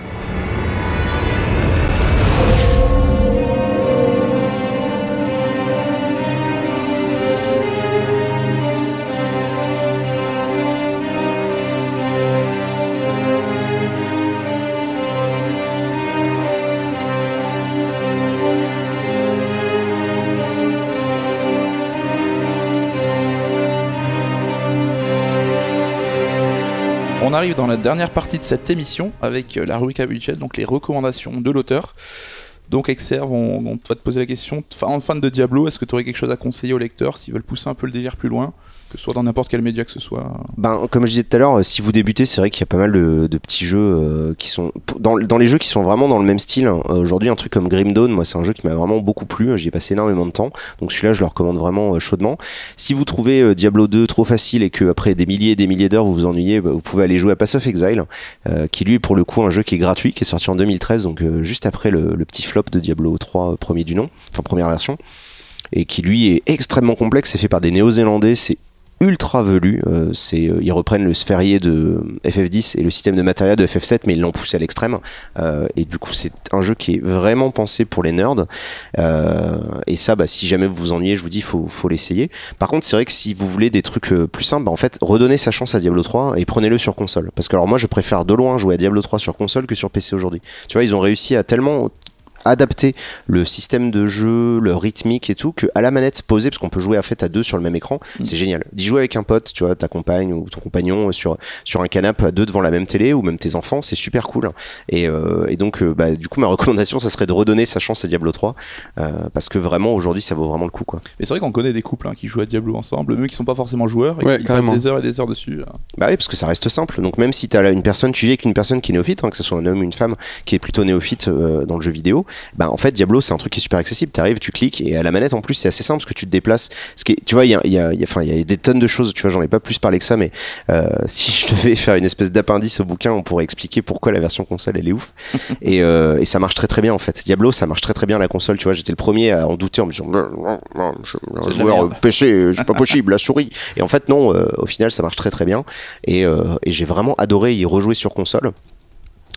Speaker 2: Arrive dans la dernière partie de cette émission avec euh, la rubrique habituelle, donc les recommandations de l'auteur. Donc Exerve, on, on va te poser la question, fan, fan de Diablo, est-ce que tu aurais quelque chose à conseiller aux lecteurs s'ils veulent pousser un peu le délire plus loin, que ce soit dans n'importe quel média que ce soit
Speaker 4: Ben, comme je disais tout à l'heure, euh, si vous débutez, c'est vrai qu'il y a pas mal de, petits jeux euh, qui sont dans, dans les jeux qui sont vraiment dans le même style. hein. Euh, Aujourd'hui, un truc comme Grim Dawn, moi, c'est un jeu qui m'a vraiment beaucoup plu. J'y ai passé énormément de temps, donc celui-là, je le recommande vraiment chaudement. Si vous trouvez Diablo 2 trop facile et que après des milliers et des milliers d'heures vous vous ennuyez, bah, vous pouvez aller jouer à Pass of Exile, qui lui pour le coup un jeu qui est gratuit, qui est sorti en 2013, donc juste après le, petit flop de Diablo 3 euh, premier du nom, enfin première version et qui lui est extrêmement complexe. C'est fait par des Néo-Zélandais, c'est ultra velu. euh, euh, ils reprennent le sphérié de FF10 et le système de matériel de FF7, mais ils l'ont poussé à l'extrême. Euh, et du coup, c'est un jeu qui est vraiment pensé pour les nerds. Et ça, bah, si jamais vous vous ennuyez, je vous dis, faut, faut l'essayer. Par contre, c'est vrai que si vous voulez des trucs plus simples, bah, en fait, redonnez sa chance à Diablo 3 et prenez-le sur console. Parce que alors moi, je préfère de loin jouer à Diablo 3 sur console que sur PC aujourd'hui. Tu vois, ils ont réussi à tellement adapter le système de jeu, le rythmique et tout, que à la manette posée, parce qu'on peut jouer à fait à deux sur le même écran,
Speaker 2: Mm.
Speaker 4: c'est génial. D'y jouer avec un pote, tu vois, ta compagne ou ton compagnon euh, sur, sur un canapé à deux devant la même télé ou même tes enfants, c'est super cool. Et, euh, et donc, euh, bah, du coup, ma recommandation, ça serait de redonner sa chance à Diablo 3, euh, parce que vraiment, aujourd'hui, ça vaut vraiment le coup, quoi.
Speaker 2: Mais c'est vrai qu'on connaît des couples hein, qui jouent à Diablo ensemble, même qui sont pas forcément joueurs, et
Speaker 3: Ouais,
Speaker 2: qui
Speaker 3: carrément.
Speaker 2: passent des heures et des heures dessus. euh.
Speaker 4: Bah oui, parce que ça reste simple. Donc même si tu as une personne, tu vis avec une personne qui est néophyte, hein, que ce soit un homme ou une femme qui est plutôt néophyte euh, dans le jeu vidéo, bah en fait Diablo c'est un truc qui est super accessible. Tu arrives, tu cliques et à la manette en plus c'est assez simple parce que tu te déplaces. Ce qui est, tu vois, il y a, y, a, y a- y des tonnes de choses. Tu vois, j'en ai pas plus parlé que ça, mais euh, si je devais faire une espèce d'appendice au bouquin, on pourrait expliquer pourquoi la version console elle est ouf. et, euh, et ça marche très très bien en fait. Diablo ça marche très très bien la console. Tu vois, j'étais le premier à en douter en me disant, non, non, je, PC, c'est pas possible, la souris. Et en fait non, euh, au final ça marche très très bien. Et, et j'ai vraiment adoré y rejouer sur console.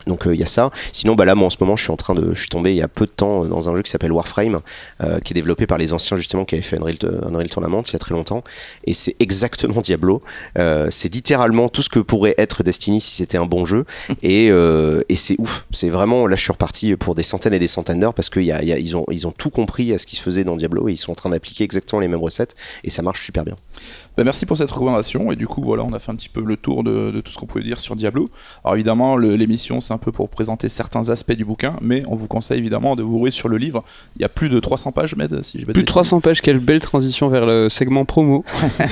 Speaker 4: Donc il y a ça. Sinon, bah là, moi en ce moment, je suis en train de, je suis tombé il y a peu de temps euh, dans un jeu qui s'appelle Warframe, euh, qui est développé par les anciens justement qui avaient fait Unreal, Unreal Tournament il y a très longtemps. Et c'est exactement Diablo. Euh, c'est littéralement tout ce que pourrait être Destiny si c'était un bon jeu. Et, euh, et c'est ouf. C'est vraiment là, je suis reparti pour des centaines et des centaines d'heures parce qu'ils ils ont, ils ont tout compris à ce qui se faisait dans Diablo et ils sont en train d'appliquer exactement les mêmes recettes et ça marche super bien.
Speaker 2: Bah, merci pour cette recommandation, et du coup voilà, on a fait un petit peu le tour de, de tout ce qu'on pouvait dire sur Diablo. Alors évidemment, l'émission c'est un peu pour présenter certains aspects du bouquin, mais on vous conseille évidemment de vous ouvrir sur le livre. Il y a plus de 300 pages, Med, si je
Speaker 3: Plus de 300 pages, quelle belle transition vers le segment promo.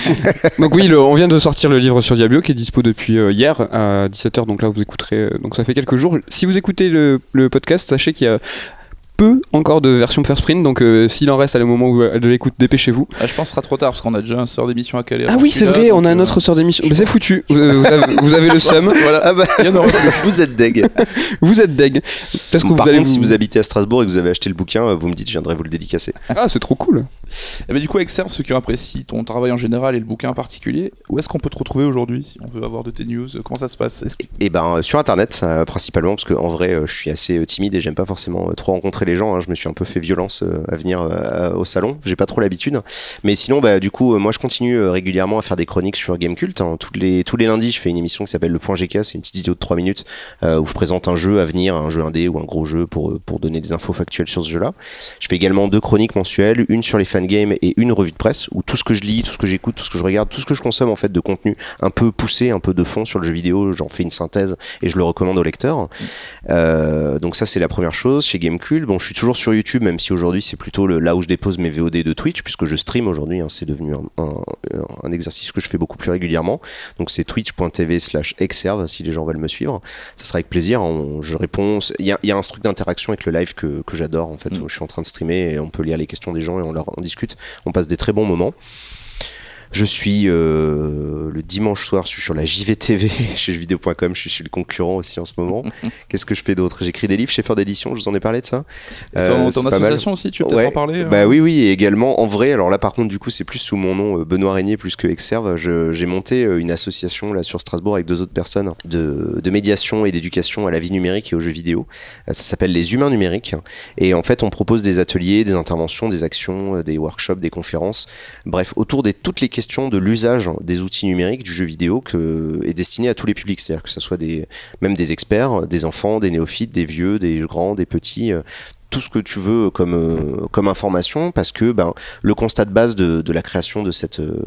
Speaker 3: donc oui, le- on vient de sortir le livre sur Diablo qui est dispo depuis euh, hier à 17h, donc là vous écouterez, euh, donc ça fait quelques jours. Si vous écoutez le, le podcast, sachez qu'il y a peu encore de version first print, donc euh, s'il en reste à le moment où euh, de l'écoute, dépêchez-vous.
Speaker 2: Ah, je pense que ce sera trop tard parce qu'on a déjà un sort d'émission à caler.
Speaker 3: Ah oui, c'est vrai, on a un
Speaker 2: euh,
Speaker 3: autre sort d'émission. Mais c'est foutu, vous, vous avez, vous avez le seum,
Speaker 2: Voilà,
Speaker 4: Ah bah,
Speaker 2: il y en aura plus.
Speaker 4: vous êtes deg.
Speaker 3: vous êtes deg. Parce que vous
Speaker 4: Par
Speaker 3: allez
Speaker 4: contre, si
Speaker 3: vous-
Speaker 4: habitez à Strasbourg et que vous avez acheté le bouquin, euh, vous me dites, je viendrai vous le dédicacer.
Speaker 3: Ah, c'est trop cool.
Speaker 2: Et bah, du coup, Exerve, ceux qui apprécient ton travail en général et le bouquin en particulier, où est-ce qu'on peut te retrouver aujourd'hui si on veut avoir de tes news? Comment ça se passe?
Speaker 4: Et ben euh, sur internet euh, principalement parce que en vrai euh, je suis assez euh, timide et j'aime pas forcément euh, trop rencontrer les gens. hein. Je me suis un peu fait violence euh, à venir euh, au salon. J'ai pas trop l'habitude. Mais sinon bah du coup euh, moi je continue régulièrement à faire des chroniques sur Gamecult. hein. Tous les tous les lundis je fais une émission qui s'appelle le Point GK. C'est une petite vidéo de 3 minutes où je présente un jeu à venir, un jeu indé ou un gros jeu pour pour donner des infos factuelles sur ce jeu-là. Je fais également deux chroniques mensuelles, une sur les fangames et une revue de presse où tout ce que je lis, tout ce que j'écoute, tout ce que je regarde, tout ce que je consomme en fait de contenu un peu poussé, un peu de fond sur le jeu vidéo, j'en fais une synthèse et je le recommande au lecteur. Donc ça c'est la première chose chez Gamecube. Bon, je suis toujours sur YouTube, même si aujourd'hui c'est plutôt le, là où je dépose mes VOD de Twitch, puisque je stream aujourd'hui. hein, c'est devenu un, un- un exercice que je fais beaucoup plus régulièrement. Donc c'est twitch.tv slash exerve si les gens veulent me suivre. Ça sera avec plaisir. On- je réponds. Il y a, il y a un truc d'interaction avec le live que, que j'adore en fait.
Speaker 2: Mm.
Speaker 4: où je suis en train de streamer et on peut lire les questions des gens et on leur on discute. On passe des très bons moments. Je suis euh, le dimanche soir, je suis sur la JVTV, chez jeuxvideo.com, je suis le concurrent aussi en ce moment. Qu'est-ce que je fais d'autre? J'écris des livres chez Feur d'édition, je vous en ai parlé de ça? Euh,
Speaker 2: ton
Speaker 4: mal.
Speaker 2: association aussi, tu peut-être
Speaker 4: Ouais.
Speaker 2: en parler euh?
Speaker 4: Bah oui, oui, et également en vrai. Alors là, par contre, du coup, c'est plus sous mon nom, euh, Benoît Régnier, plus que Exerve. J'ai monté euh, une association là sur Strasbourg avec deux autres personnes de, de médiation et d'éducation à la vie numérique et aux jeux vidéo. Ça s'appelle les Humains numériques. Et en fait, on propose des ateliers, des interventions, des actions, des workshops, des conférences. Bref, autour de toutes les questions de l'usage des outils numériques du jeu vidéo que est destiné à tous les publics. C'est-à-dire que ce soit des, même des experts, des enfants, des néophytes, des vieux, des grands, des petits. euh, tout ce que tu veux comme, euh, comme information parce que ben, le constat de base de, la création de, cette, euh,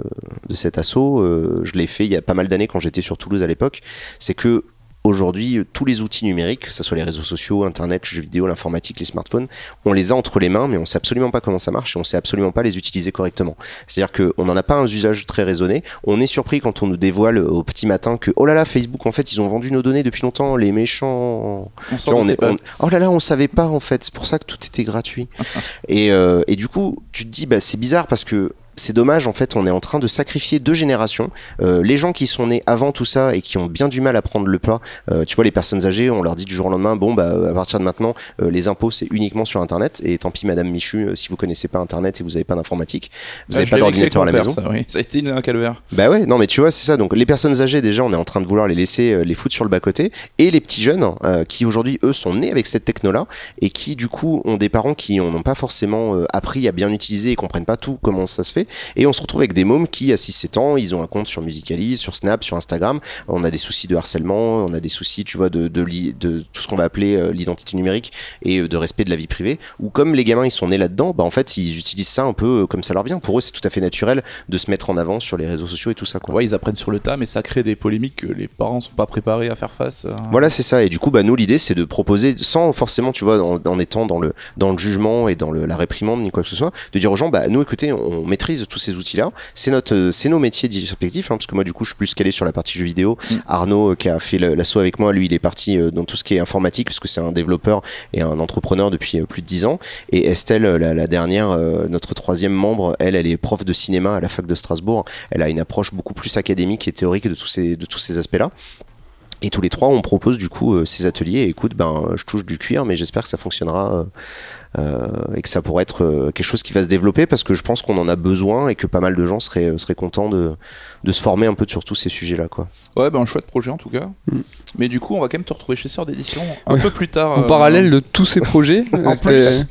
Speaker 4: de cet assaut, euh, je l'ai fait il y a pas mal d'années quand j'étais sur Toulouse à l'époque, c'est que aujourd'hui tous les outils numériques, que ce soit les réseaux sociaux, internet, les jeux vidéo, l'informatique, les smartphones, on les a entre les mains mais on sait absolument pas comment ça marche et on sait absolument pas les utiliser correctement. C'est-à-dire qu'on n'en a pas un usage très raisonné, on est surpris quand on nous dévoile au petit matin que oh là là Facebook en fait ils ont vendu nos données depuis longtemps, les méchants
Speaker 2: On
Speaker 4: est- oh là là, on savait pas en fait. C'est pour ça que tout était gratuit. et, euh, et du coup, tu te dis, bah, c'est bizarre parce que c'est dommage. En fait, on est en train de sacrifier deux générations. Euh, les gens qui sont nés avant tout ça et qui ont bien du mal à prendre le pas. euh, tu vois, les personnes âgées, on leur dit du jour au lendemain, bon, bah, à partir de maintenant, euh, les impôts c'est uniquement sur Internet. Et tant pis, Madame Michu, euh, si vous connaissez pas Internet et vous avez pas d'informatique, vous
Speaker 2: Ah,
Speaker 4: avez
Speaker 2: je
Speaker 4: pas d'ordinateur à la maison.
Speaker 2: ça, oui. Ça a été une- un calvaire.
Speaker 4: Bah ouais, non mais tu vois, c'est ça. Donc les personnes âgées déjà, on est en train de vouloir les laisser euh, les foutre sur le bas côté, et les petits jeunes euh, qui aujourd'hui eux sont nés avec cette techno-là et qui du coup ont des parents qui n'ont pas forcément euh, appris à bien utiliser et comprennent pas tout comment ça se fait, et on se retrouve avec des mômes qui à 6-7 ans, ils ont un compte sur Musical.ly, sur Snap, sur Instagram. On a des soucis de harcèlement, on a des soucis, tu vois, de, de, tout ce qu'on va appeler euh, l'identité numérique et euh, de respect de la vie privée. Ou comme les gamins ils sont nés là-dedans, bah en fait ils utilisent ça un peu euh, comme ça leur vient. Pour eux c'est tout à fait naturel de se mettre en avant sur les réseaux sociaux et tout ça quoi.
Speaker 2: Ouais, ils apprennent sur le tas, mais ça crée des polémiques que les parents sont pas préparés à faire face. à-
Speaker 4: Voilà, c'est ça. Et du coup, bah, nous, l'idée, c'est de proposer, sans forcément, tu vois, en, en étant dans le, dans le jugement et dans le- la réprimande ni quoi que ce soit, de dire aux gens, bah, nous, écoutez, on maîtrise tous ces outils-là. C'est notre, euh, c'est nos métiers respectifs, hein, parce que moi, du coup, je suis plus calé sur la partie jeux vidéo.
Speaker 2: Mm.
Speaker 4: Arnaud, euh, qui a fait l'assaut avec moi, lui, il est parti euh, dans tout ce qui est informatique, parce que c'est un développeur et un entrepreneur depuis plus de 10 ans. Et Estelle, la, la dernière, notre troisième membre, elle, elle est prof de cinéma à la fac de Strasbourg. Elle a une approche beaucoup plus académique et théorique de tous ces, de tous ces aspects-là. Et tous les trois, on propose du coup euh, ces ateliers. Et écoute, ben, je touche du cuir, mais j'espère que ça fonctionnera euh, et que ça pourrait être euh, quelque chose qui va se développer parce que je pense qu'on en a besoin et que pas mal de gens seraient, seraient contents de, de se former un peu sur tous ces sujets-là. Quoi.
Speaker 2: Ouais, ben un chouette projet en tout cas.
Speaker 3: Mm.
Speaker 2: Mais du coup, on va quand même te retrouver chez Sœur d'édition un
Speaker 3: Ouais.
Speaker 2: peu plus tard.
Speaker 3: En
Speaker 2: euh,
Speaker 3: parallèle de tous ces projets,
Speaker 2: En
Speaker 3: euh,
Speaker 2: plus.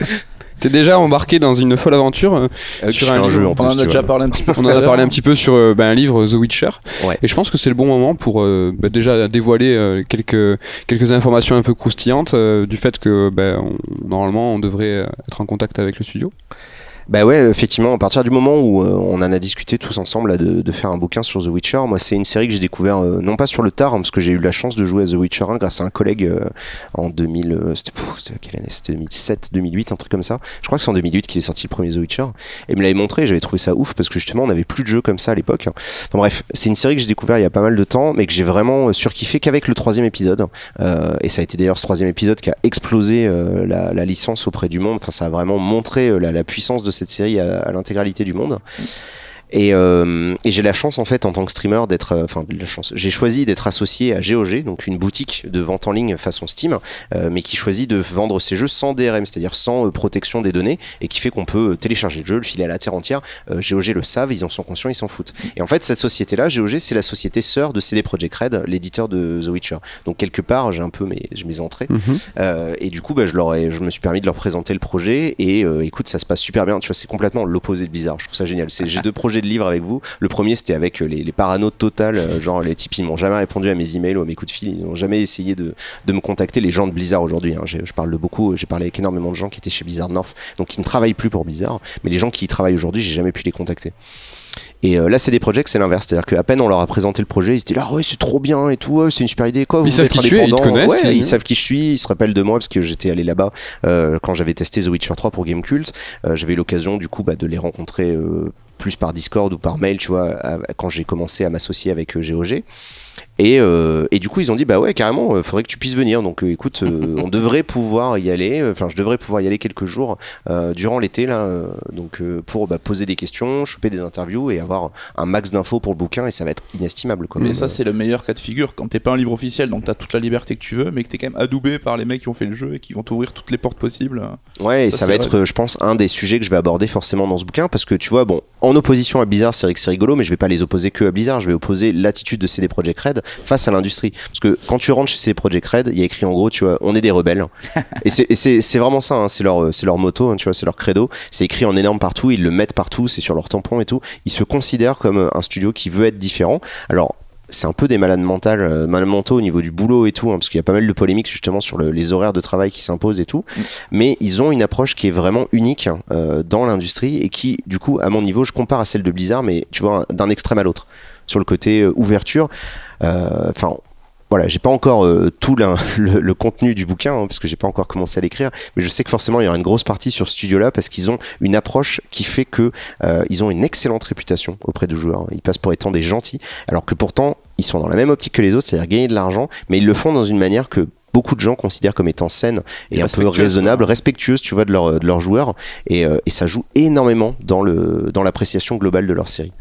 Speaker 3: T'es- déjà embarqué dans une folle aventure. euh,
Speaker 4: Euh,
Speaker 3: Sur un
Speaker 4: jeu en
Speaker 2: On en a déjà parlé un petit peu.
Speaker 3: On en a parlé un petit peu sur euh, ben, un livre The Witcher.
Speaker 4: Ouais.
Speaker 3: Et je pense que c'est le bon moment pour euh, bah, déjà dévoiler euh, quelques, quelques informations un peu croustillantes euh, du fait que ben, on- normalement on devrait être en contact avec le studio.
Speaker 4: Bah ouais, effectivement, à partir du moment où euh, on en a discuté tous ensemble de, faire un bouquin sur The Witcher, moi c'est une série que j'ai découvert euh, non pas sur le tard, hein, parce que j'ai eu la chance de jouer à The Witcher 1 grâce à un collègue euh, en 2000, euh, c'était quelle année? C'était 2007, 2008, un truc comme ça. Je crois que c'est en 2008 qu'il est sorti le premier The Witcher. Et il me l'avait montré, j'avais trouvé ça ouf parce que justement on n'avait plus de jeux comme ça à l'époque. Enfin bref, c'est une série que j'ai découvert il y a pas mal de temps, mais que j'ai vraiment surkiffé qu'avec le troisième épisode. Euh, et ça a été d'ailleurs ce troisième épisode qui a explosé la, licence auprès du monde. Enfin, ça a vraiment montré la, la puissance de cette série à, l'intégralité du monde. Et, euh, et j'ai la chance en fait en tant que streamer d'être, euh, enfin la chance. J'ai choisi d'être associé à GOG, donc une boutique de vente en ligne façon Steam, euh, mais qui choisit de vendre ses jeux sans DRM, c'est-à-dire sans protection des données, et qui fait qu'on peut télécharger le jeu, le filer à la terre entière. GOG le savent, ils en sont conscients, ils s'en foutent. Et en fait, cette société-là, GOG, c'est la société sœur de CD Projekt Red, l'éditeur de The Witcher. Donc quelque part, j'ai un peu mes, entrées. Euh, et du coup, bah, je, leur ai- je me suis permis de leur présenter le projet. Et écoute, ça se passe super bien. Tu vois, c'est complètement l'opposé de Blizzard. Je trouve ça génial. C'est- J'ai deux projets de livres avec vous. Le premier, c'était avec euh, les, les parano total. euh, genre, les types, ils m'ont jamais répondu à mes emails ou à mes coups de fil. Ils n'ont jamais essayé de, de me contacter. Les gens de Blizzard aujourd'hui, hein. Je parle de beaucoup. J'ai parlé avec énormément de gens qui étaient chez Blizzard North, donc qui ne travaillent plus pour Blizzard. Mais les gens qui y travaillent aujourd'hui, j'ai jamais pu les contacter. Et euh, là, c'est des projets c'est l'inverse. C'est-à-dire qu'à peine on leur a présenté le projet, ils se disent là, ouais, c'est trop bien et tout, ouais, c'est une super idée. Quoi, vous
Speaker 3: Ils savent qui tu es, ils te
Speaker 4: indépendant
Speaker 3: connaissent,
Speaker 4: Ouais,
Speaker 3: ils-
Speaker 4: ils savent qui je suis, ils se rappellent de moi parce que j'étais allé là-bas euh, quand j'avais testé The Witcher 3 pour Gamecult. Euh, j'avais eu l'occasion, du coup, bah, de les rencontrer plus par Discord ou par mail, tu vois, quand j'ai commencé à m'associer avec euh, GOG. Et, euh, et du coup, ils ont dit bah ouais, carrément, euh, faudrait que tu puisses venir. Donc, euh, écoute, euh, on devrait pouvoir y aller. Enfin, je devrais pouvoir y aller quelques jours durant l'été là. donc, pour bah, poser des questions, choper des interviews et avoir un max d'infos pour le bouquin. Et ça va être inestimable. Quoi.
Speaker 2: Mais
Speaker 4: Même,
Speaker 2: ça, c'est le meilleur cas de figure quand t'es pas un livre officiel, donc t'as toute la liberté que tu veux, mais que t'es quand même adoubé par les mecs qui ont fait le jeu et qui vont t'ouvrir toutes les portes possibles.
Speaker 4: Ouais, et
Speaker 2: Ça,
Speaker 4: va être,
Speaker 2: vrai.
Speaker 4: je pense, un des sujets que je vais aborder forcément dans ce bouquin parce que tu vois, bon, en opposition à Blizzard, c'est vrai que c'est rigolo, mais je vais pas les opposer que à Blizzard. Je vais opposer l'attitude de CD Projekt Red face à l'industrie. Parce que quand tu rentres chez CD Projekt Red, il y a écrit en gros, tu vois, on est des rebelles. et c'est- vraiment ça, hein, c'est leur, leur moto, hein, tu vois, c'est leur credo. C'est écrit en énorme partout, ils le mettent partout, c'est sur leur tampon et tout. Ils se considèrent comme euh, un studio qui veut être différent. Alors, c'est un peu des malades mentales, euh, malades mentaux au niveau du boulot et tout, hein, parce qu'il y a pas mal de polémiques justement sur le- les horaires de travail qui s'imposent et tout. Mais ils ont une approche qui est vraiment unique euh, dans l'industrie et qui, du coup, à mon niveau, je compare à celle de Blizzard, mais tu vois, d'un extrême à l'autre. Sur le côté euh, ouverture, enfin. voilà, j'ai pas encore euh, tout le contenu du bouquin hein, parce que j'ai pas encore commencé à l'écrire, mais je sais que forcément il y aura une grosse partie sur ce studio-là parce qu'ils ont une approche qui fait que euh, ils ont une excellente réputation auprès des joueurs. Ils passent pour étant des gentils, alors que pourtant ils sont dans la même optique que les autres, c'est-à-dire gagner de l'argent, mais ils le font dans une manière que beaucoup de gens considèrent comme étant saine et,
Speaker 2: Et
Speaker 4: un peu raisonnable,
Speaker 2: quoi.
Speaker 4: respectueuse, tu vois, de, leur, de leurs joueurs, et, euh, et ça joue énormément dans le dans l'appréciation globale de leur série.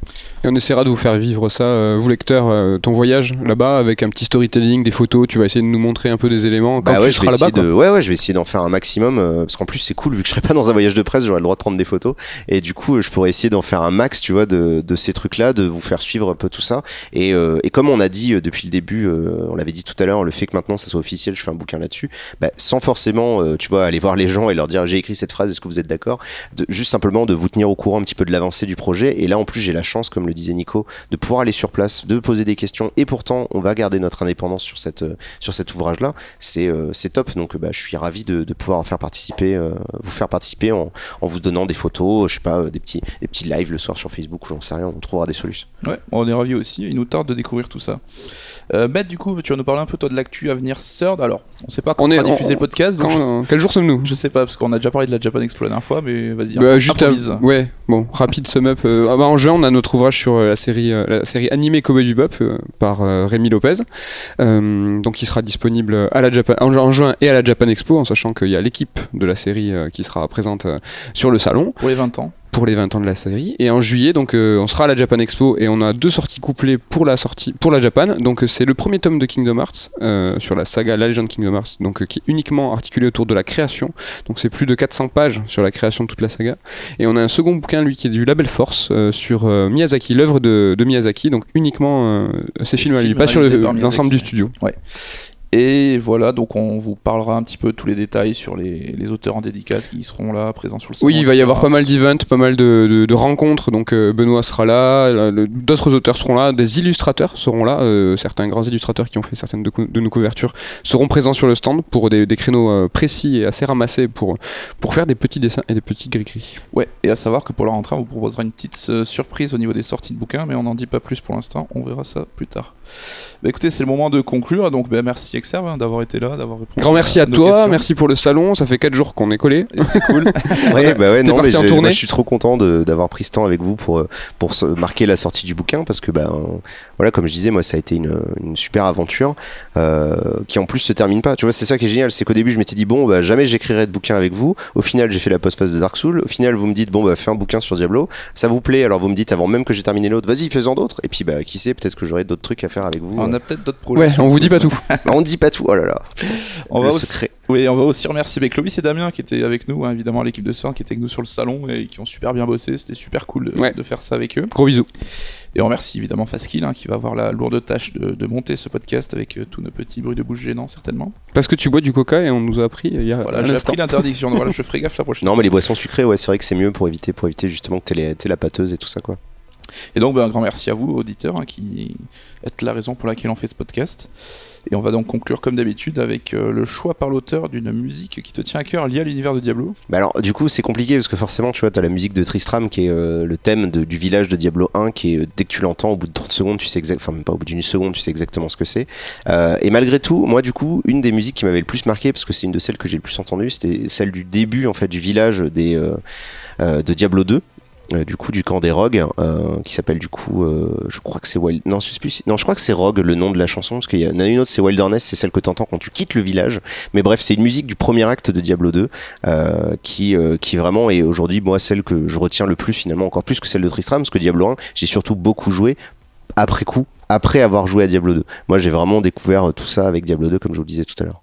Speaker 3: Et on essaiera de vous faire vivre ça, euh, vous lecteurs, euh, ton voyage là-bas avec un petit storytelling, des photos. Tu vas essayer de nous montrer un peu des éléments quand
Speaker 4: Bah
Speaker 3: tu
Speaker 4: ouais, je vais
Speaker 3: seras là-bas.
Speaker 4: de, ouais, ouais, je vais essayer d'en faire un maximum euh, parce qu'en plus c'est cool vu que je serai pas dans un voyage de presse, j'aurai le droit de prendre des photos et du coup je pourrais essayer d'en faire un max, tu vois, de, de ces trucs-là, de vous faire suivre un peu tout ça. Et, euh, et comme on a dit euh, depuis le début, euh, on l'avait dit tout à l'heure, le fait que maintenant ça soit officiel, je un bouquin là-dessus, bah, sans forcément, euh, tu vois, aller voir les gens et leur dire j'ai écrit cette phrase, est-ce que vous êtes d'accord? Juste simplement de vous tenir au courant un petit peu de l'avancée du projet. Et là en plus j'ai la chance, comme le disait Nico, de pouvoir aller sur place, de poser des questions. Et pourtant on va garder notre indépendance sur cette euh, sur cet ouvrage-là c'est euh, top. Donc bah, je suis ravi de, pouvoir en faire participer, vous faire participer en, en vous donnant des photos, je sais pas, des petits des petits lives le soir sur Facebook ou j'en sais rien. On trouvera des solutions.
Speaker 2: Ouais, on est ravis aussi, il nous tarde de découvrir tout ça. Euh, Matt, du coup, tu vas nous parler un peu toi de l'actu à venir Third. Alors, on sait pas quand
Speaker 3: On est-
Speaker 2: sera diffusé
Speaker 3: on-
Speaker 2: le podcast, donc
Speaker 3: euh, quel jour sommes-nous
Speaker 2: je, sais pas, parce qu'on a déjà parlé de la Japan Expo la dernière fois, mais vas-y,
Speaker 3: Bah, juste à- ouais bon rapide sum up euh, ah bah, en juin on a notre ouvrage sur euh, la série euh, la série animée Cowboy Bebop euh, par Rémi Lopez. Donc il sera disponible à la Japan en, ju- en juin et à la Japan Expo en sachant qu'il y a l'équipe de la série qui sera présente sur le salon.
Speaker 2: Pour les 20 ans.
Speaker 3: Pour les 20 ans de la série. Et en juillet donc euh, on sera à la Japan Expo et on a deux sorties couplées pour la sortie pour la Japan. Donc euh, c'est le premier tome de Kingdom Hearts euh, sur la saga La Légende Kingdom Hearts donc euh, qui est uniquement articulé autour de la création. Donc c'est plus de 400 pages sur la création de toute la saga. Et on a un second bouquin lui qui est du label Force euh, sur Miyazaki l'œuvre de, de Miyazaki. Donc uniquement euh, ses
Speaker 2: Les
Speaker 3: films à lui
Speaker 2: films
Speaker 3: pas sur le- l'ensemble du studio
Speaker 2: Et voilà, donc on vous parlera un petit peu tous les détails sur les, les auteurs en dédicace qui seront là, présents sur le salon.
Speaker 3: Oui, il va y avoir pas mal d'events, pas mal de, de- de rencontres. Donc euh, Benoît sera là, euh, d'autres auteurs seront là, des illustrateurs seront là. euh, certains grands illustrateurs qui ont fait certaines de, de nos couvertures seront présents sur le stand pour des, des créneaux euh, précis et assez ramassés pour, pour faire des petits dessins et des petits gris-gris.
Speaker 2: Ouais, et à savoir que pour la rentrée, on vous proposera une petite surprise au niveau des sorties de bouquins, mais on n'en dit pas plus pour l'instant, on verra ça plus tard. Bah écoutez, c'est le moment de conclure, donc bah, merci Exerve hein, d'avoir été là, d'avoir répondu.
Speaker 3: Grand merci à toi,
Speaker 2: questions.
Speaker 3: merci pour le salon. Ça fait 4 jours qu'on est collés.
Speaker 2: Et C'était cool.
Speaker 4: Ouais, bah ouais,
Speaker 3: T'es
Speaker 4: non, mais
Speaker 3: parti en
Speaker 4: moi, je suis trop content d'avoir pris ce temps avec vous pour, euh, pour se marquer la sortie du bouquin parce que, bah, voilà, comme je disais, moi, ça a été une, une super aventure euh, qui en plus se termine pas. Tu vois, c'est ça qui est génial, c'est qu'au début, je m'étais dit, bon, bah, jamais j'écrirai de bouquin avec vous. Au final, j'ai fait la post-phase de Dark Souls. Au final, vous me dites, bon, bah, fais un bouquin sur Diablo. Ça vous plaît, alors vous me dites avant même que j'ai terminé l'autre, vas-y, fais-en d'autres. Et puis, bah, qui sait, peut-être que j'aurai d'autres trucs à faire avec vous.
Speaker 2: on a peut-être d'autres projets.
Speaker 3: Ouais, on vous dit pas tout.
Speaker 4: On ne dit pas tout, oh là là.
Speaker 2: On va, aussi, oui, on va aussi remercier bah, Clovis et Damien qui étaient avec nous, hein, évidemment l'équipe de Sœur qui était avec nous sur le salon et qui ont super bien bossé. C'était super cool de,
Speaker 3: Ouais.
Speaker 2: de faire ça avec eux.
Speaker 3: Gros bisous.
Speaker 2: Et on remercie évidemment Faskill hein, qui va avoir la lourde tâche de, de monter ce podcast avec euh, tous nos petits bruits de bouche gênants certainement.
Speaker 3: Parce que tu bois du coca et on nous a appris il y a
Speaker 2: Voilà,
Speaker 3: un
Speaker 2: j'ai
Speaker 3: instant.
Speaker 2: appris l'interdiction, voilà, je ferai gaffe la prochaine
Speaker 4: Non,
Speaker 2: fois.
Speaker 4: mais les boissons sucrées, ouais, c'est vrai que c'est mieux pour éviter, pour éviter justement que t'aies la pâteuse et tout ça, quoi.
Speaker 2: Et donc, ben, un grand merci à vous, auditeurs, hein, qui êtes la raison pour laquelle on fait ce podcast. Et on va donc conclure, comme d'habitude, avec euh, le choix par l'auteur d'une musique qui te tient à cœur liée à l'univers de Diablo.
Speaker 4: Bah alors, du coup, c'est compliqué parce que forcément, tu vois, t'as la musique de Tristram qui est euh, le thème du village de Diablo 1 qui est, euh, dès que tu l'entends, au bout de 30 secondes, tu sais exactement, enfin, même pas au bout d'une seconde, tu sais exactement ce que c'est. Et malgré tout, moi, du coup, une des musiques qui m'avait le plus marqué, parce que c'est une de celles que j'ai le plus entendues, c'était celle du début, en fait, du village de Diablo 2. Euh, du coup du camp des Rogues euh, qui s'appelle du coup euh, je crois que c'est Wild non non je crois que c'est Rogue le nom de la chanson parce qu'il y en a une autre c'est Wilderness c'est celle que t'entends quand tu quittes le village. Mais bref c'est une musique du premier acte de Diablo 2 euh, qui, qui vraiment est aujourd'hui moi celle que je retiens le plus finalement encore plus que celle de Tristram parce que Diablo 1 j'ai surtout beaucoup joué après coup après avoir joué à Diablo 2 moi j'ai vraiment découvert tout ça avec Diablo 2 comme je vous le disais tout à l'heure